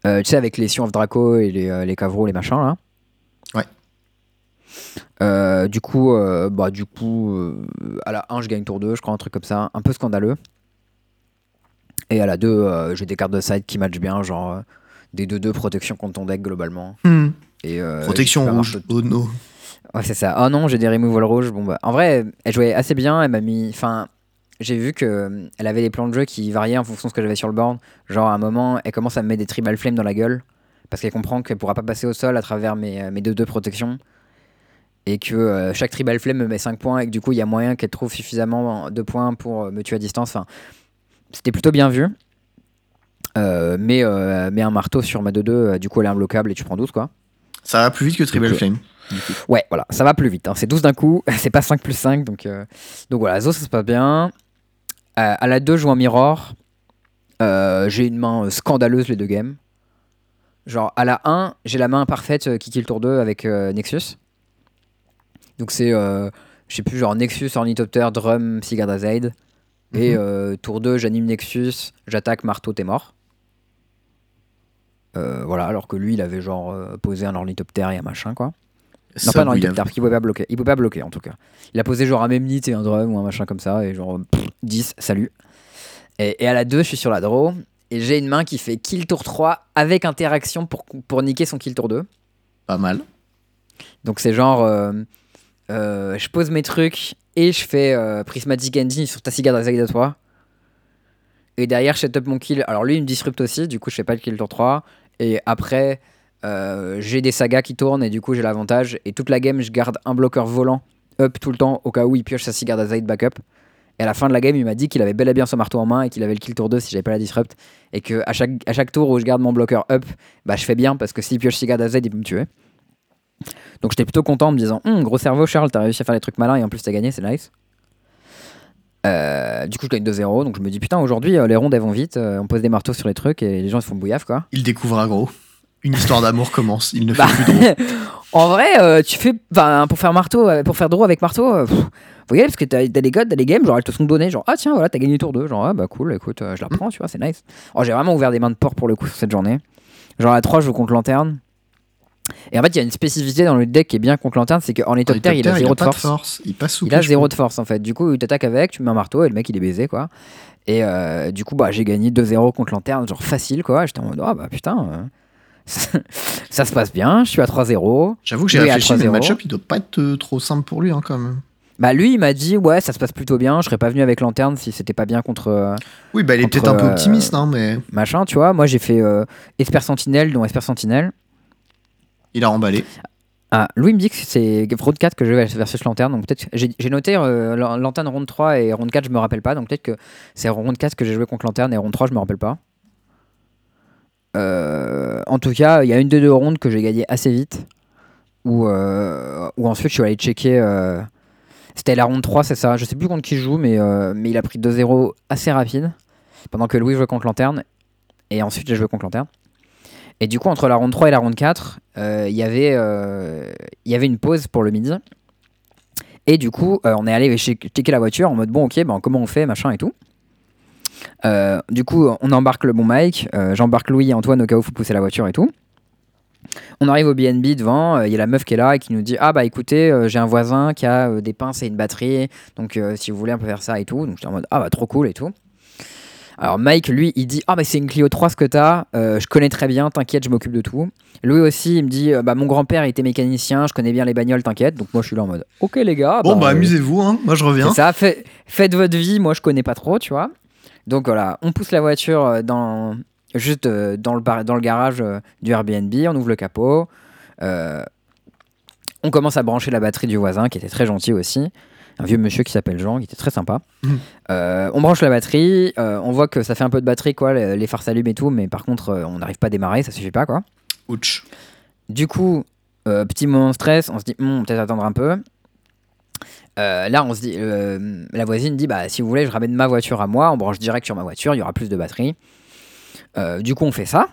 [SPEAKER 1] Tu sais, avec les Sion of Draco et les, les les machins, là. Euh, du coup, euh, bah, du coup euh, à la 1, je gagne tour 2, je crois, un truc comme ça. Un peu scandaleux. Et à la 2, euh, j'ai des cartes de side qui matchent bien, genre des 2-2 protection contre ton deck, globalement.
[SPEAKER 2] Hmm.
[SPEAKER 1] Et,
[SPEAKER 2] Protection rouge. Oh no.
[SPEAKER 1] Ouais, c'est ça. Oh non, j'ai des removal rouges. Bon, bah, en vrai, elle jouait assez bien. Elle m'a mis. Enfin, j'ai vu que elle avait des plans de jeu qui variaient en fonction de ce que j'avais sur le board. Genre, à un moment, elle commence à me mettre des tribal flames dans la gueule. Parce qu'elle comprend qu'elle pourra pas passer au sol à travers mes, mes 2-2 protections. Et que euh, chaque tribal flame me met 5 points. Et que du coup, il y a moyen qu'elle trouve suffisamment de points pour euh, me tuer à distance. Enfin, c'était plutôt bien vu. Euh, mais, mais un marteau sur ma 2-2, euh, du coup, elle est imbloquable et tu prends 12, quoi.
[SPEAKER 2] Ça va plus vite que Tribal
[SPEAKER 1] Donc,
[SPEAKER 2] Flame.
[SPEAKER 1] Ouais, voilà, ça va plus vite. hein. C'est 12 d'un coup, c'est pas 5 plus 5. Donc, donc voilà, Zo, ça se passe bien. À la 2, je joue en Mirror. J'ai une main scandaleuse les deux games. Genre, à la 1, j'ai la main parfaite qui kill tour 2 avec Nexus. Donc, c'est, euh, je sais plus, genre Nexus, Ornithopter, Drum, Psygarda Zaid. Et
[SPEAKER 2] Mhm.
[SPEAKER 1] euh, tour 2, j'anime Nexus, j'attaque Marteau, t'es mort. Euh, voilà, alors que lui, il avait genre euh, posé un Ornithopter et un machin, quoi. Non, pas
[SPEAKER 2] oui,
[SPEAKER 1] les parce qu'il pouvait pas bloquer. Il pouvait pas bloquer en tout cas. Il a posé genre un Memnit et un drum ou un machin comme ça et genre pff, 10, salut. Et, et à la 2, je suis sur la draw et j'ai une main qui fait kill tour 3 avec interaction pour, pour niquer son kill tour 2.
[SPEAKER 2] Pas mal.
[SPEAKER 1] Donc c'est genre euh, euh, je pose mes trucs et je fais euh, Prismatic Engine sur ta cigare à toi. Et derrière, je set up mon kill. Alors lui, il me disrupte aussi, du coup, je fais pas le kill tour 3. Et après, euh, j'ai des sagas qui tournent et du coup, j'ai l'avantage. Et toute la game, je garde un bloqueur volant up tout le temps au cas où il pioche sa cigare d'Azaïd backup. Et à la fin de la game, il m'a dit qu'il avait bel et bien son marteau en main et qu'il avait le kill tour 2 si j'avais pas la disrupt. Et que à chaque, à chaque tour où je garde mon bloqueur up, bah je fais bien parce que s'il pioche cigare d'Azaïd, il peut me tuer. Donc j'étais plutôt content en me disant Hum, gros cerveau, Charles, t'as réussi à faire des trucs malins et en plus t'as gagné, c'est nice. Euh, du coup, je gagne 2-0. Donc je me dis Putain, aujourd'hui, euh, les rondes elles vont vite. euh, on pose des marteaux sur les trucs et les gens ils se font bouillaf quoi.
[SPEAKER 2] Il découvre gros. Une histoire d'amour commence. Il ne
[SPEAKER 1] Bah,
[SPEAKER 2] fait plus de drôle.
[SPEAKER 1] en vrai, tu fais. Enfin, pour faire marteau, pour faire draw avec marteau, pff, y aller parce que t'as des codes, t'as des games, genre elles te sont données, genre ah tiens, voilà, t'as gagné tour 2. Genre ah bah cool, écoute, je la prends, tu vois, c'est nice. Oh, j'ai vraiment ouvert des mains de porc pour le coup sur cette journée. Genre à 3, je joue contre lanterne. Et en fait, il y a une spécificité dans le deck qui est bien contre lanterne, c'est qu'en hélicoptère, il a
[SPEAKER 2] Hélicoptère,
[SPEAKER 1] 0 de
[SPEAKER 2] pas
[SPEAKER 1] force.
[SPEAKER 2] Il passe sous
[SPEAKER 1] Il a zéro de force en fait. Du coup, il t'attaque avec, tu mets un marteau et le mec il est baisé quoi. Et euh, du coup, bah, j'ai gagné 2-0 contre Lanterne, genre facile quoi. J'étais en mode, ah bah putain, euh, ça se passe bien, je suis à 3-0.
[SPEAKER 2] J'avoue que j'ai réfléchi, mais le
[SPEAKER 1] 3-0.
[SPEAKER 2] match-up, il doit pas être euh, trop simple pour lui, hein, quand même.
[SPEAKER 1] Bah lui, il m'a dit, ouais, ça se passe plutôt bien, je serais pas venu avec Lanterne si c'était pas bien contre
[SPEAKER 2] Oui, bah, il est peut-être un peu optimiste, hein, mais
[SPEAKER 1] machin, tu vois. Moi, j'ai fait euh, Esper Sentinelle, dont Esper Sentinelle.
[SPEAKER 2] Il a remballé.
[SPEAKER 1] Ah, Louis me dit que c'est Round 4 que je vais versus Lanterne, donc peut-être j'ai noté euh, Lan- Lanterne Round 3 et Round 4, je me rappelle pas, donc peut-être que c'est Round 4 que j'ai joué contre Lanterne et Round 3, je me rappelle pas. Euh, en tout cas, il y a une des deux rondes que j'ai gagné assez vite, où, euh, où ensuite je suis allé checker. C'était la ronde 3, c'est ça. Je sais plus contre qui je joue, mais, mais il a pris 2-0 assez rapide, pendant que Louis jouait contre Lanterne, et ensuite j'ai joué contre Lanterne. Et du coup, entre la ronde 3 et la ronde 4, euh, il y avait, euh, y avait une pause pour le midi. Et du coup, euh, on est allé che- checker la voiture en mode bon, ok, ben, comment on fait, machin et tout. Euh, du coup, on embarque le bon Mike, j'embarque Louis et Antoine au cas où il faut pousser la voiture et tout. On arrive au BNB devant, il y a la meuf qui est là et qui nous dit Ah bah écoutez, j'ai un voisin qui a des pinces et une batterie, donc si vous voulez, on peut faire ça et tout. Donc j'étais en mode Ah bah trop cool et tout. Alors Mike, lui, il dit Ah bah c'est une Clio 3 ce que t'as, euh, je connais très bien, t'inquiète, je m'occupe de tout. Louis aussi, il me dit euh, Bah mon grand-père était mécanicien, je connais bien les bagnoles, t'inquiète. Donc moi je suis là en mode Ok les gars,
[SPEAKER 2] Bon, bah,
[SPEAKER 1] euh,
[SPEAKER 2] amusez-vous, hein. Moi, je reviens.
[SPEAKER 1] ça, fait- faites votre vie, moi je connais pas trop, tu vois. Donc voilà, on pousse la voiture dans, juste dans, le bar- dans le garage du Airbnb, on ouvre le capot. euh, on commence à brancher la batterie du voisin qui était très gentil aussi. Un vieux monsieur qui s'appelle Jean, qui était très sympa.
[SPEAKER 2] Mhm.
[SPEAKER 1] Euh, on branche la batterie, euh, on voit que ça fait un peu de batterie, quoi, les, les phares s'allument et tout, mais par contre, euh, on n'arrive pas à démarrer, ça suffit pas, quoi.
[SPEAKER 2] Ouch.
[SPEAKER 1] Du coup, petit moment de stress, on se dit, Hmm, peut-être attendre un peu. Euh, là, on se dit, euh, la voisine dit, bah, si vous voulez, je ramène ma voiture à moi, on branche direct sur ma voiture, il y aura plus de batterie. Euh, du coup, on fait ça.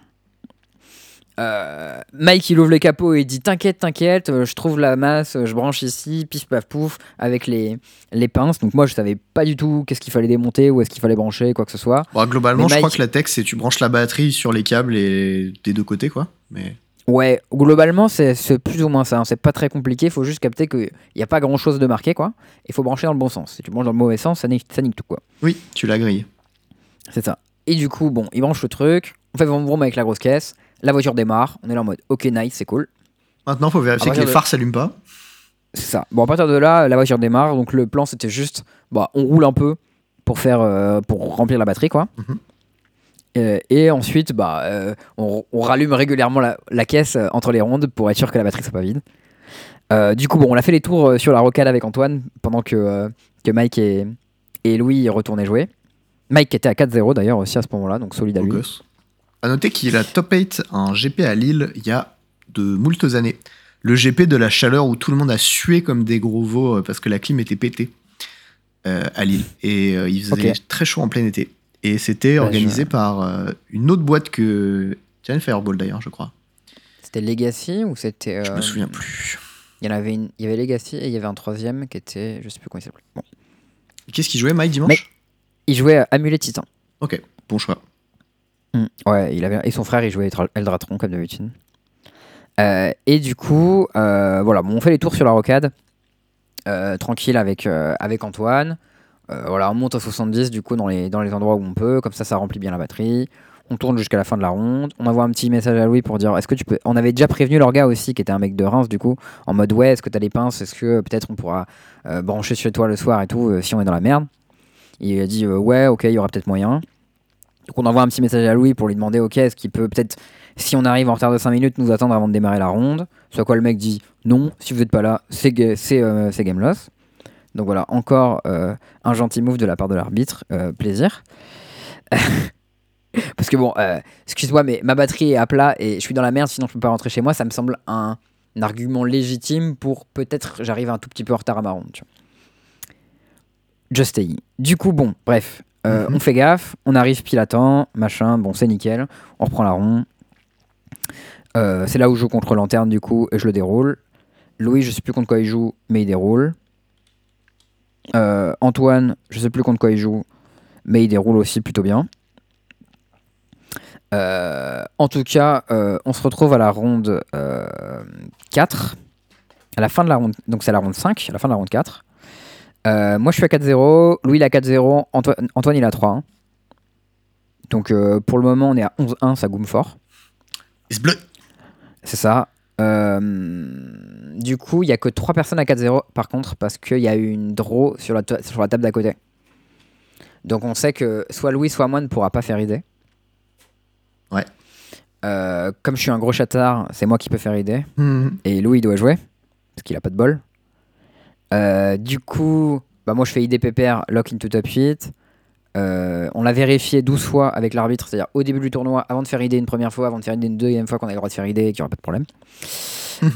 [SPEAKER 1] Euh, Mike, il ouvre le capot et il dit, t'inquiète, t'inquiète, euh, je trouve la masse, euh, je branche ici, pif paf pouf, avec les, les pinces. Donc moi, je savais pas du tout qu'est-ce qu'il fallait démonter, ou est-ce qu'il fallait brancher, quoi que ce soit.
[SPEAKER 2] Bon, globalement, je crois que la tech, c'est tu branches la batterie sur les câbles et des deux côtés, quoi. Mais
[SPEAKER 1] Ouais, globalement, c'est plus ou moins ça. hein. C'est pas très compliqué. Faut juste capter qu'il n'y a pas grand chose de marqué, quoi. Il faut brancher dans le bon sens. Si tu branches dans le mauvais sens, ça nique, ça nique tout, quoi.
[SPEAKER 2] oui, tu l'as grillé.
[SPEAKER 1] C'est ça. Et du coup, bon, il branche le truc. On fait vroom avec la grosse caisse. La voiture démarre. On est là en mode, ok, nice, c'est cool.
[SPEAKER 2] Maintenant, faut vérifier que les
[SPEAKER 1] de-
[SPEAKER 2] phares s'allument pas.
[SPEAKER 1] C'est ça. Bon, à partir de là, la voiture démarre. Donc le plan, c'était juste, bah, on roule un peu pour faire, euh, pour remplir la batterie, quoi.
[SPEAKER 2] Mhm.
[SPEAKER 1] Euh, et ensuite, bah, euh, on, on rallume régulièrement la, la caisse euh, entre les rondes pour être sûr que la batterie soit pas vide. Du coup, bon, on a fait les tours sur la rocade avec Antoine pendant que, que Mike et, et Louis retournaient jouer. Mike était à 4-0 d'ailleurs aussi à ce moment-là, donc solide à lui.
[SPEAKER 2] gosse. À noter qu'il a top 8 en GP à Lille il y a de moultes années. Le GP de la chaleur où tout le monde a sué comme des gros veaux euh, parce que la clim était pétée euh, à Lille. Et euh, il faisait très chaud en plein été. Et c'était
[SPEAKER 1] Bah,
[SPEAKER 2] organisé
[SPEAKER 1] je-
[SPEAKER 2] par euh, une autre boîte que. Tiens, Fireball d'ailleurs, je crois.
[SPEAKER 1] C'était Legacy ou c'était.
[SPEAKER 2] Je me souviens plus.
[SPEAKER 1] Il y en avait une, il y avait Legacy et il y avait un troisième qui était, je sais plus comment il s'appelait. Bon.
[SPEAKER 2] Qu'est-ce qu'il jouait, Mike, dimanche?
[SPEAKER 1] Mais- Il jouait Amulet Titan.
[SPEAKER 2] Ok, bon choix.
[SPEAKER 1] Mm. Ouais, il avait et son frère il jouait Eldra- Eldratron comme d'habitude. Euh, et du coup, euh, voilà, on fait les tours sur la rocade, euh, tranquille avec euh, avec Antoine. Voilà, on monte à 70 du coup dans les dans les endroits où on peut, comme ça ça remplit bien la batterie. On tourne jusqu'à la fin de la ronde. On envoie un petit message à Louis pour dire est-ce que tu peux. On avait déjà prévenu leur gars aussi qui était un mec de Reims du coup en mode ouais est-ce que t'as des pinces est-ce que peut-être on pourra brancher chez toi le soir et tout si on est dans la merde. Il a dit ouais ok il y aura peut-être moyen. Donc on envoie un petit message à Louis pour lui demander ok est-ce qu'il peut peut-être si on arrive en retard de 5 minutes nous attendre avant de démarrer la ronde. Soit quoi le mec dit non si vous n'êtes pas là euh, c'est game loss. Donc voilà encore euh, un gentil move de la part de l'arbitre euh, plaisir. Parce que bon, excuse-moi, mais ma batterie est à plat et je suis dans la merde, sinon je peux pas rentrer chez moi. Ça me semble un, argument légitime pour peut-être j'arrive un tout petit peu en retard à ma ronde. tu vois. Just. Du coup, bon, bref, euh,
[SPEAKER 2] Mhm.
[SPEAKER 1] on fait gaffe, on arrive pile à temps, machin, bon, c'est nickel. On reprend la ronde. Euh, c'est là où je joue contre lanterne, du coup, et je le déroule. Louis, je sais plus contre quoi il joue, mais il déroule. Euh, Antoine, je sais plus contre quoi il joue, mais il déroule aussi plutôt bien. En tout cas, on se retrouve à la ronde euh, 4. À la fin de la ronde, donc c'est la ronde 5, à la fin de la ronde 4. Euh, moi je suis à 4-0, Louis il a 4-0, Antoine, Antoine il a 3. Donc euh, pour le moment on est à 11-1, ça goume fort.
[SPEAKER 2] Bleu.
[SPEAKER 1] C'est ça. Euh, du coup, il y a que 3 personnes à 4-0 par contre, parce qu'il y a eu une draw sur la, ta- sur la table d'à côté. Donc on sait que soit Louis, soit moi ne pourra pas faire idée.
[SPEAKER 2] Ouais.
[SPEAKER 1] Euh, comme je suis un gros chatard, c'est moi qui peux faire idée.
[SPEAKER 2] Mhm.
[SPEAKER 1] Et Louis il doit jouer, parce qu'il a pas de bol. Euh, du coup, bah moi je fais ID PPR, lock into top 8. Euh, on l'a vérifié 12 fois avec l'arbitre, c'est-à-dire au début du tournoi, avant de faire ID une première fois, avant de faire ID une deuxième fois qu'on a le droit de faire ID et qu'il n'y aura pas de problème.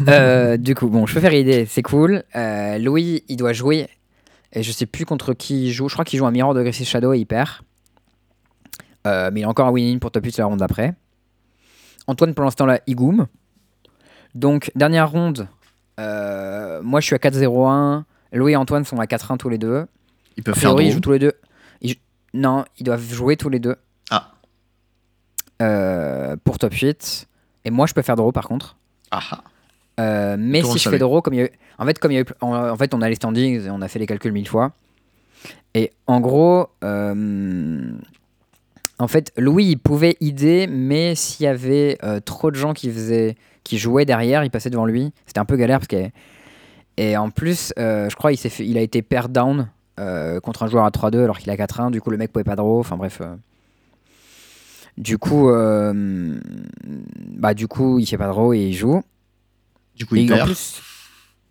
[SPEAKER 1] Euh, du coup, bon, je peux faire ID, c'est cool. Euh, Louis, il doit jouer. Et je sais plus contre qui il joue. Je crois qu'il joue un Mirror de Griffith Shadow et il perd. Mais il a encore un win-in pour top 8 la ronde d'après. Antoine, pour l'instant, là, il goum. Donc, dernière ronde. Euh, moi, je suis à 4-0-1. Louis et Antoine sont à 4-1 tous les deux.
[SPEAKER 2] Ils peuvent faire
[SPEAKER 1] ils jouent tous les deux. Ils Non, ils doivent jouer tous les deux
[SPEAKER 2] Ah,
[SPEAKER 1] euh, pour top 8. Et moi, je peux faire draw par contre.
[SPEAKER 2] ah, ah.
[SPEAKER 1] Euh, mais si je
[SPEAKER 2] savait.
[SPEAKER 1] fais draw, comme il y a eu- en fait, comme il y a eu... en, fait, on a les standings et on a fait les calculs mille fois. Et en gros, euh, en fait, Louis, il pouvait idée, mais s'il y avait trop de gens qui faisaient, qui jouaient derrière, il passait devant lui. C'était un peu galère parce que et en plus, euh, je crois, il s'est fait, il a été pair down euh, contre un joueur à 3-2 alors qu'il a 4-1. Du coup, le mec pouvait pas draw. Enfin bref. euh. Du coup, bah du coup, il fait pas draw et il joue.
[SPEAKER 2] Du coup,
[SPEAKER 1] Et
[SPEAKER 2] il perd.
[SPEAKER 1] plus-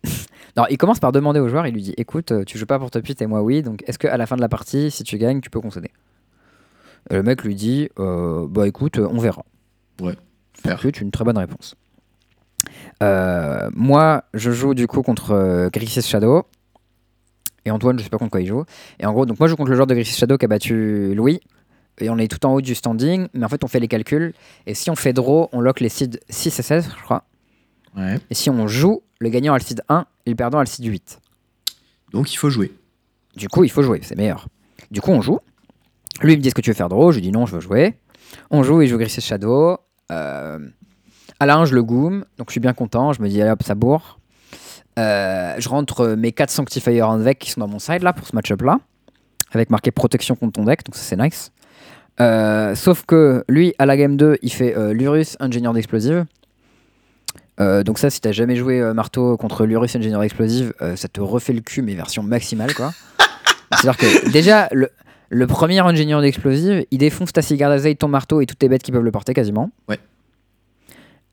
[SPEAKER 1] non, il commence par demander au joueur, il lui dit écoute, tu joues pas pour top 8 et moi oui, donc est-ce qu'à la fin de la partie, si tu gagnes, tu peux concéder? Et le mec lui dit bah écoute, on verra.
[SPEAKER 2] Fair.
[SPEAKER 1] C'est une très bonne réponse. Euh, moi, je joue du coup contre euh, Grixis Shadow. Et Antoine, je sais pas contre quoi il joue. Et en gros, donc moi je joue contre le joueur de Grixis Shadow qui a battu Louis. Et on est tout en haut du standing, mais en fait on fait les calculs. Et si on fait draw, on lock les seeds 6 et 16, je crois.
[SPEAKER 2] Ouais.
[SPEAKER 1] Et si on joue, le gagnant a le seed 1 et le perdant a le seed 8.
[SPEAKER 2] Donc, il faut jouer.
[SPEAKER 1] Du coup, il faut jouer, c'est meilleur. Du coup, on joue. Lui, il me dit Est-ce que tu veux faire draw? Je lui dis non, je veux jouer. On joue, il joue Grisses Shadow. Euh, 1, je le goom, donc je suis bien content. Je me dis Allez hop, ça bourre. Euh, je rentre mes 4 Sanctifier en deck qui sont dans mon side là pour ce match-up là, avec marqué protection contre ton deck, donc ça c'est nice. Euh, sauf que lui, à la game 2, il fait euh, Lurus, ingénieur d'explosive. Euh, donc ça, si t'as jamais joué euh, marteau contre Lurus, ingénieur d'explosive, euh, ça te refait le cul, mais version maximale quoi. C'est-à-dire que déjà, le, premier ingénieur d'explosive, il défonce ta cigare d'azeille, ton marteau et toutes tes bêtes qui peuvent le porter quasiment.
[SPEAKER 2] Ouais.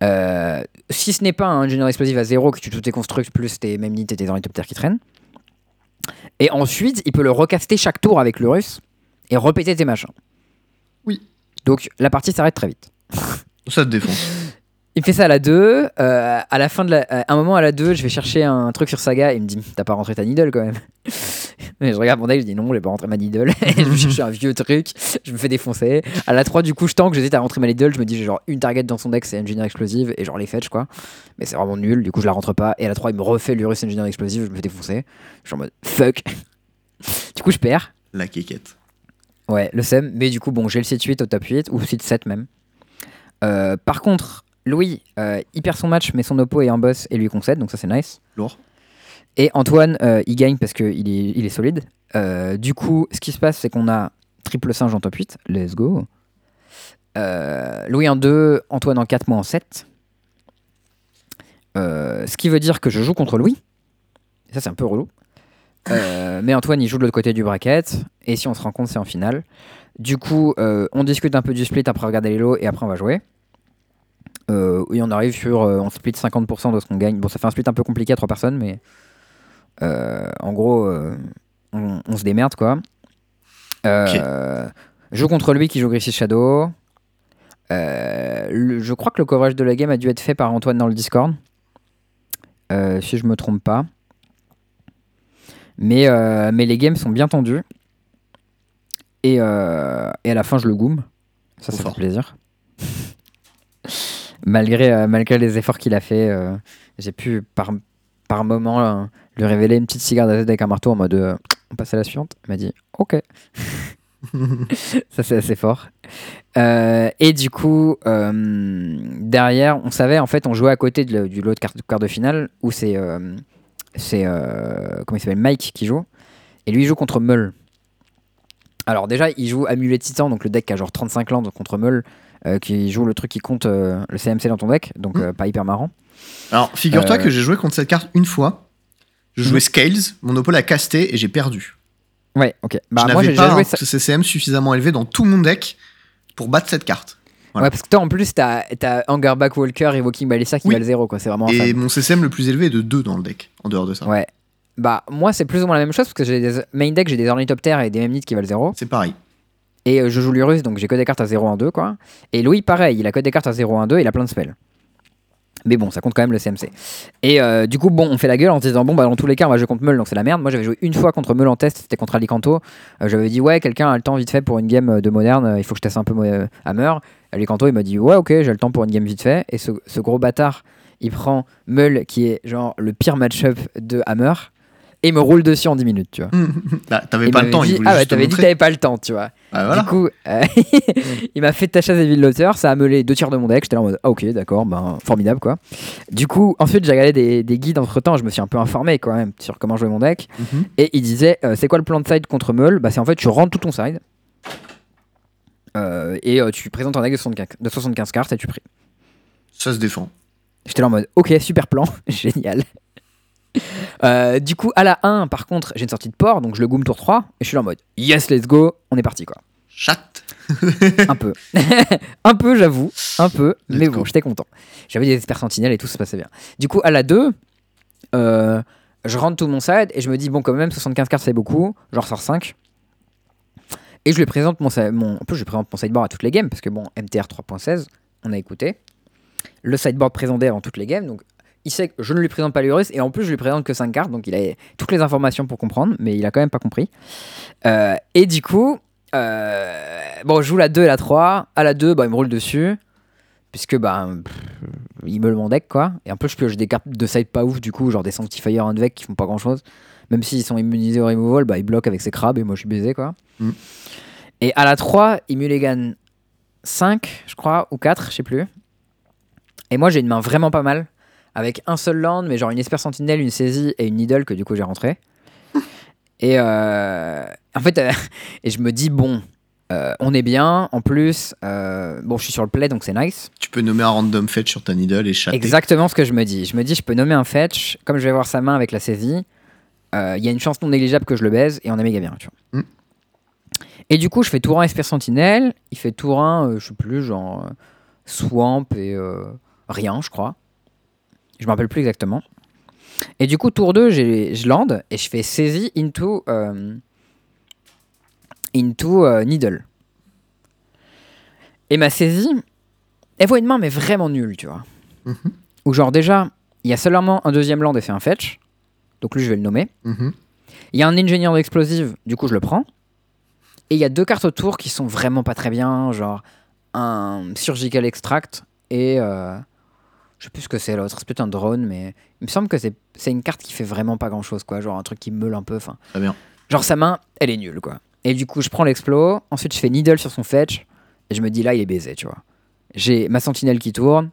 [SPEAKER 1] Euh, si ce n'est pas un ingénieur d'explosive à zéro, que tu tous tes constructs plus tes mêmes et tes ornithoptères qui traînent. Et ensuite, il peut le recaster chaque tour avec le russe et repéter tes machins.
[SPEAKER 2] Oui.
[SPEAKER 1] Donc la partie s'arrête très vite.
[SPEAKER 2] Ça te défonce.
[SPEAKER 1] Il fait ça à la 2. euh, à la fin de la, à un moment à la 2, je vais chercher un truc sur Saga et il me dit T'as pas rentré ta needle quand même Mais je regarde mon deck, je dis Non, j'ai pas rentré ma needle. et je vais chercher un vieux truc, je me fais défoncer. À la 3, du coup, je tank, j'hésite à rentrer ma needle. Je me dis J'ai genre une target dans son deck, c'est Engineer Explosive et genre les fetch quoi. Mais c'est vraiment nul, du coup, je la rentre pas. Et à la 3, il me refait l'Urus Engineer Explosive, je me fais défoncer. Je suis en mode Fuck. du coup, je perds.
[SPEAKER 2] La quéquette.
[SPEAKER 1] Ouais, le SEM. Mais du coup, bon, j'ai le site 8 au top 8, ou site 7 même. Euh, par contre, Louis, euh, il perd son match, mais son oppo est en boss et lui concède, donc ça c'est nice.
[SPEAKER 2] Lourd.
[SPEAKER 1] Et Antoine, euh, il gagne parce qu'il est, il est solide. Euh, du coup, ce qui se passe, c'est qu'on a triple singe en top 8. Let's go. Louis en 2, Antoine en 4, moi en 7. Euh, ce qui veut dire que je joue contre Louis. Et ça, c'est un peu relou. Mais Antoine, il joue de l'autre côté du bracket. Et si on se rend compte, c'est en finale. Du coup, on discute un peu du split après regarder les lots et après on va jouer. Euh, et on arrive sur. euh, on split 50% de ce qu'on gagne. Bon, ça fait un split un peu compliqué à 3 personnes, mais. euh, en gros, on, on se démerde quoi. Je joue contre lui qui joue Griffith Shadow. Le- je crois que le coverage de la game a dû être fait par Antoine dans le Discord. Si je me trompe pas. Mais, mais les games sont bien tendus. Et, et à la fin, je le goom. Ça, ça fait plaisir. malgré, euh, malgré les efforts qu'il a fait, euh, j'ai pu par, par moment euh, lui révéler une petite cigare d'azeite avec un marteau en mode on passe à la suivante. Il m'a dit ok. ça, c'est assez fort. Euh, et du coup, euh, derrière, on savait, en fait, on jouait à côté de, du lot de quart, quart de finale où c'est. euh, c'est. comment il s'appelle Mike qui joue. Et lui, il joue contre Meul. Alors, déjà, il joue Amulet Titan, donc le deck qui a genre 35 landes contre Meul, qui joue le truc qui compte euh, le CMC dans ton deck, donc
[SPEAKER 2] Mm.
[SPEAKER 1] euh, pas hyper marrant.
[SPEAKER 2] Alors, figure-toi
[SPEAKER 1] Euh,
[SPEAKER 2] que j'ai joué contre cette carte une fois. Je jouais
[SPEAKER 1] Mhm.
[SPEAKER 2] Scales, mon oppo l'a casté et j'ai perdu.
[SPEAKER 1] Ouais, ok. Bah,
[SPEAKER 2] je
[SPEAKER 1] moi, j'ai
[SPEAKER 2] n'avais pas
[SPEAKER 1] joué
[SPEAKER 2] un
[SPEAKER 1] ça.
[SPEAKER 2] CCM suffisamment élevé dans tout mon deck pour battre cette carte. Voilà.
[SPEAKER 1] Ouais, parce que toi, en plus, t'as as Angerback Walker, Evoking Balissa qui
[SPEAKER 2] Oui.
[SPEAKER 1] valent 0, quoi. C'est vraiment
[SPEAKER 2] Et
[SPEAKER 1] infâme.
[SPEAKER 2] mon CCM le plus élevé est de 2 dans le deck, en dehors de ça.
[SPEAKER 1] Ouais. Bah, moi, c'est plus ou moins la même chose parce que j'ai des main deck, j'ai des ornithoptères et des memnites qui valent 0.
[SPEAKER 2] C'est pareil.
[SPEAKER 1] Et euh, je joue l'Urus, donc j'ai que des cartes à 0 en 2, quoi. Et Louis, pareil, il a que des cartes à 0 en 2, il a plein de spells. Mais bon, ça compte quand même le CMC. Et euh, du coup, on fait la gueule en se disant, bon, bah, dans tous les cas, va jouer contre Meul, donc c'est la merde. Moi, j'avais joué une fois contre Meul en test, c'était contre Alicanto. Euh, j'avais dit, ouais, quelqu'un a le temps vite fait pour une game de moderne, il faut que je teste un peu Hammer. Alicanto, il m'a dit, ouais, ok, j'ai le temps pour une game vite fait. Et ce, ce gros bâtard, il prend Meul, qui est genre le pire match-up de Hammer, et il me roule dessus en 10 minutes, tu vois.
[SPEAKER 2] Bah, T'avais pas le temps,
[SPEAKER 1] dit,
[SPEAKER 2] il
[SPEAKER 1] ah ouais, t'avais dit t'avais pas le temps, tu vois.
[SPEAKER 2] Ah, voilà.
[SPEAKER 1] Du coup, euh, il m'a fait ta chasse des villes d'auteur, ça a meulé deux tiers de mon deck. J'étais là en mode, ah, ok, d'accord, ben, formidable quoi. Du coup, ensuite, j'ai regardé des, des guides entre temps, je me suis un peu informé quand même sur comment jouer mon deck. Et il disait, euh, c'est quoi le plan de side contre Meul? Bah, c'est en fait, tu rentres tout ton side. Euh, et tu présentes un deck de 75, de 75 cartes et tu pries.
[SPEAKER 2] Ça se défend.
[SPEAKER 1] J'étais là en mode, ok, super plan, génial. Euh, du coup, à la 1, par contre, j'ai une sortie de port, donc je le goom tour 3, et je suis là en mode, yes, let's go, on est parti quoi.
[SPEAKER 2] Chat.
[SPEAKER 1] Un peu. un peu, j'avoue. Un peu.
[SPEAKER 2] Let's
[SPEAKER 1] mais
[SPEAKER 2] go.
[SPEAKER 1] bon, j'étais content. J'avais des experts sentinelles et tout, ça se passait bien. Du coup, à la 2, euh, je rentre tout mon side et je me dis, bon, quand même, 75 cartes, c'est beaucoup. J'en ressors 5. Et je lui présente mon. En plus, je lui présente mon sideboard à toutes les games parce que, bon, MTR 3.16, on a écouté. Le sideboard présenté avant toutes les games. Donc, il sait que je ne lui présente pas l'Urus et en plus, je lui présente que 5 cartes. Donc, il a toutes les informations pour comprendre, mais il a quand même pas compris. Euh, et du coup, euh, bon, je joue la 2 et la 3. À la 2, bah, il me roule dessus. Puisque, bah, pff, il me le mon deck, quoi. Et en plus, je pioche des cartes de side pas ouf, du coup, genre des Sanctifier Unvec qui font pas grand chose. Même s'ils sont immunisés au removal, bah, ils bloquent avec ses crabes et moi, je suis baisé, quoi.
[SPEAKER 2] Mm.
[SPEAKER 1] Et à la 3, il mulligan 5, je crois, ou 4, je sais plus. Et moi, j'ai une main vraiment pas mal. Avec un seul land, mais genre une Esper Sentinelle, une saisie et une Needle que du coup j'ai rentré. Et euh, en fait, euh, et je me dis, bon, euh, on est bien. En plus, euh, bon, je suis sur le play, donc c'est nice.
[SPEAKER 2] Tu peux nommer un random fetch sur ta needle et chatter.
[SPEAKER 1] Exactement ce que je me dis. Je me dis, je peux nommer un fetch. Comme je vais voir sa main avec la saisie, il y a une chance non négligeable que je le baise et on est méga bien. Tu vois.
[SPEAKER 2] Mm.
[SPEAKER 1] Et du coup, je fais tour 1 Esper Sentinelle. Il fait tour 1, euh, je sais plus, genre Swamp et rien, je crois. Je me rappelle plus exactement. Et du coup, tour 2, j'ai- je lande et je fais saisie into, euh, into euh, Needle. Et ma saisie, elle voit une main, mais vraiment nulle, tu vois.
[SPEAKER 2] Mhm.
[SPEAKER 1] Où genre déjà, il y a seulement un deuxième land et fait un fetch. Donc lui, je vais le nommer.
[SPEAKER 2] Mhm.
[SPEAKER 1] Il y a un ingénieur d'explosive, du coup, je le prends. Et il y a deux cartes autour qui sont vraiment pas très bien, genre un surgical extract et euh, je sais plus ce que c'est l'autre, c'est peut-être un drone, mais il me semble que c'est c'est une carte qui fait vraiment pas grand chose, quoi, genre un truc qui meule un peu. Enfin,
[SPEAKER 2] Très bien.
[SPEAKER 1] genre sa main, elle est nulle, quoi. Et du coup, je prends l'explo, ensuite je fais needle sur son fetch et je me dis là, il est baisé, tu vois. J'ai ma sentinelle qui tourne,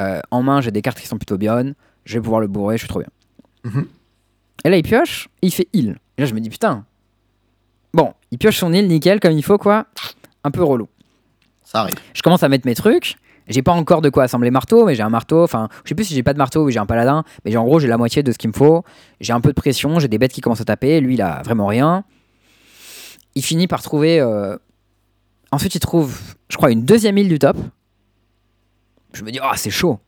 [SPEAKER 1] euh, en main, j'ai des cartes qui sont plutôt bien, je vais pouvoir le bourrer, je suis trop bien.
[SPEAKER 2] Mhm.
[SPEAKER 1] Et là, il pioche, et il fait heal. Et là, je me dis, putain. Bon, il pioche son heal nickel comme il faut, quoi. Un peu relou.
[SPEAKER 2] Ça arrive.
[SPEAKER 1] Je commence à mettre mes trucs. J'ai pas encore de quoi assembler marteau, mais j'ai un marteau. Enfin, je sais plus si j'ai pas de marteau ou j'ai un paladin. Mais en gros, j'ai la moitié de ce qu'il me faut. J'ai un peu de pression, j'ai des bêtes qui commencent à taper. Lui, il a vraiment rien. Il finit par trouver. euh, Ensuite, il trouve, je crois, une deuxième île du top. Je me dis, oh, c'est chaud.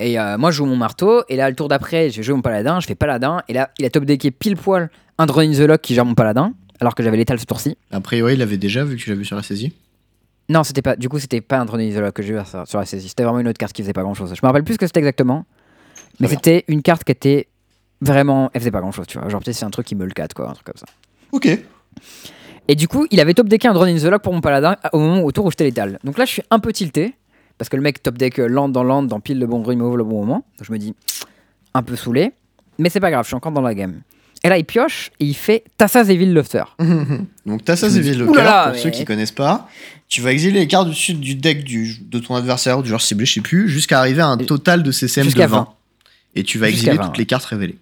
[SPEAKER 1] Et euh, moi, je joue mon marteau. Et là, le tour d'après, je jouer mon paladin. Je fais paladin. Et là, il a top decké pile poil un Drone in the Lock qui gère mon paladin. Alors que j'avais l'étal ce tour-ci.
[SPEAKER 2] A priori, il l'avait déjà vu que tu l'as vu sur la saisie.
[SPEAKER 1] Non, c'était pas. Du coup, c'était pas un Drone in the Lock que j'ai eu sur la saisie. C'était vraiment une autre carte qui faisait pas grand chose. Je me rappelle plus ce que c'était exactement. Mais c'était une carte qui était vraiment. Elle faisait pas grand chose, tu vois. Genre, peut-être c'est un truc qui me le 4, quoi. Un truc comme ça.
[SPEAKER 2] Ok.
[SPEAKER 1] Et du coup, il avait top decké un Drone in the Lock pour mon paladin au moment au tour où j'étais létal. Donc là, je suis un peu tilté. Parce que le mec top deck euh, land dans land, dans pile le bon removal au bon moment. Donc je me dis, un peu saoulé. Mais c'est pas grave, je suis encore dans la game. Et là, il pioche et il fait Tassas et Lofter.
[SPEAKER 2] Donc t'as ça, c'est Vile
[SPEAKER 1] Ouh là là,
[SPEAKER 2] pour
[SPEAKER 1] mais-
[SPEAKER 2] ceux qui connaissent pas. Tu vas exiler les cartes du sud du deck du, de ton adversaire ou du joueur ciblé, je sais plus, jusqu'à arriver à un total de CCM de
[SPEAKER 1] Jusqu'à
[SPEAKER 2] 20.
[SPEAKER 1] 20.
[SPEAKER 2] Et tu vas exiler
[SPEAKER 1] 20,
[SPEAKER 2] toutes
[SPEAKER 1] ouais.
[SPEAKER 2] les cartes révélées.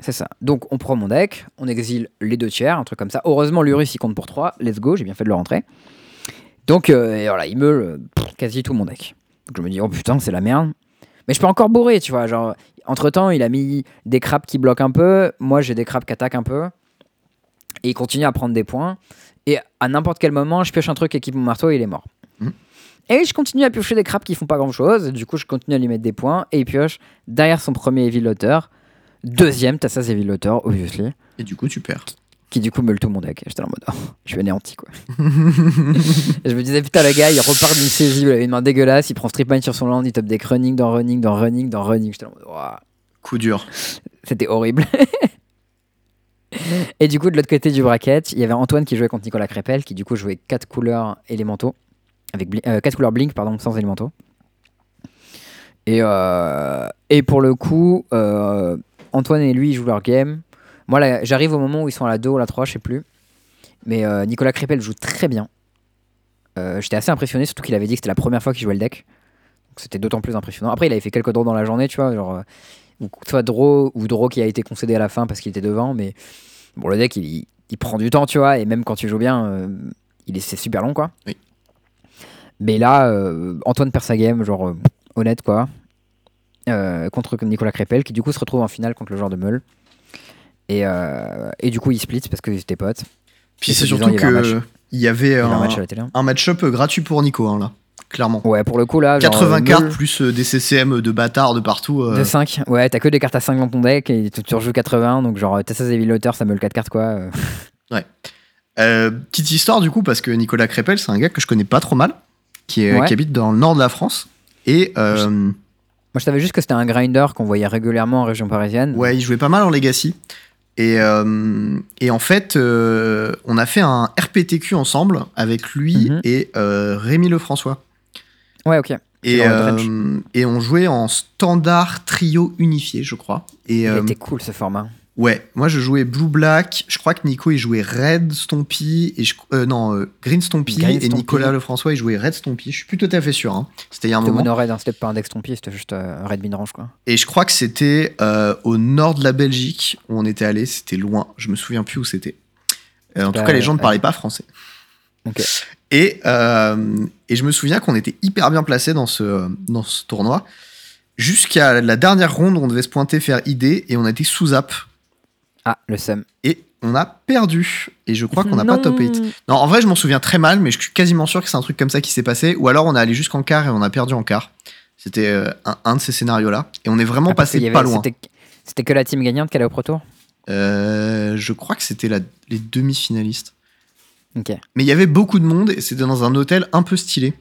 [SPEAKER 1] C'est ça. Donc on prend mon deck, on exile les deux tiers, un truc comme ça. Heureusement, l'Urus il compte pour 3. Let's go, j'ai bien fait de le rentrer. Donc euh, et voilà, il me quasi tout mon deck. Donc je me dis, oh putain, c'est la merde. Mais je peux encore bourrer, tu vois. Genre, entre temps, il a mis des crabes qui bloquent un peu. Moi, j'ai des crabes qui attaquent un peu. Et il continue à prendre des points. Et à n'importe quel moment, je pioche un truc, équipe mon marteau, et il est mort.
[SPEAKER 2] Mhm.
[SPEAKER 1] Et je continue à piocher des crabes qui font pas grand chose. Du coup, je continue à lui mettre des points. Et il pioche derrière son premier Evil Lotter. Deuxième, Tassas Evil Lotter, obviously.
[SPEAKER 2] Et du coup, tu perds.
[SPEAKER 1] Qui du coup meule tout mon deck. J'étais en mode, oh, je suis anéanti quoi. Et je me disais, putain, le gars, il repart d'une saisie, il avait une main dégueulasse, il prend strip mine sur son land, il top deck running dans running dans running dans running. J'étais en mode, Ouah.
[SPEAKER 2] Coup dur.
[SPEAKER 1] C'était horrible. Et du coup, de l'autre côté du bracket, il y avait Antoine qui jouait contre Nicolas Crépel, qui du coup jouait 4 couleurs élémentaux, avec 4 couleurs blink, pardon, sans élémentaux. Et, euh, et pour le coup, euh, Antoine et lui ils jouent leur game. Moi, là, j'arrive au moment où ils sont à la 2 ou la 3, je sais plus. Mais euh, Nicolas Crépel joue très bien. Euh, J'étais assez impressionné, surtout qu'il avait dit que c'était la première fois qu'il jouait le deck. Donc c'était d'autant plus impressionnant. Après, il avait fait quelques draws dans la journée, tu vois, genre euh, ou soit draw ou draw qui a été concédé à la fin parce qu'il était devant. Mais bon, le deck, il, il prend du temps, tu vois, et même quand tu joues bien, euh, il est, c'est super long, quoi.
[SPEAKER 2] Oui.
[SPEAKER 1] Mais là, Antoine perd sa game, genre honnête, quoi. Contre Nicolas Crépel, qui du coup se retrouve en finale contre le joueur de Meul. Et, euh, et du coup, il split parce qu'ils étaient potes.
[SPEAKER 2] Puis c'est surtout
[SPEAKER 1] il y avait un match.
[SPEAKER 2] avait match-up gratuit pour Nico, hein, là. Clairement.
[SPEAKER 1] Ouais, pour le coup, là. genre,
[SPEAKER 2] 80
[SPEAKER 1] euh,
[SPEAKER 2] cartes plus euh, des CCM de bâtards de partout. euh,
[SPEAKER 1] De 5. Ouais, t'as que des cartes à 5 dans ton deck et tu, rejoues 80. Donc, genre, 16 Evil Lauter, ça meule 4 cartes, quoi. Euh,
[SPEAKER 2] petite histoire du coup, parce que Nicolas Crépel, c'est un gars que je connais pas trop mal, qui, est,
[SPEAKER 1] Ouais.
[SPEAKER 2] qui habite dans le nord de la France. Et
[SPEAKER 1] Moi, je savais juste que c'était un grinder qu'on voyait régulièrement en région parisienne.
[SPEAKER 2] ouais, il jouait pas mal en Legacy. Et, euh, et en fait, euh, on a fait un RPTQ ensemble avec lui
[SPEAKER 1] Mhm.
[SPEAKER 2] et euh, Rémi Lefrançois.
[SPEAKER 1] Ouais, ok.
[SPEAKER 2] Et, euh, et on jouait en standard trio unifié, je crois. Et
[SPEAKER 1] Il
[SPEAKER 2] euh,
[SPEAKER 1] était cool ce format.
[SPEAKER 2] Ouais, moi je jouais Blue Black. Je crois que Nico il jouait Red Stompy et je, euh, non euh, Green Stompy
[SPEAKER 1] Green
[SPEAKER 2] et
[SPEAKER 1] Stompy.
[SPEAKER 2] Nicolas Lefrançois il jouait Red Stompy. Je suis plus tout à fait sûr. hein. C'était il y a un
[SPEAKER 1] C'était
[SPEAKER 2] moment.
[SPEAKER 1] mono red, hein, c'était pas un deck Stompy, c'était juste euh, red min range, quoi.
[SPEAKER 2] Et je crois que c'était au nord de la Belgique où on était allé. C'était loin. Je me souviens plus où c'était. En tout
[SPEAKER 1] Bah,
[SPEAKER 2] cas, les gens ne parlaient pas français. Et, et je me souviens qu'on était hyper bien placé dans ce, dans ce tournoi. Jusqu'à la dernière ronde, on devait se pointer faire ID et on a été sous zap.
[SPEAKER 1] Ah, le sum.
[SPEAKER 2] Et on a perdu. Et je crois qu'on n'a pas top 8. Non, en vrai, je m'en souviens très mal, mais je suis quasiment sûr que c'est un truc comme ça qui s'est passé. Ou alors on est allé jusqu'en quart et on a perdu en quart. C'était euh, un, un de ces scénarios-là. Et on est vraiment
[SPEAKER 1] Ah,
[SPEAKER 2] passé
[SPEAKER 1] avait-
[SPEAKER 2] pas loin.
[SPEAKER 1] c'était- que la team gagnante qui allait au Pro Tour?
[SPEAKER 2] Euh, je crois que c'était les demi-finalistes.
[SPEAKER 1] Ok.
[SPEAKER 2] Mais il y avait beaucoup de monde et c'était dans un hôtel un peu stylé.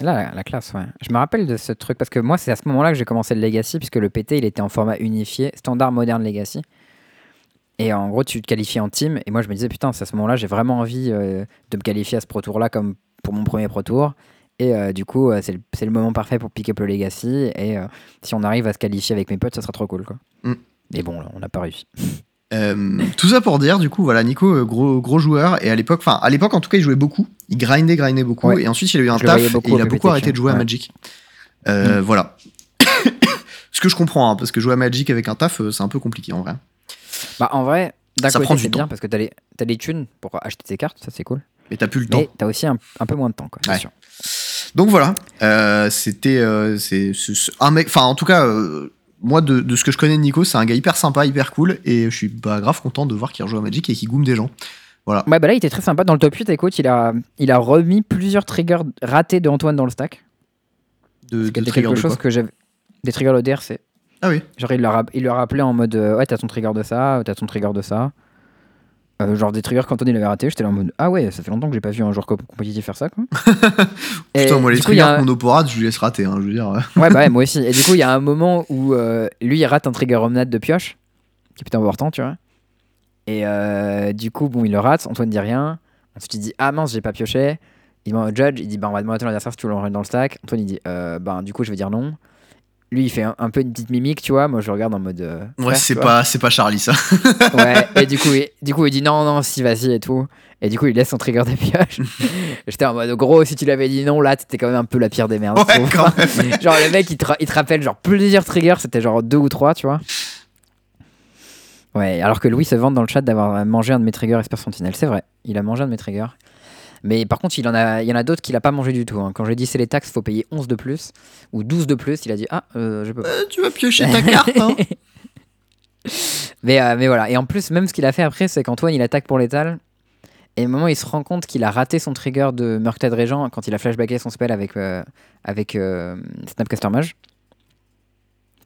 [SPEAKER 1] Là, la, la classe, ouais. Je me rappelle de ce truc parce que moi, c'est à ce moment-là que j'ai commencé le Legacy, puisque le PT, il était en format unifié, standard moderne Legacy. Et en gros, tu te qualifies en team. Et moi, je me disais, putain, c'est à ce moment-là, j'ai vraiment envie euh, de me qualifier à ce Pro Tour-là comme pour mon premier Pro Tour. Et euh, du coup, euh, c'est le, moment parfait pour pick up le Legacy. Et si on arrive à se qualifier avec mes potes, ça sera trop cool, quoi.
[SPEAKER 2] Mm.
[SPEAKER 1] Mais bon, là, on n'a pas réussi.
[SPEAKER 2] Euh, tout ça pour dire, du coup, voilà, Nico, gros, gros joueur. Et à l'époque, enfin, à l'époque, en tout cas, il jouait beaucoup. Il grindait, grindait beaucoup.
[SPEAKER 1] Ouais.
[SPEAKER 2] Et ensuite, il a eu un
[SPEAKER 1] Je
[SPEAKER 2] taf et il a
[SPEAKER 1] au
[SPEAKER 2] beaucoup arrêté de jouer à. Magic. Euh, Voilà. Ce que je comprends, hein, parce que jouer à Magic avec un taf, c'est un peu compliqué en vrai.
[SPEAKER 1] Bah, en vrai, d'un
[SPEAKER 2] Ça
[SPEAKER 1] côté,
[SPEAKER 2] prend du
[SPEAKER 1] bien
[SPEAKER 2] temps.
[SPEAKER 1] parce que t'as les, t'as les thunes pour acheter tes cartes, ça c'est cool.
[SPEAKER 2] Mais t'as plus le temps.
[SPEAKER 1] Mais t'as aussi un, un peu moins de temps, quoi, c'est
[SPEAKER 2] Ouais.
[SPEAKER 1] sûr.
[SPEAKER 2] Donc voilà, euh, c'était euh, c'est c'est- c'est un mec. Enfin, en tout cas, euh, moi de, de ce que je connais de Nico, c'est un gars hyper sympa, hyper cool, et je suis bah, grave content de voir qu'il rejoue à Magic et qu'il goome des gens. Voilà.
[SPEAKER 1] Ouais, bah là, il était très sympa. Dans le top 8, écoute, il a, il a remis plusieurs triggers ratés de Antoine dans le stack.
[SPEAKER 2] De,
[SPEAKER 1] C'était
[SPEAKER 2] trigger
[SPEAKER 1] quelque
[SPEAKER 2] de
[SPEAKER 1] chose
[SPEAKER 2] quoi.
[SPEAKER 1] que j'avais. Des triggers de DRC.
[SPEAKER 2] Ah oui.
[SPEAKER 1] Genre, il leur a, il leur a appelé en mode euh, Ouais, t'as ton trigger de ça, t'as ton trigger de ça. Euh, genre des triggers qu'Antoine il avait raté. J'étais là en mode Ah ouais, ça fait longtemps que j'ai pas vu un joueur co- compétitif faire ça, quoi.
[SPEAKER 2] Putain, moi les triggers
[SPEAKER 1] a un-
[SPEAKER 2] monoporades, je lui laisse rater. Hein, je veux dire.
[SPEAKER 1] Ouais, bah ouais, moi aussi. Et du coup, il y a un moment où euh, lui, il rate un trigger omnade de pioche, qui est plutôt important, tu vois. Et du coup, bon, il le rate, Antoine dit rien. Ensuite, il dit Ah mince, j'ai pas pioché. Il demande au judge, il dit Bah, on va demander à ton adversaire si tu veux dans le stack. Antoine, il dit euh, Bah, du coup, je vais dire non. Lui, il fait un, un peu une petite mimique, tu vois. Moi, je regarde en mode. euh,
[SPEAKER 2] Ouais, c'est pas c'est pas Charlie ça.
[SPEAKER 1] Ouais, et du coup, il, du coup, il dit non, non, si, vas-y et tout. Et du coup, il laisse son trigger pioche. J'étais en mode, gros, si tu l'avais dit non, là, t'étais quand même un peu la pire des merdes.
[SPEAKER 2] Ouais, quand même.
[SPEAKER 1] genre, le mec, il te, il te rappelle genre plusieurs triggers, c'était genre deux ou trois, tu vois. Ouais, alors que Louis se vante dans le chat d'avoir mangé un de mes triggers Esper Sentinel. C'est vrai, il a mangé un de mes triggers. Mais par contre, il, en a, il y en a d'autres qu'il a pas mangé du tout. hein. Quand j'ai dit c'est les taxes, faut payer 11 de plus ou 12 de plus, il a dit ah, euh, je peux pas.
[SPEAKER 2] Euh, tu vas piocher ta carte. Hein.
[SPEAKER 1] Mais, euh, mais voilà, et en plus, même ce qu'il a fait après, c'est qu'Antoine il attaque pour l'étal. Et au moment où il se rend compte qu'il a raté son trigger de Murktide Régent quand il a flashbacké son spell avec, avec Snapcaster Mage.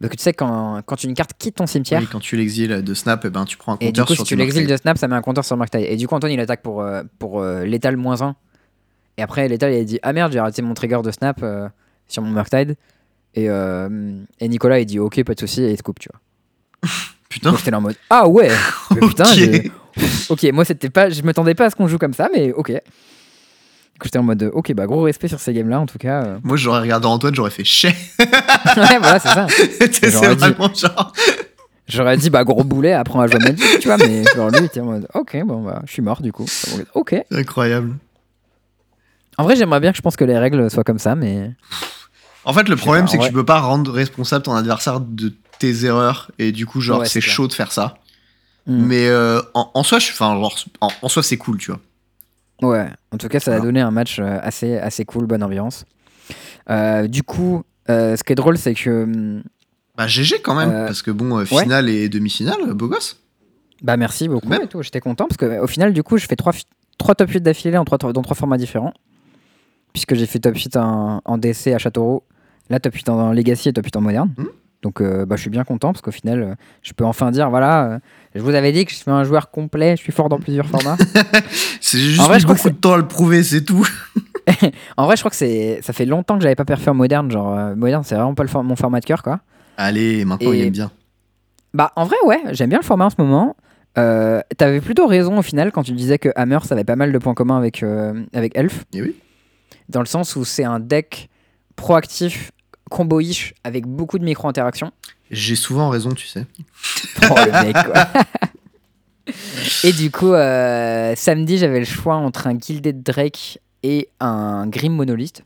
[SPEAKER 1] Que tu sais, quand, quand une carte quitte ton cimetière,
[SPEAKER 2] Oui, quand tu l'exiles de Snap, eh ben, tu prends un
[SPEAKER 1] et du
[SPEAKER 2] compteur
[SPEAKER 1] coup,
[SPEAKER 2] sur
[SPEAKER 1] si tu l'exiles de Snap, ça met un compteur sur Murktide. Et du coup, Antoine, il attaque pour, euh, pour euh, l'étal moins 1. Et après, l'étal, il dit Ah merde, j'ai raté mon trigger de Snap euh, sur mon Murktide. Et, et Nicolas, il dit Ok, pas de souci, et il te coupe, tu vois.
[SPEAKER 2] Putain,
[SPEAKER 1] Donc j'étais là en mode Ah ouais Mais putain,
[SPEAKER 2] Ok,
[SPEAKER 1] moi, c'était pas, je m'attendais pas à ce qu'on joue comme ça, mais ok. Du coup, j'étais en mode euh, Ok, bah gros respect sur ces games-là, en tout cas. euh.
[SPEAKER 2] Moi, j'aurais regardé Antoine, j'aurais fait chais.
[SPEAKER 1] ouais, voilà, c'est ça.
[SPEAKER 2] c'est
[SPEAKER 1] J'aurais dit-
[SPEAKER 2] vraiment genre.
[SPEAKER 1] J'aurais dit, bah gros boulet, apprends à jouer Magic, tu vois, mais genre lui, il était en mode, ok, bon, bah, je suis mort du coup. Ok.
[SPEAKER 2] Incroyable.
[SPEAKER 1] En vrai, j'aimerais bien que je pense que les règles soient comme ça, mais.
[SPEAKER 2] En fait, le problème, c'est que
[SPEAKER 1] en
[SPEAKER 2] tu peux pas rendre responsable ton adversaire de tes erreurs. Et du coup, genre,
[SPEAKER 1] Ouais,
[SPEAKER 2] c'est
[SPEAKER 1] clair.
[SPEAKER 2] chaud de faire ça.
[SPEAKER 1] Hmm.
[SPEAKER 2] Mais euh, en, en soi, je, enfin, genre, en, en soi, c'est cool, tu vois.
[SPEAKER 1] Ouais, en tout cas, ça a donné un match euh, assez, assez cool, bonne ambiance. Euh, du coup, euh, ce qui est drôle, c'est que. hum,
[SPEAKER 2] Bah, GG quand même,
[SPEAKER 1] Euh,
[SPEAKER 2] parce que bon, finale et demi-finale, beau gosse.
[SPEAKER 1] Bah, merci beaucoup
[SPEAKER 2] Même.
[SPEAKER 1] et tout. J'étais content parce qu'au final, du coup, je fais trois, fi- trois top 8 d'affilée en trois, dans trois formats différents. Puisque j'ai fait top 8 en, en DC à Châteauroux, là, top 8 en Legacy et top 8 en moderne.
[SPEAKER 2] Mhm.
[SPEAKER 1] Donc, euh, bah, je suis bien content parce qu'au final, euh, je peux enfin dire voilà, euh, je vous avais dit que je suis un joueur complet, je suis fort dans plusieurs formats.
[SPEAKER 2] C'est juste
[SPEAKER 1] En vrai,
[SPEAKER 2] mis
[SPEAKER 1] je crois que
[SPEAKER 2] beaucoup de temps à le prouver, c'est tout.
[SPEAKER 1] En vrai, je crois que c'est ça fait longtemps que j'avais pas perfé en moderne. Genre, moderne, c'est vraiment pas le for- mon format de cœur, quoi.
[SPEAKER 2] Allez, maintenant,
[SPEAKER 1] Et-
[SPEAKER 2] il aime bien.
[SPEAKER 1] Bah, en vrai, ouais, j'aime bien le format en ce moment. T'avais plutôt raison au final quand tu disais que Hammer, ça avait pas mal de points communs avec, avec Elf.
[SPEAKER 2] Et oui.
[SPEAKER 1] Dans le sens où c'est un deck proactif, combo-ish, avec beaucoup de micro-interactions.
[SPEAKER 2] J'ai souvent raison, tu sais.
[SPEAKER 1] Oh, le mec, quoi. Et du coup, euh, samedi, j'avais le choix entre un Gilded Drake et un Grim Monolith.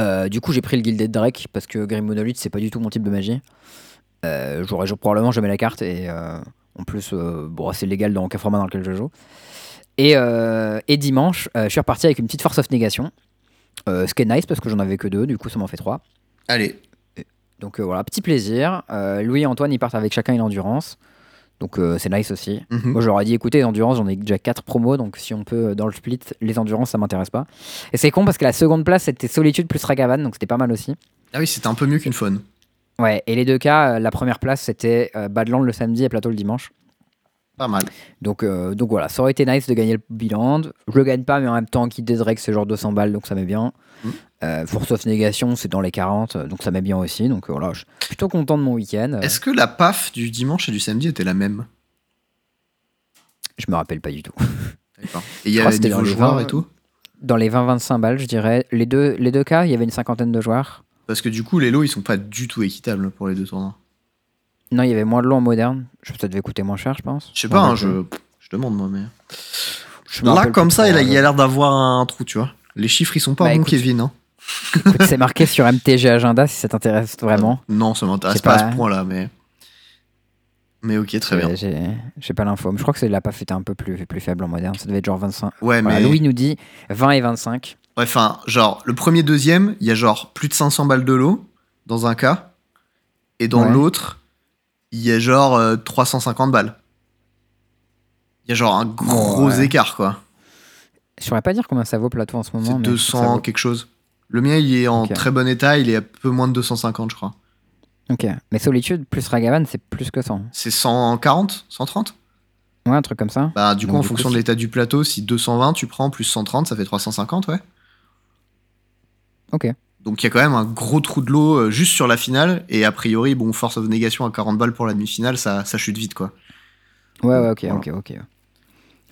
[SPEAKER 1] Euh, du coup, j'ai pris le Gilded Drake parce que Grim Monolith, c'est pas du tout mon type de magie. Euh, J'aurais probablement jamais la carte et euh, en plus, bon, c'est légal dans aucun format dans lequel je joue. Et, et dimanche, je suis reparti avec une petite Force of Négation. Euh, ce qui est nice parce que j'en avais que deux, du coup, ça m'en fait trois.
[SPEAKER 2] Allez,
[SPEAKER 1] Donc euh, voilà, petit plaisir. Euh, Louis et Antoine, ils partent avec chacun une endurance. Donc c'est nice aussi.
[SPEAKER 2] Mhm.
[SPEAKER 1] Moi, ai dit, écoutez, les endurances, j'en ai déjà 4 promos, donc si on peut, dans le split, les endurances, ça m'intéresse pas. Et c'est con parce que la seconde place, c'était Solitude plus Ragavan, donc c'était pas mal aussi.
[SPEAKER 2] Ah oui, c'était un peu mieux qu'une faune.
[SPEAKER 1] Ouais, et les deux cas, la première place, c'était Badland le samedi et Plateau le dimanche.
[SPEAKER 2] Pas mal.
[SPEAKER 1] Donc, euh, donc voilà, ça aurait été nice de gagner le bilan. Je le gagne pas, mais en même temps, qui Drake, c'est genre 200 balles, donc ça met bien.
[SPEAKER 2] Mm.
[SPEAKER 1] Euh, Force of Négation, c'est dans les 40, euh, donc ça met bien aussi. Donc euh, voilà, je suis plutôt content de mon week-end.
[SPEAKER 2] Est-ce que la PAF du dimanche et du samedi était la même?
[SPEAKER 1] Je me rappelle pas du tout.
[SPEAKER 2] D'accord. Et il y
[SPEAKER 1] crois
[SPEAKER 2] a
[SPEAKER 1] que c'était
[SPEAKER 2] niveau
[SPEAKER 1] dans les
[SPEAKER 2] joueur
[SPEAKER 1] 20,
[SPEAKER 2] et tout?
[SPEAKER 1] Dans les 20-25 balles, je dirais. Les deux, les deux cas, il y avait une cinquantaine de joueurs.
[SPEAKER 2] Parce que du coup, les lots, ils sont pas du tout équitables pour les deux tournois.
[SPEAKER 1] Non, il y avait moins de lots en moderne. Je- Ça devait coûter moins cher, je pense.
[SPEAKER 2] Je sais pas, hein, je, je demande moi, mais.
[SPEAKER 1] Je
[SPEAKER 2] Là, comme ça, il a, il a
[SPEAKER 1] euh.
[SPEAKER 2] l'air d'avoir un trou, tu vois. Les chiffres, ils sont pas
[SPEAKER 1] Bah,
[SPEAKER 2] bons,
[SPEAKER 1] écoute.
[SPEAKER 2] Kevin. Hein.
[SPEAKER 1] C'est marqué sur MTG Agenda si ça t'intéresse vraiment.
[SPEAKER 2] Non, ça m'intéresse pas,
[SPEAKER 1] pas-
[SPEAKER 2] à ce point-là, mais. Mais ok, très bien.
[SPEAKER 1] Euh, J'ai pas l'info. Mais je crois que c'est la PAF était un peu plus, plus faible en moderne. Ça devait être genre 25.
[SPEAKER 2] Ouais,
[SPEAKER 1] Voilà,
[SPEAKER 2] mais.
[SPEAKER 1] Louis nous dit 20 et 25.
[SPEAKER 2] Ouais, Enfin, genre, le premier, deuxième, il y a genre plus de 500 balles de lot, dans un cas. Et dans
[SPEAKER 1] Ouais.
[SPEAKER 2] l'autre, il y a genre euh, 350 balles. Il y a genre un gros
[SPEAKER 1] Ouais.
[SPEAKER 2] écart, quoi.
[SPEAKER 1] Je saurais pas dire combien ça vaut plateau en ce moment.
[SPEAKER 2] C'est
[SPEAKER 1] mais je sais que ça
[SPEAKER 2] 200
[SPEAKER 1] vaut-
[SPEAKER 2] quelque chose. Le mien, il est en très bon état, il est à peu moins de 250, je crois.
[SPEAKER 1] Ok. Mais Solitude plus Ragavan, c'est plus que 100.
[SPEAKER 2] C'est 140 130
[SPEAKER 1] Ouais, un truc comme ça.
[SPEAKER 2] Bah, du coup,
[SPEAKER 1] Donc,
[SPEAKER 2] en
[SPEAKER 1] du
[SPEAKER 2] fonction
[SPEAKER 1] coup,
[SPEAKER 2] de l'état du plateau, si 220 tu prends plus 130, ça fait 350, ouais.
[SPEAKER 1] Ok.
[SPEAKER 2] Donc il y a quand même un gros trou de l'eau euh, juste sur la finale, et a priori, bon, Force of Négation à 40 balles pour la demi-finale, ça, ça chute vite, quoi.
[SPEAKER 1] Ouais, ouais, ok,
[SPEAKER 2] Voilà.
[SPEAKER 1] ok, ok.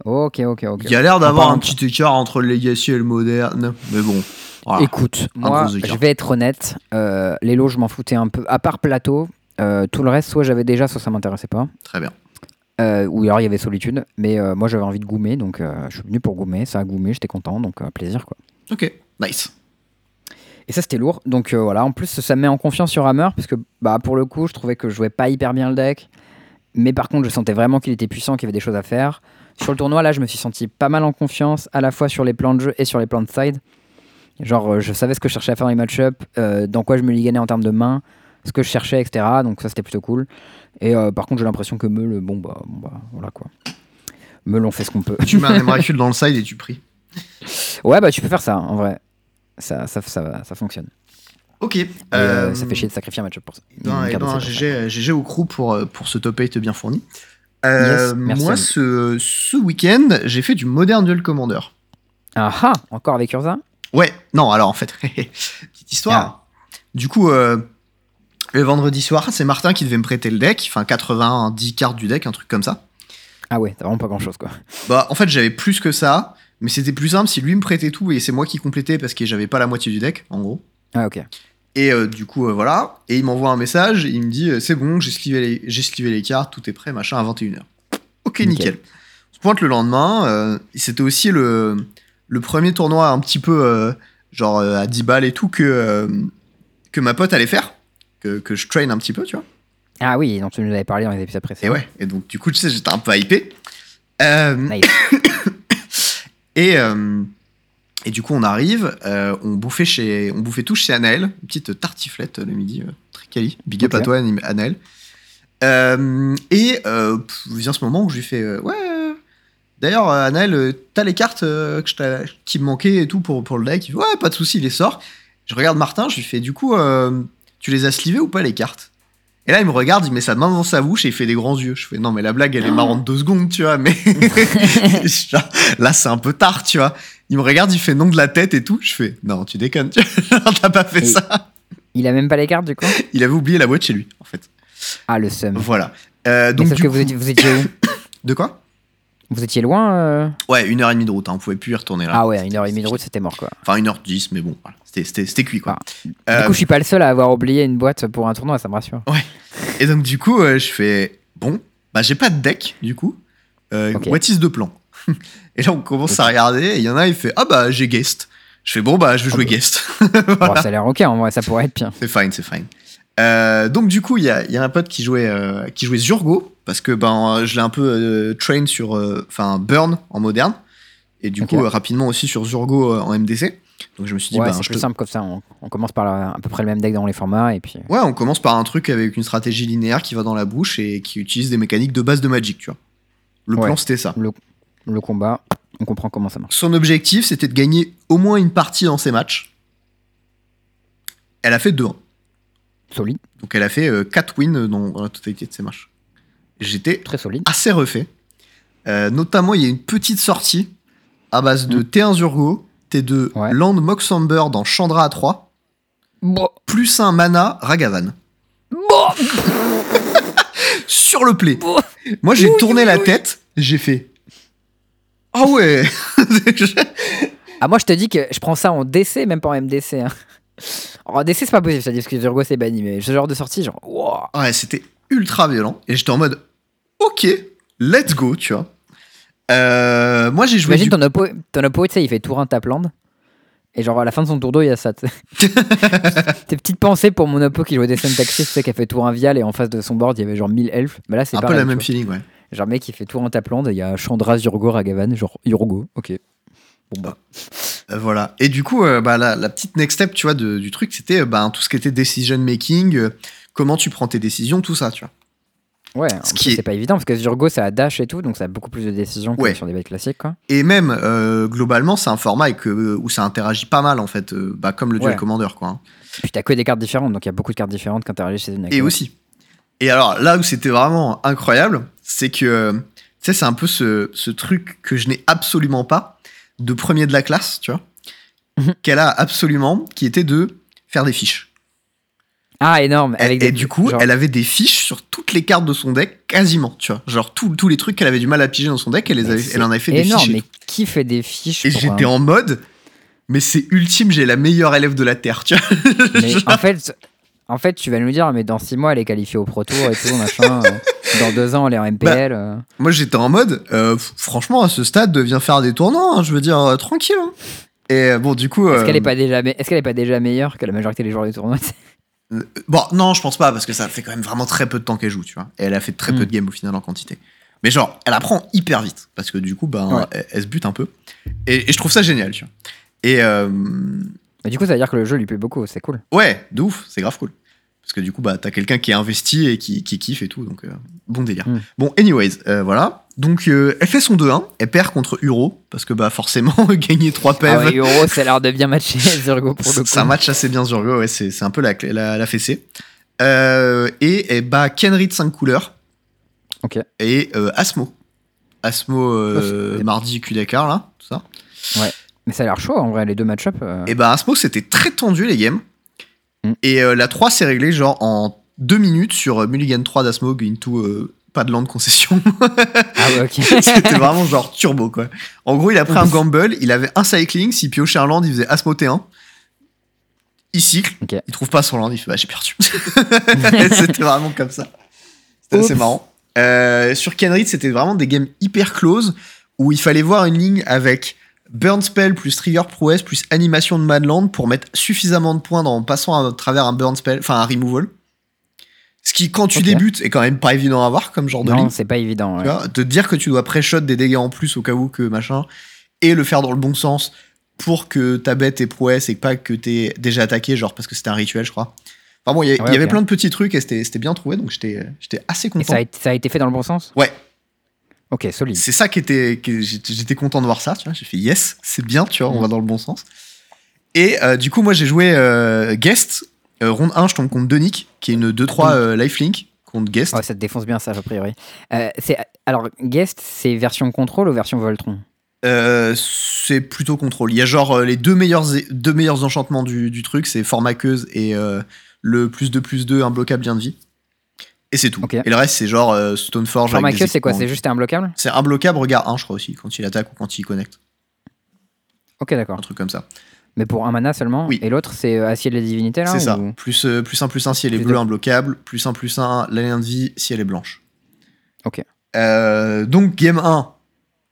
[SPEAKER 1] Ok, ok, ok.
[SPEAKER 2] Il y a l'air d'avoir un petit écart entre le Legacy et le moderne, mais bon. voilà.
[SPEAKER 1] Écoute, moi, je vais être honnête. euh, les lots, je m'en foutais un peu. À part plateau, euh, tout le reste, soit j'avais déjà, soit ça m'intéressait pas.
[SPEAKER 2] Très bien.
[SPEAKER 1] Euh, ou alors il y avait solitude. Mais moi, j'avais envie de goumer, donc je suis venu pour goumer. Ça a goumé, j'étais content, donc plaisir quoi.
[SPEAKER 2] Ok, nice.
[SPEAKER 1] Et ça, c'était lourd. Donc euh, voilà, en plus, ça me met en confiance sur Hammer, parce que bah, pour le coup, je trouvais que je jouais pas hyper bien le deck. Mais par contre, je sentais vraiment qu'il était puissant, qu'il y avait des choses à faire. Sur le tournoi, là, je me suis senti pas mal en confiance, à la fois sur les plans de jeu et sur les plans de side. Genre, euh, je savais ce que je cherchais à faire dans les match-up, euh, dans quoi je me liganais en termes de main, ce que je cherchais, etc. Donc ça, c'était plutôt cool. Et par contre, j'ai l'impression que Meul, bon bah, bon bah, voilà quoi. Meul, on fait ce qu'on peut.
[SPEAKER 2] Tu mets un Emrakul dans le side et tu pries.
[SPEAKER 1] Ouais, bah tu peux faire ça, en vrai. Ça, ça, ça, ça fonctionne.
[SPEAKER 2] Ok.
[SPEAKER 1] Et, euh,
[SPEAKER 2] euh,
[SPEAKER 1] ça fait chier de sacrifier un match pour ça. Ça.
[SPEAKER 2] GG, GG au crew pour, euh, pour ce top 8 bien fourni. Euh,
[SPEAKER 1] Yes,
[SPEAKER 2] moi, ce, ce week-end, j'ai fait du Modern Duel Commander.
[SPEAKER 1] Ah ah Encore avec Urza?
[SPEAKER 2] Ouais, non, alors en fait, petite histoire. Du coup, euh, le vendredi soir, c'est Martin qui devait me prêter le deck, enfin 90 cartes du deck, un truc comme ça.
[SPEAKER 1] Ah ouais, t'as vraiment pas grand chose quoi.
[SPEAKER 2] Bah, en fait, j'avais plus que ça, mais c'était plus simple si lui me prêtait tout et c'est moi qui complétais parce que j'avais pas la moitié du deck, en gros.
[SPEAKER 1] Ah ok.
[SPEAKER 2] Et euh, du coup, euh, voilà. Et il m'envoie un message, il me dit euh, C'est bon, j'ai slivé, les, j'ai les cartes, tout est prêt, machin, à 21h. Ok,
[SPEAKER 1] Nickel.
[SPEAKER 2] nickel. On se pointe le lendemain. c'était aussi le, le premier tournoi un petit peu genre à 10 balles et tout que, que ma pote allait faire. Que, que je traîne un petit peu, tu vois.
[SPEAKER 1] Ah oui, dont tu nous avais parlé dans les épisodes
[SPEAKER 2] Et
[SPEAKER 1] précédents.
[SPEAKER 2] ouais. Et donc, du coup, tu sais, j'étais un peu hypé. Euh,
[SPEAKER 1] Nice.
[SPEAKER 2] Et, euh, et du coup, on arrive, euh, on, bouffait chez, on bouffait tous chez Anaël, une petite tartiflette le midi, euh, très quali. Big up à toi, Anaël. Et vient ce moment où je lui fais Ouais, d'ailleurs, Anaël, t'as les cartes que qui me manquaient et tout pour, pour le deck Il fait, Ouais, pas de souci, il les sort. Je regarde Martin, je lui fais Du coup, tu les as slivées ou pas les cartes? Et là, il me regarde, il met sa main dans sa bouche et il fait des grands yeux. Je fais non, mais la blague, elle est marrante deux secondes, tu vois, mais là, c'est un peu tard, tu vois. Il me regarde, il fait non de la tête et tout. Je fais non, tu déconnes, tu T'as pas fait
[SPEAKER 1] Et-
[SPEAKER 2] ça.
[SPEAKER 1] Il a même pas les cartes du coup?
[SPEAKER 2] Il avait oublié la boîte chez lui, en fait.
[SPEAKER 1] Ah le seum.
[SPEAKER 2] Voilà. Euh, donc,
[SPEAKER 1] sauf que
[SPEAKER 2] coup-
[SPEAKER 1] vous étiez, vous étiez où?
[SPEAKER 2] De quoi?
[SPEAKER 1] Vous étiez loin euh?
[SPEAKER 2] Ouais, une heure et demie de route, hein, on pouvait plus y retourner là.
[SPEAKER 1] Ah ouais, une heure et demie de route, c'était mort quoi.
[SPEAKER 2] Enfin, une heure dix, mais bon, voilà. C'était- cuit, quoi.
[SPEAKER 1] Du
[SPEAKER 2] Euh,
[SPEAKER 1] coup, je suis pas le seul à avoir oublié une boîte pour un tournoi, ça me rassure.
[SPEAKER 2] Et donc, du coup, euh, je fais bon, bah, j'ai pas de deck, du coup. Euh,
[SPEAKER 1] Ok.
[SPEAKER 2] What is de plan? Et là, on commence à regarder, et il y en a, il fait ah bah, j'ai guest. Je fais bon, bah, je vais
[SPEAKER 1] Ah
[SPEAKER 2] jouer
[SPEAKER 1] bah.
[SPEAKER 2] guest.
[SPEAKER 1] Bon, ça a l'air ok en vrai, ça pourrait être pire.
[SPEAKER 2] C'est fine, c'est fine. Euh, donc du coup, il y a, y a un pote qui jouait, euh, qui jouait Zurgo, parce que ben, je l'ai un peu euh, train sur, enfin, Burn en moderne, et du coup, rapidement aussi sur Zurgo en MDC. Donc je me suis dit,
[SPEAKER 1] Ouais,
[SPEAKER 2] ben,
[SPEAKER 1] c'est plus
[SPEAKER 2] te-
[SPEAKER 1] simple comme ça. On, on commence par la- à peu près le même deck dans les formats et puis.
[SPEAKER 2] ouais, on commence par un truc avec une stratégie linéaire qui va dans la bouche et qui utilise des mécaniques de base de Magic, tu vois. Le
[SPEAKER 1] Ouais.
[SPEAKER 2] plan, c'était ça.
[SPEAKER 1] Le, le combat, on comprend comment ça marche.
[SPEAKER 2] Son objectif, c'était de gagner au moins une partie dans ses matchs. Elle a fait 2-1.
[SPEAKER 1] Solide,
[SPEAKER 2] Donc elle a fait 4 wins dans, dans la totalité de ses matchs. J'étais
[SPEAKER 1] très solide.
[SPEAKER 2] assez refait. Euh, notamment, il y a une petite sortie à base de
[SPEAKER 1] Mm.
[SPEAKER 2] T1 Zurgo, T2
[SPEAKER 1] Ouais.
[SPEAKER 2] Land Moxamber dans Chandra à 3,
[SPEAKER 1] Bon,
[SPEAKER 2] plus un mana Ragavan.
[SPEAKER 1] bon,
[SPEAKER 2] Sur le play.
[SPEAKER 1] bon.
[SPEAKER 2] Moi, j'ai
[SPEAKER 1] Oui,
[SPEAKER 2] tourné
[SPEAKER 1] oui,
[SPEAKER 2] la
[SPEAKER 1] oui.
[SPEAKER 2] tête, j'ai fait. Ah ouais
[SPEAKER 1] Ah, moi, je te dis que je prends ça en DC, même pas en MDC. Hein. En DC, c'est pas possible, c'est-à-dire que Virgo, c'est banni, mais ce genre de sortie, genre, wow.
[SPEAKER 2] Ouais, c'était ultra violent. Et j'étais en mode, ok, let's go, tu vois. Euh, moi, j'ai joué.
[SPEAKER 1] Imagine
[SPEAKER 2] du-
[SPEAKER 1] ton oppo, ton oppo, tu sais, il fait tour 1 tape land. Et genre, à la fin de son tour d'eau, il y a ça. Tes petites pensées pour mon oppo qui jouait des Taxis, tu sais, qui a fait tour 1 vial et en face de son board, il y avait genre 1000 elfes. Mais là, c'est
[SPEAKER 2] un peu la même
[SPEAKER 1] vois.
[SPEAKER 2] feeling, ouais.
[SPEAKER 1] Genre, mec, il fait tour 1 tape land, et il y a Chandra, Yurgo, Ragavan, genre Yurgo, ok. Bon bah.
[SPEAKER 2] Euh, voilà. Et du coup, euh, bah, la, la petite next step, tu vois, de- du truc, c'était bah, tout ce qui était decision making, euh, comment tu prends tes décisions, tout ça, tu vois.
[SPEAKER 1] Ouais,
[SPEAKER 2] Ce qui est-
[SPEAKER 1] c'est pas évident parce que Yurgo, ça a dash et tout, donc ça a beaucoup plus de décisions que sur des bêtes classiques, quoi.
[SPEAKER 2] Et même, euh, globalement, c'est un format avec, euh, où ça interagit pas mal, en fait, euh, bah, comme le Duel
[SPEAKER 1] Ouais.
[SPEAKER 2] Commander, quoi. hein.
[SPEAKER 1] Puis t'as que des cartes différentes, donc il y a beaucoup de cartes différentes qui interagissent chez une
[SPEAKER 2] Et aussi. Et alors, là où c'était vraiment incroyable, c'est que, euh, tu sais, c'est un peu ce, ce truc que je n'ai absolument pas de premier de la classe, tu vois,
[SPEAKER 1] Mhm.
[SPEAKER 2] qu'elle a absolument, qui était de faire des fiches.
[SPEAKER 1] Ah, énorme.
[SPEAKER 2] Et,
[SPEAKER 1] Avec
[SPEAKER 2] et
[SPEAKER 1] des-
[SPEAKER 2] du coup,
[SPEAKER 1] genre-
[SPEAKER 2] elle avait des fiches sur toutes les cartes de son deck, quasiment, tu vois. Genre, tous les trucs qu'elle avait du mal à piger dans son deck, elle, les avait, elle en avait fait des fiches.
[SPEAKER 1] mais qui fait des fiches
[SPEAKER 2] Et j'étais
[SPEAKER 1] un-
[SPEAKER 2] en mode, mais c'est ultime, j'ai la meilleure élève de la Terre, tu vois.
[SPEAKER 1] Mais en fait, en fait, tu vas nous dire, mais dans 6 mois, elle est qualifiée au Pro Tour et tout, machin. euh, dans 2 ans, elle est en MPL. euh.
[SPEAKER 2] Moi, j'étais en mode, euh, franchement, à ce stade, viens faire des tournois, hein, je veux dire, euh, tranquille. hein. Et bon, du coup.
[SPEAKER 1] Est-ce qu'elle est pas déjà, me- est pas déjà meilleure que la majorité des joueurs du tournoi
[SPEAKER 2] Bon, non, je pense pas, parce que ça fait quand même vraiment très peu de temps qu'elle joue, tu vois. Et elle a fait très peu
[SPEAKER 1] Mm.
[SPEAKER 2] de games au final en quantité. Mais genre, elle apprend hyper vite, parce que du coup, ben,
[SPEAKER 1] Ouais.
[SPEAKER 2] elle, elle se bute un peu. Et, et je trouve ça génial, tu vois. Et euh,
[SPEAKER 1] Mais du coup, ça veut dire que le jeu lui plaît beaucoup, c'est cool.
[SPEAKER 2] ouais, de ouf, c'est grave cool. Parce que du coup, bah, t'as quelqu'un qui est investi et qui, qui kiffe et tout, donc euh, bon délire.
[SPEAKER 1] Mm.
[SPEAKER 2] Bon, anyways, euh, voilà. Donc, euh, elle fait son 2-1. Elle perd contre Uro. Parce que, bah, forcément, gagner 3 PV.
[SPEAKER 1] Ah ouais, Euro, ça a l'air de bien matcher Zurgo pour le coup.
[SPEAKER 2] C'est un match assez bien Zurgo. Ouais, c'est c'est un peu la, la, la fessée. Euh, et elle bat Kenry de 5 couleurs.
[SPEAKER 1] Ok.
[SPEAKER 2] Et euh, Asmo. Asmo,
[SPEAKER 1] Oh,
[SPEAKER 2] mardi, cul d'écart, là. Tout ça.
[SPEAKER 1] Mais ça a l'air chaud en vrai, les deux match-up.
[SPEAKER 2] Et bah, Asmo, c'était très tendu, les games.
[SPEAKER 1] Mm.
[SPEAKER 2] Et la 3 s'est réglée, genre, en 2 minutes sur Mulligan 3 d'Asmo, euh, pas de land concession.
[SPEAKER 1] Ah ouais, ok.
[SPEAKER 2] C'était vraiment genre turbo quoi. En gros, il a pris un gamble, il avait un cycling, s'il piochait un land, il faisait Asmo T1. Il cycle,
[SPEAKER 1] Ok.
[SPEAKER 2] il trouve pas son land, il fait bah j'ai perdu. c'était vraiment comme ça. C'était assez marrant. Euh, sur Kenrid, c'était vraiment des games hyper close où il fallait voir une ligne avec Burn Spell plus Trigger Prouesse plus animation de Madland pour mettre suffisamment de points en passant à travers un Burn Spell, enfin un removal. Ce qui, quand tu débutes, est quand même pas évident à voir comme genre de ligne.
[SPEAKER 1] Non, c'est pas évident. ouais.
[SPEAKER 2] Tu vois, te dire que tu dois pré-shot des dégâts en plus au cas où que machin, et le faire dans le bon sens pour que ta bête ait prouesse et pas que t'aies déjà attaqué, genre parce que c'était un rituel, je crois. Enfin bon, il y,
[SPEAKER 1] Ouais,
[SPEAKER 2] avait plein de petits trucs et c'était bien trouvé, donc j'étais assez
[SPEAKER 1] Et
[SPEAKER 2] content.
[SPEAKER 1] ça a, été, ça a été fait dans le bon sens?
[SPEAKER 2] Ouais.
[SPEAKER 1] Ok, solide.
[SPEAKER 2] C'est ça qui était. que J'étais j'étais content de voir ça, tu vois. J'ai fait yes, c'est bien, tu vois, on
[SPEAKER 1] Mm.
[SPEAKER 2] va dans le bon sens. Et euh, du coup, moi j'ai joué euh, Guest. Euh, ronde 1, je tombe contre Donic, qui est une 2-3 euh, lifelink contre Guest.
[SPEAKER 1] Ouais, ça te défonce bien ça, a priori. Euh, c'est- alors, Guest, c'est version contrôle ou version Voltron?
[SPEAKER 2] Euh, c'est plutôt contrôle. Il y a genre les deux meilleurs, deux meilleurs enchantements du, du truc, c'est formaqueuse et le plus de plus 2 imbloquable bien de vie. Et c'est tout. Et le reste, c'est genre Stoneforge.
[SPEAKER 1] Formaqueuse, c'est quoi? C'est juste un bloquable
[SPEAKER 2] C'est imbloquable, regard 1, je crois aussi, quand il attaque ou quand il connecte.
[SPEAKER 1] Ok, d'accord.
[SPEAKER 2] Un truc comme ça.
[SPEAKER 1] Mais pour un mana seulement
[SPEAKER 2] Oui.
[SPEAKER 1] Et l'autre, c'est euh, Acier de la Divinité, là
[SPEAKER 2] C'est ça.
[SPEAKER 1] ou-
[SPEAKER 2] Plus, euh, plus 1, plus 1 si elle est bleue, imbloquable. Plus 1, plus 1, la ligne de vie si elle est blanche.
[SPEAKER 1] Ok.
[SPEAKER 2] Euh, donc, game 1,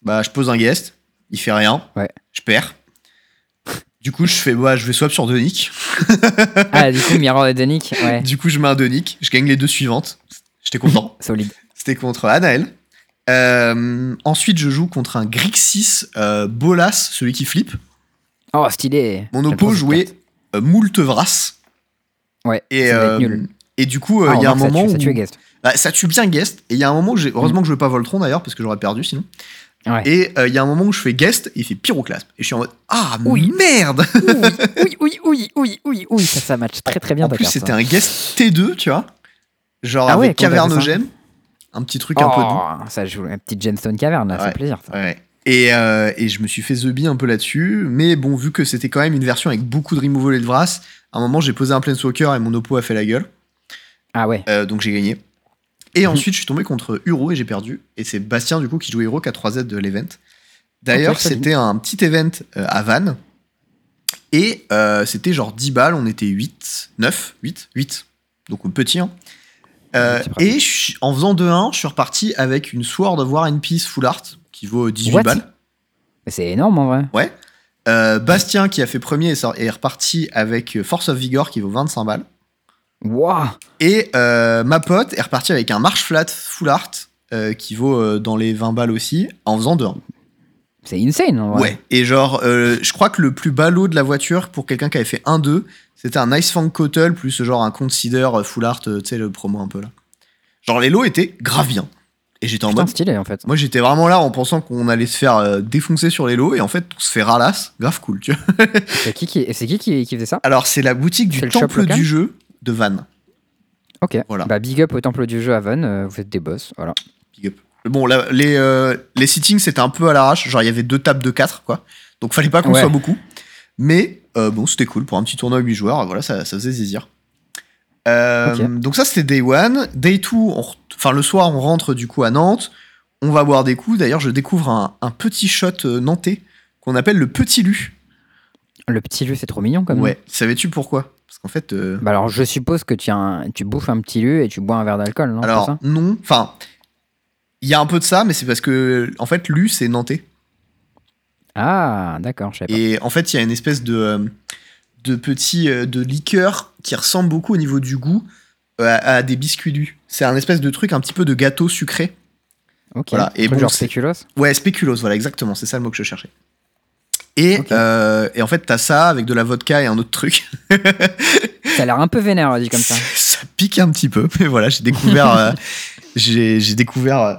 [SPEAKER 2] bah, je pose un guest. Il fait rien.
[SPEAKER 1] Ouais.
[SPEAKER 2] Je perds. Du coup, je fais, bah, je vais swap sur Donic.
[SPEAKER 1] Ah, du coup, Mirror et Denick, ouais,
[SPEAKER 2] Du coup, je mets un Donic. Je gagne les deux suivantes. J'étais content.
[SPEAKER 1] solide.
[SPEAKER 2] C'était contre Anaël. Euh, ensuite, je joue contre un Grixis Bolas, celui qui flippe.
[SPEAKER 1] Oh, stylé
[SPEAKER 2] Mon oppo jouait euh, Moultevras.
[SPEAKER 1] Ouais,
[SPEAKER 2] Et, euh,
[SPEAKER 1] nul.
[SPEAKER 2] et du coup, euh,
[SPEAKER 1] Ah,
[SPEAKER 2] il y a un
[SPEAKER 1] ça
[SPEAKER 2] moment
[SPEAKER 1] tue-
[SPEAKER 2] où
[SPEAKER 1] Ça tue Guest.
[SPEAKER 2] Bah, ça tue bien Guest. Et il y a un moment où j'ai. Heureusement que je veux pas Voltron d'ailleurs, parce que j'aurais perdu sinon.
[SPEAKER 1] Ouais.
[SPEAKER 2] Et euh, il y a un moment où je fais Guest et il fait Pyroclasme. Et je suis en mode Ah
[SPEAKER 1] Oui.
[SPEAKER 2] merde
[SPEAKER 1] oui, oui, oui, oui, oui, oui, ça, ça match très très bien
[SPEAKER 2] En plus, c'était un Guest T2, tu vois. Genre
[SPEAKER 1] Ah ouais,
[SPEAKER 2] avec
[SPEAKER 1] ça
[SPEAKER 2] Cavernogène. Un petit truc un peu doux.
[SPEAKER 1] Oh, ça joue un petit Gemstone Cavern, là,
[SPEAKER 2] Ouais.
[SPEAKER 1] c'est plaisir. Ça.
[SPEAKER 2] Ouais. Et, euh, et je me suis fait The Bee un peu là-dessus. Mais bon, vu que c'était quand même une version avec beaucoup de removal et de Vras, à un moment, j'ai posé un Planeswalker et mon oppo a fait la gueule.
[SPEAKER 1] Ah ouais,
[SPEAKER 2] Euh, donc j'ai gagné. Et
[SPEAKER 1] Mhm.
[SPEAKER 2] ensuite, je suis tombé contre Uro et j'ai perdu. Et c'est Bastien, du coup, qui jouait Uro qui a 3Z de l'event. D'ailleurs, c'était un petit event euh, à Vannes. Et euh, c'était genre 10 balles. On était 8, 9, 8, 8. Donc petit, hein. Euh,
[SPEAKER 1] pratique.
[SPEAKER 2] et je en faisant 2-1, je suis reparti avec une Sword of War and Peace Full Art qui vaut 18
[SPEAKER 1] What
[SPEAKER 2] balles.
[SPEAKER 1] c'est énorme en vrai.
[SPEAKER 2] Ouais. Euh, Bastien, qui a fait premier, est sor- est reparti avec Force of Vigor qui vaut 25 balles.
[SPEAKER 1] Waouh
[SPEAKER 2] Et euh, ma pote est repartie avec un marche flat full art euh, qui vaut euh, dans les 20 balles aussi en faisant deux.
[SPEAKER 1] C'est insane en
[SPEAKER 2] Ouais.
[SPEAKER 1] vrai.
[SPEAKER 2] Et genre, euh, je crois que le plus ballot de la voiture pour quelqu'un qui avait fait 1-2, c'était un Ice Fang Cottle plus genre un Consider euh, full art, euh, tu sais, le promo un peu là. Genre, les lots étaient grave bien. Et j'étais en
[SPEAKER 1] Putain,
[SPEAKER 2] mode.
[SPEAKER 1] stylé en fait.
[SPEAKER 2] Moi, j'étais vraiment là en pensant qu'on allait se faire euh, défoncer sur les lots et en fait, on se fait ralasse. Grave cool, tu vois.
[SPEAKER 1] C'est qui qui, c'est qui, qui, qui faisait ça?
[SPEAKER 2] Alors, c'est la boutique du
[SPEAKER 1] le shop
[SPEAKER 2] temple
[SPEAKER 1] local
[SPEAKER 2] du jeu de Vannes.
[SPEAKER 1] Ok.
[SPEAKER 2] Voilà.
[SPEAKER 1] Bah, big up au temple du jeu à Von, euh, vous êtes des boss. Voilà.
[SPEAKER 2] Big up. Bon, là, les, euh, les sittings, c'était un peu à l'arrache. Genre, il y avait deux tables de 4, quoi. Donc, fallait pas qu'on
[SPEAKER 1] Ouais.
[SPEAKER 2] soit beaucoup. Mais euh, bon, c'était cool pour un petit tournoi à 8 joueurs. Voilà, ça, ça faisait zizir. Euh. Donc, ça, c'était day one. Day two, enfin, le soir, on rentre du coup à Nantes. On va boire des coups. D'ailleurs, je découvre un, un petit shot euh, nantais qu'on appelle le petit lu.
[SPEAKER 1] Le petit lu, c'est trop mignon comme.
[SPEAKER 2] Ouais. Savais-tu pourquoi? Parce qu'en fait. euh,
[SPEAKER 1] Bah alors, je suppose que tu, as un- tu bouffes un petit lu et tu bois un verre d'alcool, non
[SPEAKER 2] alors,
[SPEAKER 1] ça?
[SPEAKER 2] non. Enfin, il y a un peu de ça, mais c'est parce que, en fait, lu, c'est nantais.
[SPEAKER 1] Ah, d'accord, je savais pas.
[SPEAKER 2] Et en fait, il y a une espèce de, euh, de petit euh, de liqueur qui ressemble beaucoup au niveau du goût euh, à, à des biscuits lus. C'est un espèce de truc un petit peu de gâteau sucré.
[SPEAKER 1] Ok.
[SPEAKER 2] voilà, et bon,
[SPEAKER 1] genre spéculoos
[SPEAKER 2] Ouais, spéculoos, voilà, exactement, c'est ça le mot que je cherchais. Et, euh, et en fait, t'as ça avec de la vodka et un autre truc.
[SPEAKER 1] Ça a l'air un peu vénère, dit comme ça.
[SPEAKER 2] ça pique un petit peu, mais voilà, j'ai découvert, j'ai découvert euh,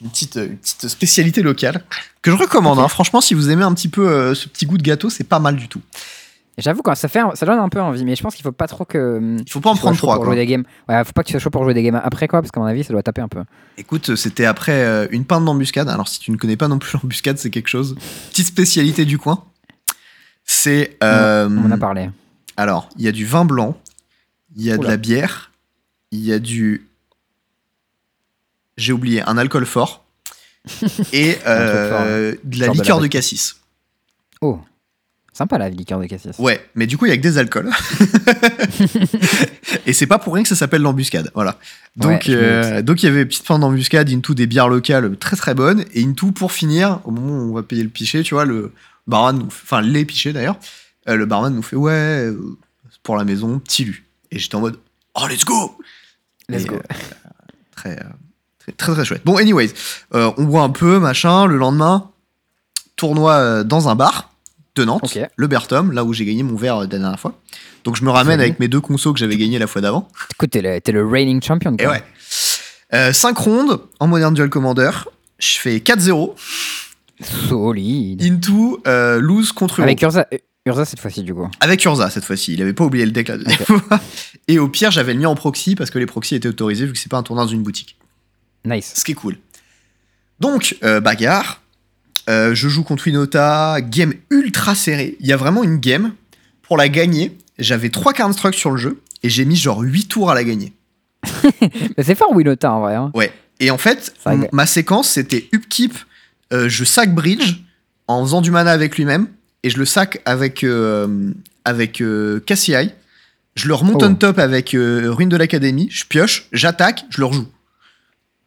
[SPEAKER 2] une petite, une petite spécialité locale que je recommande. hein. Franchement, si vous aimez un petit peu euh, ce petit goût de gâteau, c'est pas mal du tout.
[SPEAKER 1] J'avoue, quand ça fait, ça donne un peu envie, mais je pense qu'il faut pas trop que.
[SPEAKER 2] Il faut pas en prendre trois.
[SPEAKER 1] pour
[SPEAKER 2] quoi.
[SPEAKER 1] jouer des games. Ouais, faut pas que tu sois chaud pour jouer des games après quoi, parce qu'à mon avis, ça doit taper un peu.
[SPEAKER 2] Écoute, c'était après euh, une pinte d'embuscade. Alors, si tu ne connais pas non plus l'embuscade, c'est quelque chose. Petite spécialité du coin. C'est. euh,
[SPEAKER 1] On en a parlé.
[SPEAKER 2] alors, il y a du vin blanc, il y a de la bière, il y a du. J'ai oublié, un alcool fort. et euh, de la
[SPEAKER 1] Genre de la
[SPEAKER 2] liqueur de cassis.
[SPEAKER 1] Oh, sympa la liqueur de cassis.
[SPEAKER 2] Ouais, mais du coup, il y a que des alcools. et c'est pas pour rien que ça s'appelle l'embuscade. Voilà. Donc,
[SPEAKER 1] Ouais,
[SPEAKER 2] euh, donc il y avait petite fin d'embuscade, into des bières locales très très bonnes, et into pour finir, au moment où on va payer le pichet, tu vois, le barman, nous fait- enfin les pichets d'ailleurs, euh, le barman nous fait ouais, euh, pour la maison, petit lu. Et j'étais en mode oh let's go.
[SPEAKER 1] Let's
[SPEAKER 2] Et,
[SPEAKER 1] go.
[SPEAKER 2] très, très très très chouette. Bon, anyways, on boit un peu, machin. Le lendemain, tournoi dans un bar de Nantes,
[SPEAKER 1] Ok.
[SPEAKER 2] le Bertom, là où j'ai gagné mon verre euh, la dernière fois. Donc je me ramène avec mes deux consos que j'avais gagné la fois d'avant.
[SPEAKER 1] Écoute, t'es le, le reigning champion.
[SPEAKER 2] Et
[SPEAKER 1] quoi.
[SPEAKER 2] ouais. 5 rondes en Modern Duel Commander. Je fais 4-0
[SPEAKER 1] Solide.
[SPEAKER 2] into euh, lose contre.
[SPEAKER 1] Avec Urza, euh, Urza cette fois-ci du coup.
[SPEAKER 2] Avec Urza cette fois-ci. Il avait pas oublié le deck la deuxième fois. Et au pire, j'avais le mis en proxy parce que les proxys étaient autorisés vu que c'est pas un tournoi dans une boutique.
[SPEAKER 1] Nice.
[SPEAKER 2] Ce qui est cool. Donc, euh, bagarre. Euh, je joue contre Winota. Game ultra serré. Il y a vraiment une game. Pour la gagner, j'avais 3 Constructs sur le jeu. Et j'ai mis genre 8 tours à la gagner.
[SPEAKER 1] Mais c'est fort Winota en vrai. Hein.
[SPEAKER 2] Ouais. Et en fait, ma séquence, c'était upkeep. euh, je sac bridge en faisant du mana avec lui-même. Et je le sac avec, euh, avec euh, Cassie. Je le remonte
[SPEAKER 1] Oh.
[SPEAKER 2] on top avec Ruine de l'Académie. Je pioche, j'attaque, je le rejoue.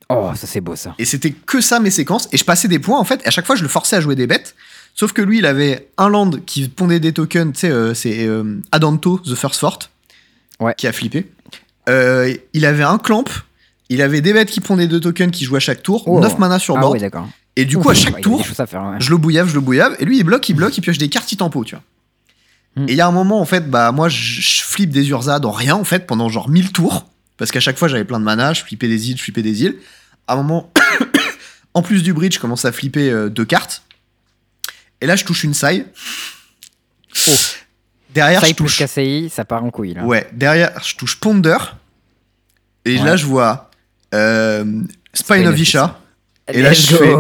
[SPEAKER 1] Oh, ça c'est beau ça.
[SPEAKER 2] Et c'était que ça mes séquences. Et je passais des points en fait. Et à chaque fois, je le forçais à jouer des bêtes. Sauf que lui, il avait un land qui pondait des tokens. Tu sais, euh, c'est euh, Adanto, The First Fort,
[SPEAKER 1] Ouais.
[SPEAKER 2] qui a flippé. Euh, il avait un clamp. Il avait des bêtes qui pondaient deux tokens qui jouaient à chaque tour.
[SPEAKER 1] Oh.
[SPEAKER 2] 9 mana sur
[SPEAKER 1] Ah
[SPEAKER 2] board.
[SPEAKER 1] d'accord.
[SPEAKER 2] et du coup, à chaque
[SPEAKER 1] ouais,
[SPEAKER 2] tour,
[SPEAKER 1] des choses à faire, ouais.
[SPEAKER 2] je le bouillave, je le bouillave. Et lui, il bloque, il bloque, il pioche des cartes, il tempo, tu vois.
[SPEAKER 1] Hmm.
[SPEAKER 2] Et il y a un moment, en fait, bah, moi, je, je flippe des Urza dans rien, en fait, pendant genre 1000 tours. Parce qu'à chaque fois, j'avais plein de mana, je flippais des îles, je flippais des îles. À un moment, en plus du bridge, je commence à flipper euh, deux cartes. Et là, je touche une saille.
[SPEAKER 1] Oh.
[SPEAKER 2] Derrière,
[SPEAKER 1] Ça
[SPEAKER 2] je
[SPEAKER 1] plus
[SPEAKER 2] touche.
[SPEAKER 1] KCI, ça part en couille là.
[SPEAKER 2] Ouais, derrière, je touche Ponder. Et
[SPEAKER 1] Ouais.
[SPEAKER 2] là, je vois euh, Spine, of Isha. Et là, je fais-.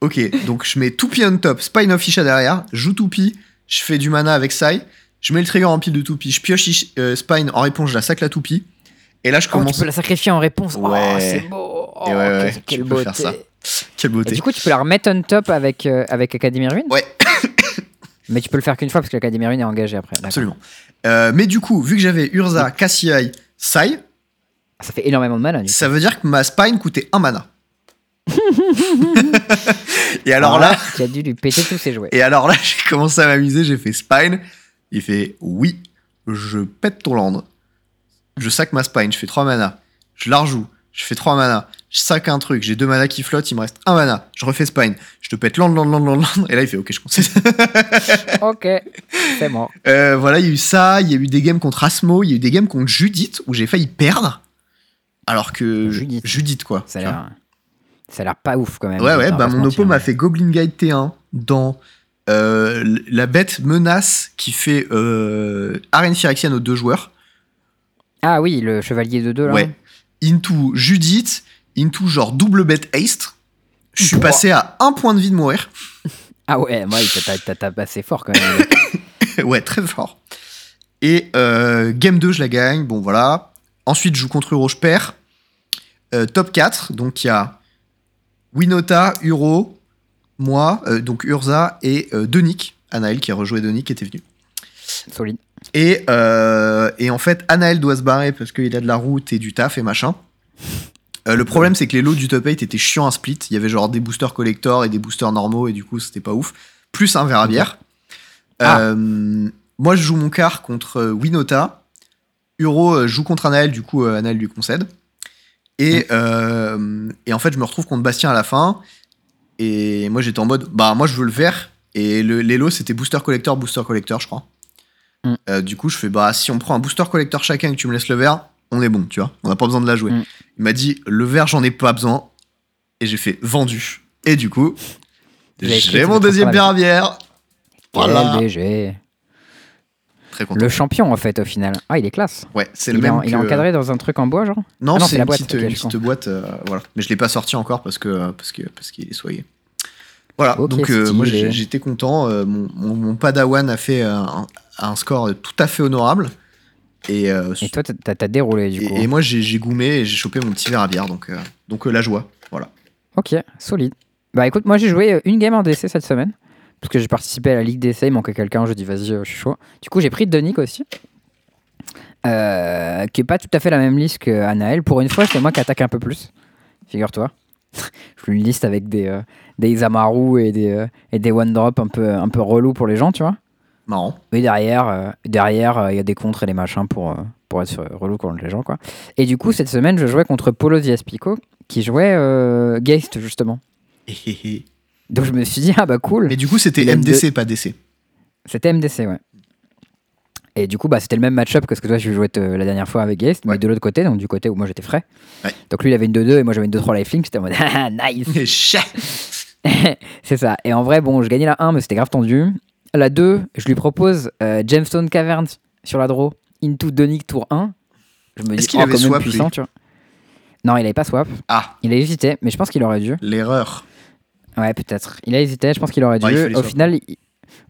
[SPEAKER 2] Ok, donc je mets Toupie on top, Spine of Isha derrière, je joue Toupie, je fais du mana avec Sai, je mets le trigger en pile de Toupie, je pioche Ish- euh, Spine en réponse, je la sac la Toupie. Et là, je
[SPEAKER 1] Oh, tu
[SPEAKER 2] commence.
[SPEAKER 1] peux la sacrifier en réponse? Oh,
[SPEAKER 2] Ouais.
[SPEAKER 1] c'est beau. Oh,
[SPEAKER 2] Et ouais, ouais,
[SPEAKER 1] quelle- beauté.
[SPEAKER 2] faire ça. Quelle
[SPEAKER 1] Et
[SPEAKER 2] beauté.
[SPEAKER 1] du coup, tu peux la remettre on top avec, euh, avec Academy Ruin
[SPEAKER 2] Ouais.
[SPEAKER 1] Mais tu peux le faire qu'une fois parce que l'Academy Ruin est engagée après.
[SPEAKER 2] Absolument. Euh, mais du coup, vu que j'avais Urza, Cassiai, Sai,
[SPEAKER 1] Ça fait énormément de mal.
[SPEAKER 2] ça veut dire que ma Spine coûtait un mana. et alors là,
[SPEAKER 1] tu as dû lui péter tous ses jouets.
[SPEAKER 2] Et alors là, j'ai commencé à m'amuser, j'ai fait Spine. Il fait oui, je pète ton land. Je sac ma Spine, je fais 3 mana. Je la rejoue, je fais 3 mana. Je sac un truc, j'ai 2 mana qui flottent, il me reste 1 mana. Je refais Spine, je te pète land, land, land, land, land. Et là, il fait ok, je conseille.
[SPEAKER 1] ok, c'est bon.
[SPEAKER 2] Euh, voilà, il y a eu ça, il y a eu des games contre Asmo, il y a eu des games contre Judith où j'ai failli perdre. Alors que
[SPEAKER 1] Judith.
[SPEAKER 2] Judith, quoi.
[SPEAKER 1] Ça a l'air, ça a l'air pas ouf quand même.
[SPEAKER 2] Ouais, ouais, bah mon oppo m'a fait Goblin Guide T1 dans euh, la bête menace qui fait euh, Arène Phyrexian aux deux joueurs.
[SPEAKER 1] Ah oui, le chevalier de deux là.
[SPEAKER 2] Ouais. Into Judith, into genre double bête haste. Je suis passé à un point de vie de mourir.
[SPEAKER 1] Ah ouais, moi, t'as, passé fort quand même.
[SPEAKER 2] ouais, très fort. Et euh, game 2, je la gagne. Bon, voilà. Ensuite, je joue contre Uro, je perds. Euh, top 4, donc il y a Winota, Uro, moi, euh, donc Urza et Donic. Anaël qui a rejoué qui était venu.
[SPEAKER 1] Solide.
[SPEAKER 2] Et, euh, et en fait, Anaël doit se barrer parce qu'il a de la route et du taf et machin. Euh, le problème, c'est que les lots du top 8 étaient chiants à split. Il y avait genre des boosters collector et des boosters normaux, et du coup, c'était pas ouf. Plus un verre à bière.
[SPEAKER 1] Ah.
[SPEAKER 2] Euh, moi, je joue mon quart contre Winota. Uro joue contre Anaël, du coup, Anaël lui concède. Et, euh, et en fait, je me retrouve contre Bastien à la fin. Et moi, j'étais en mode, bah, moi, je veux le vert. Et le, les lots, c'était booster collector, booster collector, je crois.
[SPEAKER 1] Mm.
[SPEAKER 2] Euh, du coup, je fais, bah, si on prend un booster collector chacun et que tu me laisses le vert, on est bon, tu vois. On n'a pas besoin de la jouer.
[SPEAKER 1] Mm.
[SPEAKER 2] Il m'a dit, le vert, j'en ai pas besoin. Et j'ai fait vendu. Et du coup, j'ai mon deuxième bière à bière. Voilà. Très content.
[SPEAKER 1] Le champion, en fait, au final. Ah, il est classe.
[SPEAKER 2] Ouais, c'est le
[SPEAKER 1] Il,
[SPEAKER 2] même.
[SPEAKER 1] en- il est encadré dans un truc en bois, genre?
[SPEAKER 2] Non,
[SPEAKER 1] Ah non,
[SPEAKER 2] c'est une
[SPEAKER 1] boîte,
[SPEAKER 2] petite, une petite boîte. euh, voilà. Mais je l'ai pas sorti encore parce que parce que parce qu'il est soigné. Voilà. Donc euh, moi j'étais content. euh, mon, mon, mon Padawan a fait euh, un, score tout à fait honorable. Et, euh,
[SPEAKER 1] Et toi, t'as déroulé, du coup.
[SPEAKER 2] et, et moi j'ai goumé et j'ai chopé mon petit verre à bière. Donc euh, donc euh, la joie. Voilà.
[SPEAKER 1] Ok, solide. Bah écoute, moi j'ai joué une game en DC cette semaine. Parce que j'ai participé à la Ligue DC, il manquait quelqu'un, je dis vas-y, je suis chaud. Du coup, j'ai pris Donic aussi. Qui est pas tout à fait la même liste qu'Anaël. Pour une fois, c'est moi qui attaque un peu plus. Figure-toi. je fais une liste avec des, des Isamaru et des, et des One Drop un peu, un peu relous pour les gens, tu vois.
[SPEAKER 2] Marrant.
[SPEAKER 1] Mais derrière, euh, derrière, euh, il y a des contres et des machins pour, euh, pour être relou contre les gens, quoi. Et du coup, cette semaine, je jouais contre Polo Diaspico, qui jouait euh, Geist, justement. Donc je me suis dit, ah bah cool.
[SPEAKER 2] Mais du coup c'était MDC pas DC.
[SPEAKER 1] C'était MDC, ouais. Et du coup, bah, c'était le même match-up que ce que toi, je jouais la dernière fois avec Geist, mais de l'autre côté, donc du côté où moi j'étais frais.
[SPEAKER 2] Ouais.
[SPEAKER 1] Donc lui, il avait une 2-2 et moi j'avais une 2-3 lifelink, j'étais en mode, ah, nice. C'est ça. Et en vrai, bon, je gagnais la 1, mais c'était grave tendu. La 2, je lui propose euh, Gemstone Caverns sur la draw, into Donic tour 1. Je me dis,
[SPEAKER 2] qu'il
[SPEAKER 1] oh,
[SPEAKER 2] avait
[SPEAKER 1] quand même
[SPEAKER 2] swap,
[SPEAKER 1] puissant,
[SPEAKER 2] lui
[SPEAKER 1] tu vois. Non, il avait pas swap.
[SPEAKER 2] Ah
[SPEAKER 1] Il a hésité, mais je pense qu'il aurait dû.
[SPEAKER 2] l'erreur.
[SPEAKER 1] Ouais, peut-être. Il a hésité, je pense qu'il aurait dû.
[SPEAKER 2] Ouais,
[SPEAKER 1] au, final, il,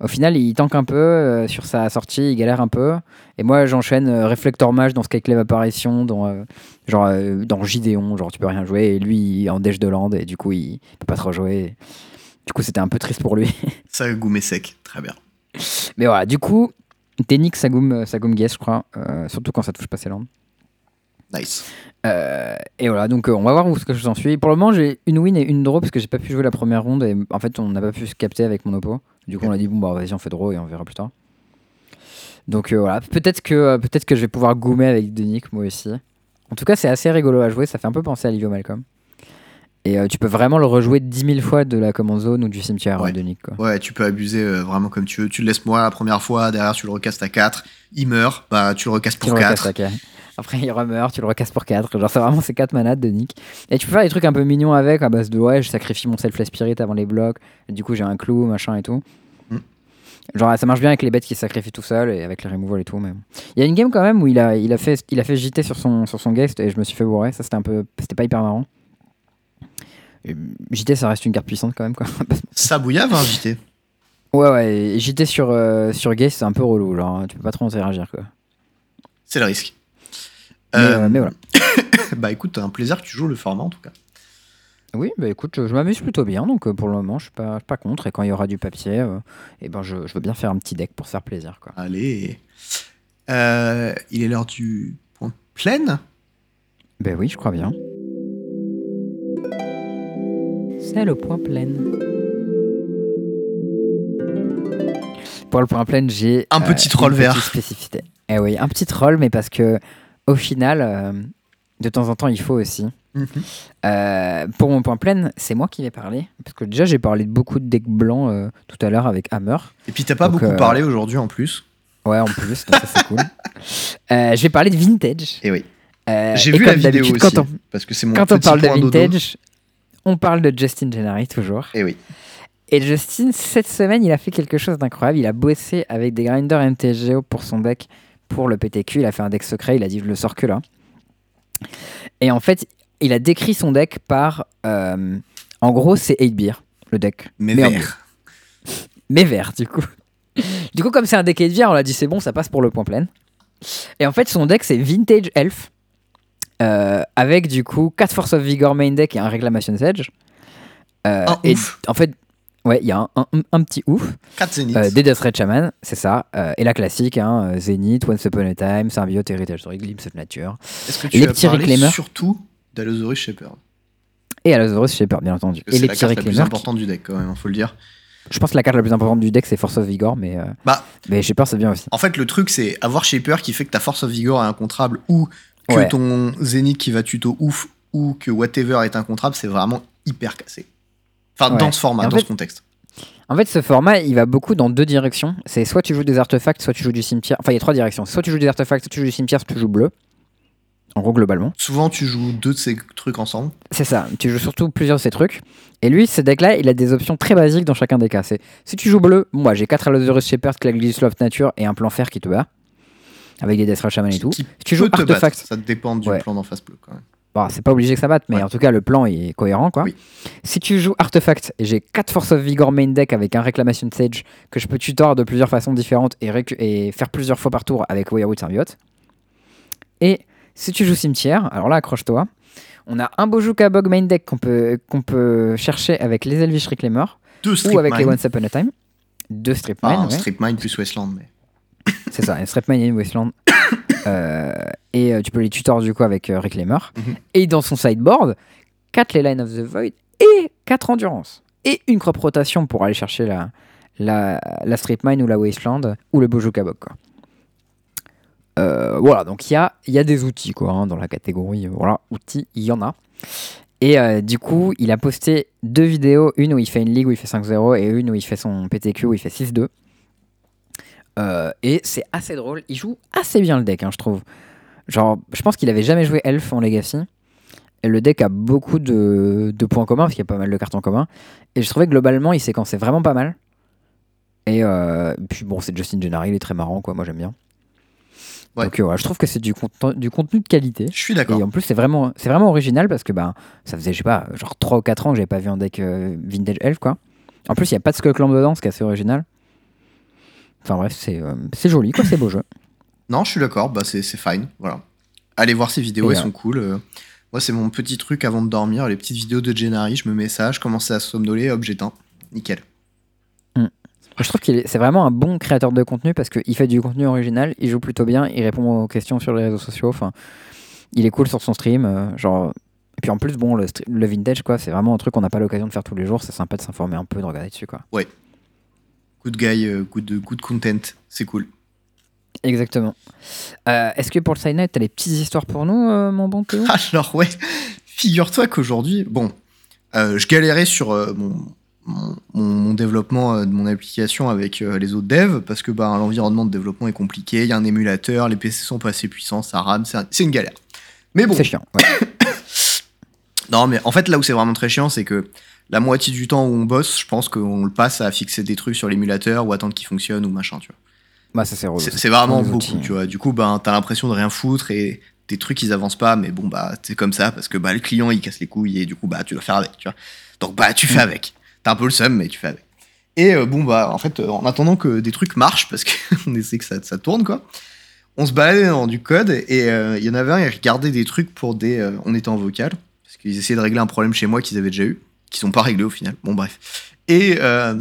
[SPEAKER 1] au final, il tank un peu euh, sur sa sortie, il galère un peu. Et moi, j'enchaîne euh, Reflector Mage dans Skyclave Apparition, dans, euh, genre, dans Gideon, genre tu peux rien jouer. Et lui, il est en Dèche de Land, et du coup, il peut pas trop jouer. Du coup, c'était un peu triste pour lui.
[SPEAKER 2] Ça a goumé sec. Très bien.
[SPEAKER 1] Mais voilà, du coup, Ténix, Sagoum, Sagoum Guess, je crois. euh, surtout quand ça touche pas ses landes.
[SPEAKER 2] Nice.
[SPEAKER 1] Euh, et voilà, donc euh, on va voir où ce que je s'en suis. Pour le moment, j'ai une win et une draw parce que j'ai pas pu jouer la première ronde et en fait, on n'a pas pu se capter avec mon oppo. Du coup, on a dit bon bah vas-y, on fait draw et on verra plus tard. Donc voilà, peut-être que peut-être que je vais pouvoir gommer avec Denick moi aussi. En tout cas, c'est assez rigolo à jouer, ça fait un peu penser à Livio Malcolm. Et euh, tu peux vraiment le rejouer 10 000 fois de la command zone ou du cimetière
[SPEAKER 2] Ouais.
[SPEAKER 1] Denick quoi.
[SPEAKER 2] Ouais, tu peux abuser euh, vraiment comme tu veux. Tu le laisses moi la première fois, derrière tu le recastes à 4, il meurt, bah tu le recastes pour
[SPEAKER 1] le recasses
[SPEAKER 2] 4.
[SPEAKER 1] à quatre. Après, il remeurt, tu le recasses pour 4. Genre, c'est vraiment ces 4 manades de Nick. Et tu peux faire des trucs un peu mignons avec, à base de ouais, je sacrifie mon self spirit avant les blocs. Et du coup, j'ai un clou, machin et tout.
[SPEAKER 2] Mm.
[SPEAKER 1] Genre, ça marche bien avec les bêtes qui se sacrifient tout seul et avec les removals et tout. Mais. Il y a une game quand même où il a, il a, fait, il a fait JT sur son, sur son guest et je me suis fait bourrer. Ça, c'était un peu. C'était pas hyper marrant. Et JT, ça reste une carte puissante quand même, quoi.
[SPEAKER 2] Ça bouillave, hein, JT.
[SPEAKER 1] ouais, ouais. et JT sur, euh, sur guest, c'est un peu relou. Genre, tu peux pas trop interagir, quoi.
[SPEAKER 2] C'est le risque.
[SPEAKER 1] Mais,
[SPEAKER 2] Euh,
[SPEAKER 1] euh, mais voilà.
[SPEAKER 2] bah écoute, un plaisir que tu joues le format en tout cas.
[SPEAKER 1] Oui, bah écoute, je, je m'amuse plutôt bien, donc pour le moment, je suis pas, je suis pas contre. Et quand il y aura du papier, euh, eh ben je, je veux bien faire un petit deck pour se faire plaisir. Quoi.
[SPEAKER 2] Allez. Euh, il est l'heure du point plein.
[SPEAKER 1] Ben oui, je crois bien. Le point plein. Pour le point plein, j'ai
[SPEAKER 2] Un petit troll
[SPEAKER 1] une
[SPEAKER 2] vert.
[SPEAKER 1] spécificité. Eh oui, un petit troll, mais parce que au final, euh, de temps en temps, il faut aussi. Euh, pour mon point plein, c'est moi qui vais parler. Parce que déjà, j'ai parlé de beaucoup de decks blancs euh, tout à l'heure avec Hammer.
[SPEAKER 2] Et puis t'as pas
[SPEAKER 1] Donc,
[SPEAKER 2] beaucoup
[SPEAKER 1] euh,
[SPEAKER 2] parlé aujourd'hui en plus.
[SPEAKER 1] Ouais, en plus, donc ça c'est cool. Euh, je vais parler de vintage.
[SPEAKER 2] Et oui.
[SPEAKER 1] Euh,
[SPEAKER 2] J'ai vu la
[SPEAKER 1] comme
[SPEAKER 2] vidéo aussi.
[SPEAKER 1] Quand on,
[SPEAKER 2] Parce que c'est mon
[SPEAKER 1] quand on
[SPEAKER 2] petit
[SPEAKER 1] parle de
[SPEAKER 2] point dodo.
[SPEAKER 1] On parle de Justin Gennari toujours.
[SPEAKER 2] Et oui.
[SPEAKER 1] Et Justin, cette semaine, il a fait quelque chose d'incroyable. Il a bossé avec des grinders MTGO pour son deck, pour le PTQ. Il a fait un deck secret. Il a dit Je le sors que là. Et en fait, il a décrit son deck par. euh, en gros, c'est 8 beer, le deck.
[SPEAKER 2] Mais,
[SPEAKER 1] en
[SPEAKER 2] vert.
[SPEAKER 1] Mais vert, du coup. du coup, comme c'est un deck 8 beer, on l'a dit C'est bon, ça passe pour le point plein. Et en fait, son deck, c'est Vintage Elf. Euh, avec du coup 4 Force of Vigor main deck et un Reclamation Sedge. Euh,
[SPEAKER 2] Un
[SPEAKER 1] et
[SPEAKER 2] ouf.
[SPEAKER 1] en fait, ouais, il y a un, un- un petit ouf.
[SPEAKER 2] 4 zéniths.
[SPEAKER 1] Euh, des Death Red Shaman, c'est ça. Euh, et la classique, hein, euh, Zenith, Once Upon a Time, Symbiote, Heritage Story, Glimpse of Nature.
[SPEAKER 2] Est-ce que tu
[SPEAKER 1] les
[SPEAKER 2] as
[SPEAKER 1] petits
[SPEAKER 2] parlé surtout d'Allosaurus Shepherd
[SPEAKER 1] Et Allosaurus Shepherd, bien entendu. Et
[SPEAKER 2] C'est
[SPEAKER 1] les
[SPEAKER 2] la
[SPEAKER 1] petits
[SPEAKER 2] carte la plus
[SPEAKER 1] qui-
[SPEAKER 2] importante du deck quand même, faut le dire.
[SPEAKER 1] Je pense que la carte la plus importante du deck, c'est Force of Vigor, mais, euh,
[SPEAKER 2] Bah,
[SPEAKER 1] mais Shepherd, c'est bien aussi.
[SPEAKER 2] en fait, le truc, c'est avoir Shaper qui fait que ta Force of Vigor est incontrable ou que
[SPEAKER 1] Ouais.
[SPEAKER 2] ton Zénith qui va tuto ouf ou que whatever est incontrable, c'est vraiment hyper cassé. Enfin,
[SPEAKER 1] Ouais.
[SPEAKER 2] dans ce format,
[SPEAKER 1] en
[SPEAKER 2] dans
[SPEAKER 1] fait-
[SPEAKER 2] ce contexte.
[SPEAKER 1] En fait, ce format, il va beaucoup dans deux directions. C'est soit tu joues des artefacts, soit tu joues du cimetière. Enfin, il y a trois directions. Soit tu joues des artefacts, soit tu joues du cimetière, soit tu joues bleu. En gros, globalement.
[SPEAKER 2] Souvent, tu joues deux de ces trucs ensemble.
[SPEAKER 1] C'est ça, tu joues surtout plusieurs de ces trucs. Et lui, ce deck-là, il a des options très basiques dans chacun des cas. C'est si tu joues bleu, moi j'ai 4 Allosaurus Shepherd, Claglis Loft Nature et un plan fer qui te bat. Avec des Death Shaman et tout. Si tu joues Artefact,
[SPEAKER 2] battre. Ça dépend du
[SPEAKER 1] Ouais.
[SPEAKER 2] plan d'en face bleu quand même.
[SPEAKER 1] Bon, c'est pas obligé que ça batte, mais
[SPEAKER 2] Ouais.
[SPEAKER 1] en tout cas, le plan est cohérent, quoi.
[SPEAKER 2] Oui.
[SPEAKER 1] Si tu joues Artefact, et j'ai 4 Force of Vigor main deck avec un Réclamation Sage que je peux tutor de plusieurs façons différentes et, faire plusieurs fois par tour avec Wirewood Symbiote. Et si tu joues Cimetière, alors là, accroche-toi. On a un Bojuka Bog main deck qu'on peut, qu'on peut chercher avec les Elvish Reclaimer
[SPEAKER 2] Deux
[SPEAKER 1] ou avec les
[SPEAKER 2] mine.
[SPEAKER 1] Once Upon a Time. Deux Strip
[SPEAKER 2] Ah,
[SPEAKER 1] Mine,
[SPEAKER 2] un
[SPEAKER 1] ouais.
[SPEAKER 2] strip mine plus Westland. Mais...
[SPEAKER 1] C'est ça, un Strapmine et une Wasteland. Euh, et euh, tu peux les tutor du coup avec euh, Reclaimer.
[SPEAKER 2] Mhm.
[SPEAKER 1] Et dans son sideboard, 4 les Line of the Void et 4 Endurance. Et une crop rotation pour aller chercher la, la, la Strip Mine ou la Wasteland ou le Bojuka Bog. Quoi. Euh, voilà, donc il y a, y a des outils quoi, hein, dans la catégorie. euh, Voilà, outils, il y en a. Et euh, du coup, il a posté deux vidéos, une où il fait une ligue où il fait 5-0 et une où il fait son PTQ où il fait 6-2. Euh, et c'est assez drôle. Il joue assez bien le deck, hein, je trouve. Genre, je pense qu'il avait jamais joué Elf en Legacy. Et le deck a beaucoup de, de points communs, parce qu'il y a pas mal de cartes en commun. Et je trouvais que globalement, il séquençait vraiment pas mal. Et euh, puis bon, c'est Justin Gennari, il est très marrant, quoi. Moi, j'aime bien.
[SPEAKER 2] Ouais.
[SPEAKER 1] Donc euh, voilà, je trouve que c'est du, conten- du contenu de qualité.
[SPEAKER 2] Je suis d'accord.
[SPEAKER 1] Et en plus, c'est vraiment, c'est vraiment original parce que ben, ça faisait, je sais pas, genre 3 ou 4 ans que j'avais pas vu un deck euh, Vintage Elf, quoi. En plus, il n'y a pas de Skullclamp dedans, ce qui est assez original. Enfin bref, c'est euh, c'est joli, quoi, c'est beau jeu.
[SPEAKER 2] Non, je suis d'accord. Bah, c'est c'est fine. Voilà. Allez voir ces vidéos,
[SPEAKER 1] Et,
[SPEAKER 2] elles
[SPEAKER 1] euh,
[SPEAKER 2] sont cool. Euh, Moi, c'est mon petit truc avant de dormir. Les petites vidéos de Gennari, je me mets ça, je commence à somnoler, hop, j'éteins. Nickel.
[SPEAKER 1] Je trouve qu'il est, c'est vraiment un bon créateur de contenu parce qu'il fait du contenu original, il joue plutôt bien, il répond aux questions sur les réseaux sociaux. Enfin, il est cool sur son stream. euh, genre, et puis en plus, bon, le, le vintage, quoi, c'est vraiment un truc qu'on n'a pas l'occasion de faire tous les jours. C'est sympa de s'informer un peu, de regarder dessus, quoi.
[SPEAKER 2] Good guy, euh, good, good content. C'est cool.
[SPEAKER 1] Exactement. Euh, Est-ce que pour le night, t'as des petites histoires pour nous, euh, mon bon Théo?
[SPEAKER 2] Alors, ouais, figure-toi qu'aujourd'hui, bon, euh, je galérais sur mon, mon, mon- mon développement de mon application avec les autres devs parce que bah, l'environnement de développement est compliqué. Il y a un émulateur, les PC sont pas assez puissants, ça rame, c'est un- c'est une galère. Mais bon,
[SPEAKER 1] C'est chiant. ouais.
[SPEAKER 2] non, mais en fait, là où c'est vraiment très chiant, c'est que la moitié du temps où on bosse, je pense qu'on le passe à fixer des trucs sur l'émulateur ou attendre qu'il fonctionne ou machin, tu vois.
[SPEAKER 1] Bah, ça c'est.
[SPEAKER 2] C'est vraiment
[SPEAKER 1] Des
[SPEAKER 2] beaucoup,
[SPEAKER 1] outils.
[SPEAKER 2] tu vois. Du coup, ben, t'as l'impression de rien foutre et tes trucs, ils avancent pas, mais bon, bah, c'est comme ça parce que bah, le client, il casse les couilles et du coup, bah, tu dois faire avec, tu vois. Donc, bah, tu fais
[SPEAKER 1] Mm.
[SPEAKER 2] avec. T'as un peu le seum, mais tu fais avec. Et euh, bon, bah, en fait, euh, en attendant que des trucs marchent, parce qu'on essaie que ça, ça tourne, quoi, on se baladait dans du code et euh, il y en avait un, il regardait des trucs pour des. euh, on était en vocal, parce qu'ils essayaient de régler un problème chez moi qu'ils avaient déjà eu, qui sont pas réglés au final. Bon, bref. Et. euh,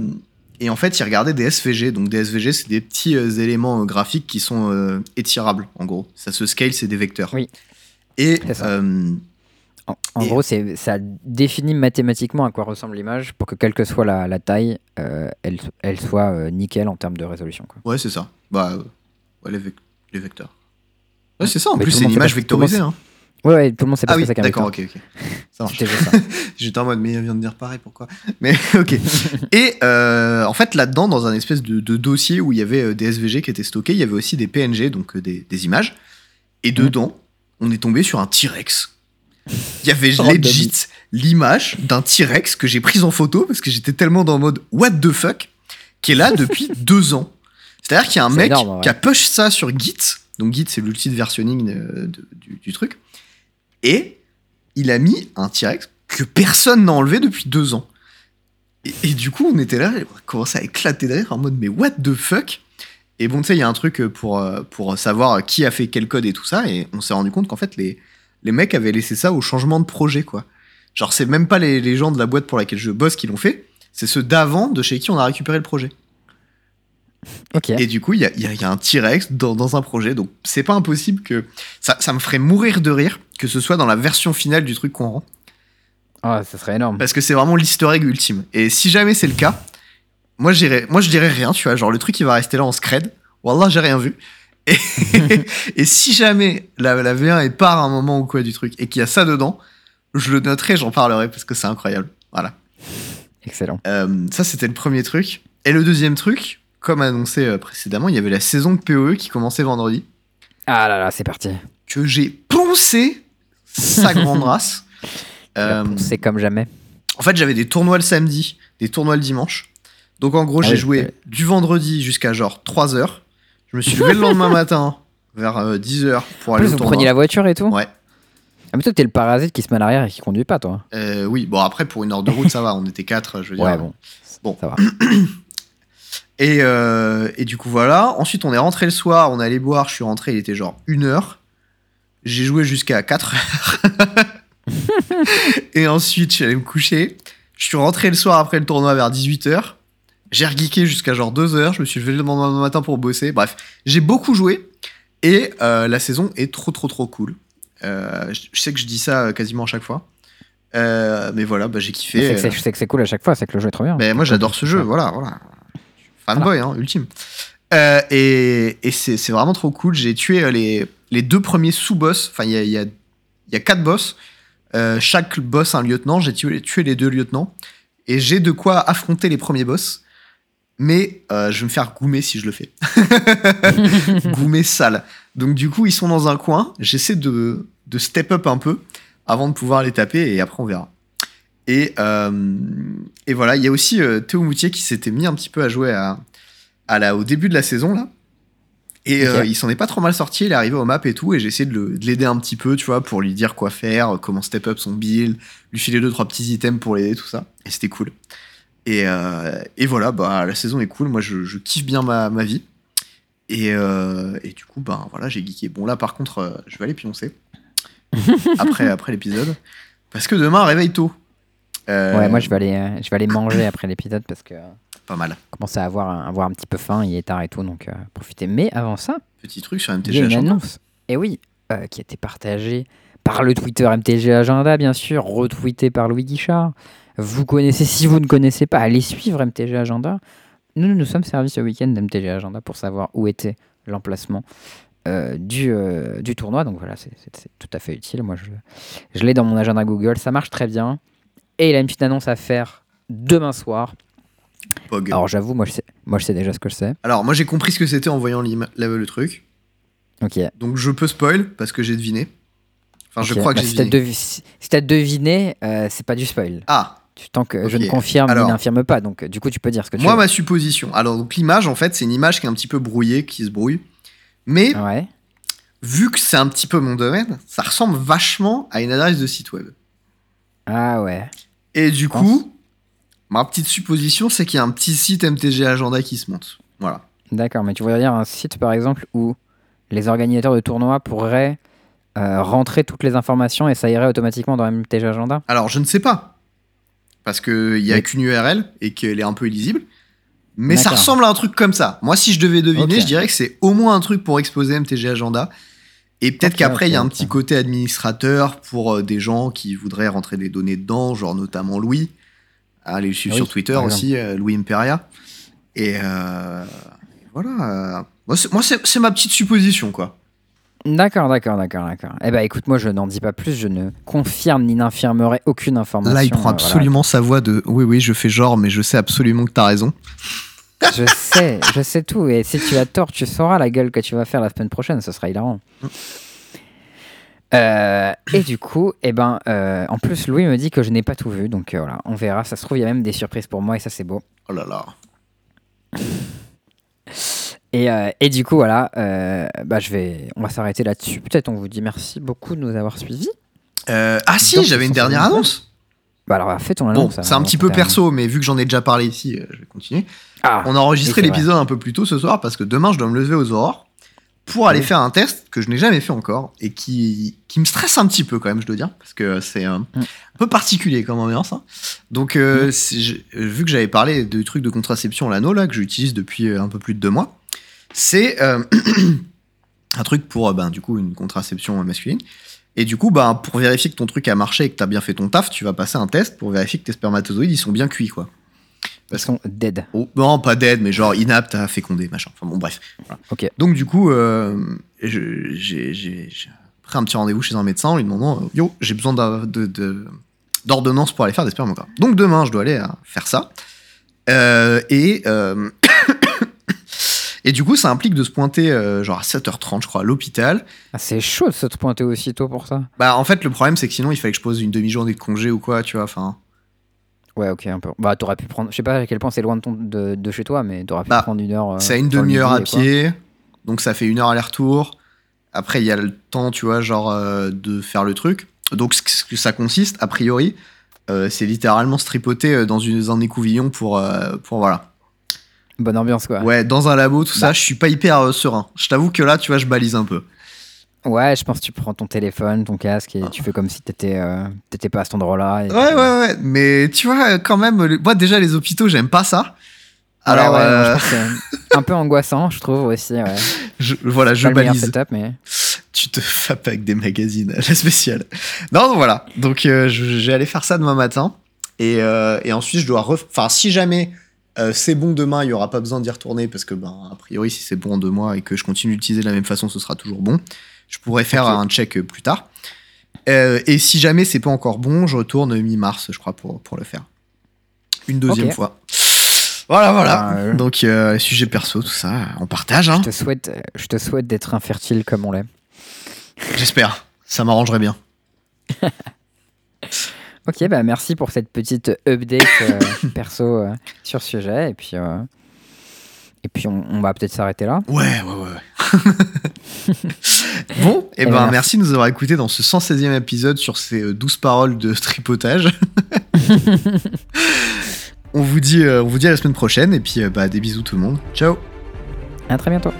[SPEAKER 2] et en fait, il regardait des SVG. Donc, des SVG, c'est des petits euh, éléments euh, graphiques qui sont euh, étirables, en gros. Ça se scale, c'est des vecteurs.
[SPEAKER 1] Oui.
[SPEAKER 2] Et
[SPEAKER 1] En, en
[SPEAKER 2] Et-
[SPEAKER 1] gros, c'est, ça définit mathématiquement à quoi ressemble l'image pour que, quelle que soit la, la taille, elle, elle soit nickel en termes de résolution. Quoi.
[SPEAKER 2] ouais, c'est ça. Bah, ouais, les, vec- les vecteurs. Ouais, c'est ça. En
[SPEAKER 1] Mais
[SPEAKER 2] plus, c'est une image vectorisée. Hein.
[SPEAKER 1] Ouais, ouais, tout le monde sait pas
[SPEAKER 2] Ah
[SPEAKER 1] ce
[SPEAKER 2] oui,
[SPEAKER 1] que c'est qu'un
[SPEAKER 2] d'accord, ok, ok. Ça marche. J'étais en mode, mais il vient de dire pareil, pourquoi? Mais ok. Et euh, en fait, là-dedans, dans un espèce de, de dossier où il y avait euh, des SVG qui étaient stockés, il y avait aussi des PNG, donc euh, des, des images. Et dedans, on est tombé sur un T-Rex. Il y avait
[SPEAKER 1] Oh,
[SPEAKER 2] legit l'image d'un T-Rex que j'ai prise en photo parce que j'étais tellement dans le mode what the fuck? Qui est là depuis deux ans. C'est-à-dire qu'il y a un mec
[SPEAKER 1] énorme, ouais.
[SPEAKER 2] qui a push ça sur Git. Donc Git, c'est l'outil de versionning de- du, du truc. Et il a mis un T-Rex que personne n'a enlevé depuis deux ans. Et, du coup, on était là, on a commencé à éclater de rire en mode mais what the fuck? Et bon, tu sais, il y a un truc pour, euh, pour savoir qui a fait quel code et tout ça, et on s'est rendu compte qu'en fait, les, les mecs avaient laissé ça au changement de projet, quoi. Genre, c'est même pas les, les gens de la boîte pour laquelle je bosse qui l'ont fait, c'est ceux d'avant de chez qui on a récupéré le projet. Et du coup, il y a, il y a- il y a un T-Rex dans, dans un projet, donc c'est pas impossible que. Ça, ça me ferait mourir de rire que ce soit dans la version finale du truc qu'on rend.
[SPEAKER 1] Ah, ça serait énorme.
[SPEAKER 2] Parce que c'est vraiment l'easter egg ultime. Et si jamais c'est le cas, moi, je dirais rien, tu vois. Genre, le truc, il va rester là en scred. Wallah, j'ai rien vu. Et, et si jamais la, la V1 est part à un moment ou quoi du truc et qu'il y a ça dedans, je le noterai, j'en parlerai parce que c'est incroyable. Voilà.
[SPEAKER 1] Excellent.
[SPEAKER 2] Euh, ça, c'était le premier truc. Et le deuxième truc, comme annoncé euh, précédemment, il y avait la saison de PoE qui commençait vendredi.
[SPEAKER 1] Ah là là, c'est parti.
[SPEAKER 2] Que j'ai poncé sa grande race.
[SPEAKER 1] Euh, C'est comme jamais.
[SPEAKER 2] En fait, j'avais des tournois le samedi, des tournois le dimanche. Donc en gros,
[SPEAKER 1] Ah
[SPEAKER 2] j'ai
[SPEAKER 1] oui,
[SPEAKER 2] joué du vendredi jusqu'à genre 3 heures. Je me suis levé le lendemain matin vers 10 heures pour
[SPEAKER 1] En
[SPEAKER 2] aller
[SPEAKER 1] plus,
[SPEAKER 2] au
[SPEAKER 1] vous
[SPEAKER 2] tournoi.
[SPEAKER 1] preniez la voiture et tout
[SPEAKER 2] Ouais.
[SPEAKER 1] Ah, mais toi, t'es le parasite qui se met à l'arrière et qui conduit pas, toi.
[SPEAKER 2] Euh, oui, bon après pour une heure de route ça va, on était quatre, je veux dire.
[SPEAKER 1] Ouais, bon.
[SPEAKER 2] Bon.
[SPEAKER 1] Ça va.
[SPEAKER 2] Et, euh, et du coup voilà. Ensuite on est rentré le soir, on est allé boire, je suis rentré, il était genre une heure. J'ai joué jusqu'à 4 heures. et ensuite je suis allé me coucher. Je suis rentré le soir après le tournoi vers 18h. J'ai regeeké jusqu'à genre 2 heures. Je me suis levé le lendemain matin pour bosser. Bref, j'ai beaucoup joué. Et euh, la saison est trop trop trop cool. Euh, je sais que je dis ça quasiment à chaque fois. Mais voilà, bah, j'ai kiffé.
[SPEAKER 1] Je sais que c'est cool à chaque fois, c'est que le jeu est trop bien.
[SPEAKER 2] Mais moi j'adore ce jeu, voilà, voilà. Fanboy, hein, ultime. Euh, et et c'est vraiment trop cool. J'ai tué euh, les, les deux premiers sous-boss. Enfin, il y a, il y, a, il y a quatre boss. Euh, chaque boss un lieutenant. J'ai tué, tué les deux lieutenants. Et j'ai de quoi affronter les premiers boss. Mais euh, je vais me faire goumer si je le fais. goumer sale. Donc du coup, ils sont dans un coin. J'essaie de, de step up un peu avant de pouvoir les taper. Et après, on verra. Et, euh, et voilà, il y a aussi euh, Théo Moutier qui s'était mis un petit peu à jouer à, à la, au début de la saison là. Et euh,
[SPEAKER 1] Ok.
[SPEAKER 2] il s'en est pas trop mal sorti, il est arrivé au map et tout, et j'ai essayé de l'aider un petit peu, tu vois, pour lui dire quoi faire, comment step up son build, lui filer deux trois petits items pour l'aider, tout ça. Et c'était cool. Et, euh, et voilà, bah la saison est cool, moi je, je kiffe bien ma, ma vie. Et, euh, et du coup, ben voilà, j'ai geeké. Bon là par contre, je vais aller pioncer après, après l'épisode. Parce que demain, réveille tôt. Euh,
[SPEAKER 1] Ouais, moi, je vais aller, euh, je vais aller manger après l'épisode parce que
[SPEAKER 2] Pas mal.
[SPEAKER 1] je commence à avoir, un- avoir un petit peu faim, il est tard et tout, donc euh, profitez. Mais avant ça,
[SPEAKER 2] Petit truc sur
[SPEAKER 1] il y
[SPEAKER 2] MTG
[SPEAKER 1] a une
[SPEAKER 2] Agenda.
[SPEAKER 1] annonce. Et oui, euh, qui a été partagée par le Twitter MTG Agenda, bien sûr, retweeté par Louis Guichard. Vous connaissez, si vous ne connaissez pas, allez suivre MTG Agenda. Nous, nous nous sommes servis ce week-end d'MTG Agenda pour savoir où était l'emplacement euh, du, euh, du tournoi. Donc voilà, c'est tout à fait utile. Moi, je, je l'ai dans mon agenda Google. Ça marche très bien. Et il a une petite annonce à faire demain soir.
[SPEAKER 2] Pog.
[SPEAKER 1] Alors j'avoue, moi, je sais, moi je sais déjà ce que je sais.
[SPEAKER 2] Alors, moi j'ai compris ce que c'était en voyant le truc.
[SPEAKER 1] Ok.
[SPEAKER 2] Donc je peux spoil parce que j'ai deviné. Enfin, je crois que
[SPEAKER 1] Bah,
[SPEAKER 2] j'ai
[SPEAKER 1] si
[SPEAKER 2] deviné.
[SPEAKER 1] devi- si t'as deviné, euh, c'est pas du spoil.
[SPEAKER 2] Ah,
[SPEAKER 1] Tant que je ne confirme
[SPEAKER 2] Alors.
[SPEAKER 1] ni n'infirme pas, donc du coup tu peux dire ce que tu
[SPEAKER 2] moi
[SPEAKER 1] veux.
[SPEAKER 2] ma supposition. Alors, donc l'image en fait, c'est une image qui est un petit peu brouillée, qui se brouille. Mais
[SPEAKER 1] Ouais.
[SPEAKER 2] vu que c'est un petit peu mon domaine, ça ressemble vachement à une adresse de site web.
[SPEAKER 1] Ah ouais.
[SPEAKER 2] Et du coup, ma petite supposition, c'est qu'il y a un petit site MTG Agenda qui se monte. Voilà.
[SPEAKER 1] D'accord, mais tu voudrais dire un site par exemple où les organisateurs de tournois pourraient euh, rentrer toutes les informations et ça irait automatiquement dans MTG Agenda?
[SPEAKER 2] Alors, je ne sais pas. Parce qu'il n'y a
[SPEAKER 1] Mais-
[SPEAKER 2] qu'une URL et qu'elle est un peu illisible. Mais ça ressemble à un truc comme ça. Moi, si je devais deviner, je dirais que c'est au moins un truc pour exposer MTG Agenda. Et peut-être qu'après, il y a un petit côté administrateur pour euh, des gens qui voudraient rentrer des données dedans, genre notamment Louis. Allez le suivre
[SPEAKER 1] Oui,
[SPEAKER 2] sur Twitter aussi, euh, Louis Imperia. Et euh, voilà. moi, c'est- ma petite supposition, quoi.
[SPEAKER 1] D'accord, d'accord, d'accord, d'accord. Eh ben écoute, moi je n'en dis pas plus, je ne confirme ni n'infirmerai aucune information.
[SPEAKER 2] Là, il prend
[SPEAKER 1] voilà.
[SPEAKER 2] absolument sa voix de oui, oui, je fais genre, mais je sais absolument que t'as raison.
[SPEAKER 1] Je sais, je sais tout. Et si tu as tort, tu sauras la gueule que tu vas faire la semaine prochaine. Ce sera hilarant. Euh, et du coup, eh ben, euh, en plus, Louis me dit que je n'ai pas tout vu. Donc euh, voilà, on verra. Ça se trouve, il y a même des surprises pour moi et ça, c'est beau.
[SPEAKER 2] Oh là là.
[SPEAKER 1] Et, et du coup, voilà, bah, je vais, on va s'arrêter là-dessus. Peut-être on vous dit merci beaucoup de nous avoir suivis.
[SPEAKER 2] Ah si, j'avais une dernière annonce.
[SPEAKER 1] Bah alors, fais ton
[SPEAKER 2] Bon,
[SPEAKER 1] annonce.
[SPEAKER 2] c'est un
[SPEAKER 1] avant
[SPEAKER 2] petit peu perso, mais vu que j'en ai déjà parlé ici, euh, je vais continuer.
[SPEAKER 1] Ah,
[SPEAKER 2] On a enregistré l'épisode un peu plus tôt ce soir parce que demain, je dois me lever aux aurores pour aller
[SPEAKER 1] Oui.
[SPEAKER 2] faire un test que je n'ai jamais fait encore et qui, qui me stresse un petit peu quand même, je dois dire, parce que c'est euh,
[SPEAKER 1] Mm.
[SPEAKER 2] un peu particulier comme ambiance. hein. Donc, euh, je- euh, vu que j'avais parlé de trucs de contraception l'anneau là que j'utilise depuis un peu plus de deux mois, c'est euh, un truc pour ben, du coup une contraception masculine. Et du coup, ben, pour vérifier que ton truc a marché et que tu as bien fait ton taf, tu vas passer un test pour vérifier que tes spermatozoïdes ils sont bien cuits quoi.
[SPEAKER 1] ils sont dead.
[SPEAKER 2] Oh, non, pas dead, mais genre inapte à féconder, machin. Enfin bon, bref. Voilà. Donc du coup, euh, j'ai pris un petit rendez-vous chez un médecin en lui demandant, euh, yo, j'ai besoin d'ordonnance pour aller faire des spermographes. Donc demain, je dois aller euh, faire ça. Euh, et, Et du coup, ça implique de se pointer euh, genre à 7h30, je crois, à l'hôpital.
[SPEAKER 1] Ah, c'est chaud de se pointer aussitôt pour ça.
[SPEAKER 2] Bah, en fait, le problème, c'est que sinon, il fallait que je pose une demi-journée de congé ou quoi, tu vois. Enfin,
[SPEAKER 1] Ouais, ok, un peu. Bah, t'aurais pu prendre. Je sais pas à quel point c'est loin de, ton- de, de chez toi, mais t'aurais pu
[SPEAKER 2] Bah,
[SPEAKER 1] prendre une heure. euh,
[SPEAKER 2] c'est à une demi-heure à pied. Donc, ça fait une heure aller-retour. Après, il y a le temps, tu vois, genre, euh, de faire le truc. Donc, ce que- ça consiste, a priori, c'est littéralement se tripoter dans une, un écouvillon pour, pour voilà.
[SPEAKER 1] Bonne ambiance, quoi.
[SPEAKER 2] Ouais, dans un labo, tout ça,
[SPEAKER 1] Bah.
[SPEAKER 2] je suis pas hyper euh, serein. Je t'avoue que là, tu vois, je balise un peu.
[SPEAKER 1] Ouais, je pense que tu prends ton téléphone, ton casque et tu fais comme si t'étais euh, t'étais pas à cet endroit-là. et
[SPEAKER 2] Ouais,
[SPEAKER 1] puis-
[SPEAKER 2] ouais, ouais. Mais tu vois, quand même, le- moi, déjà, les hôpitaux, j'aime pas ça.
[SPEAKER 1] Ouais,
[SPEAKER 2] Alors,
[SPEAKER 1] ouais,
[SPEAKER 2] euh,
[SPEAKER 1] je un peu angoissant, je trouve aussi. Ouais.
[SPEAKER 2] je- voilà, je balise.
[SPEAKER 1] setup, mais
[SPEAKER 2] Tu te fapes avec des magazines, la spéciale. Non, voilà. Donc, euh, j'ai allé faire ça demain matin. Et, euh, et ensuite, je dois. Enfin, si jamais euh, c'est bon demain, il n'y aura pas besoin d'y retourner parce que, ben, a priori, si c'est bon en deux mois et que je continue d'utiliser de la même façon, ce sera toujours bon. Je pourrais faire un check plus tard. Euh, et si jamais c'est pas encore bon, je retourne mi-mars, je crois, pour, pour le faire. Une deuxième fois. Voilà, voilà.
[SPEAKER 1] Ah, euh.
[SPEAKER 2] Donc, euh, sujet perso, tout ça, on partage. Hein.
[SPEAKER 1] je te souhaite, je te souhaite d'être infertile comme on l'est.
[SPEAKER 2] J'espère. Ça m'arrangerait bien.
[SPEAKER 1] Ok, bah merci pour cette petite update euh, perso euh, sur ce sujet. Et puis, euh, et puis on, on va peut-être s'arrêter là.
[SPEAKER 2] Ouais, ouais, ouais. bon, et
[SPEAKER 1] Eh
[SPEAKER 2] ben,
[SPEAKER 1] ben,
[SPEAKER 2] merci. de nous avoir écoutés dans ce 116e épisode sur ces euh, 12 paroles de tripotage. on, vous dit, on vous dit à la semaine prochaine et puis bah, des bisous tout le monde. Ciao
[SPEAKER 1] À très bientôt.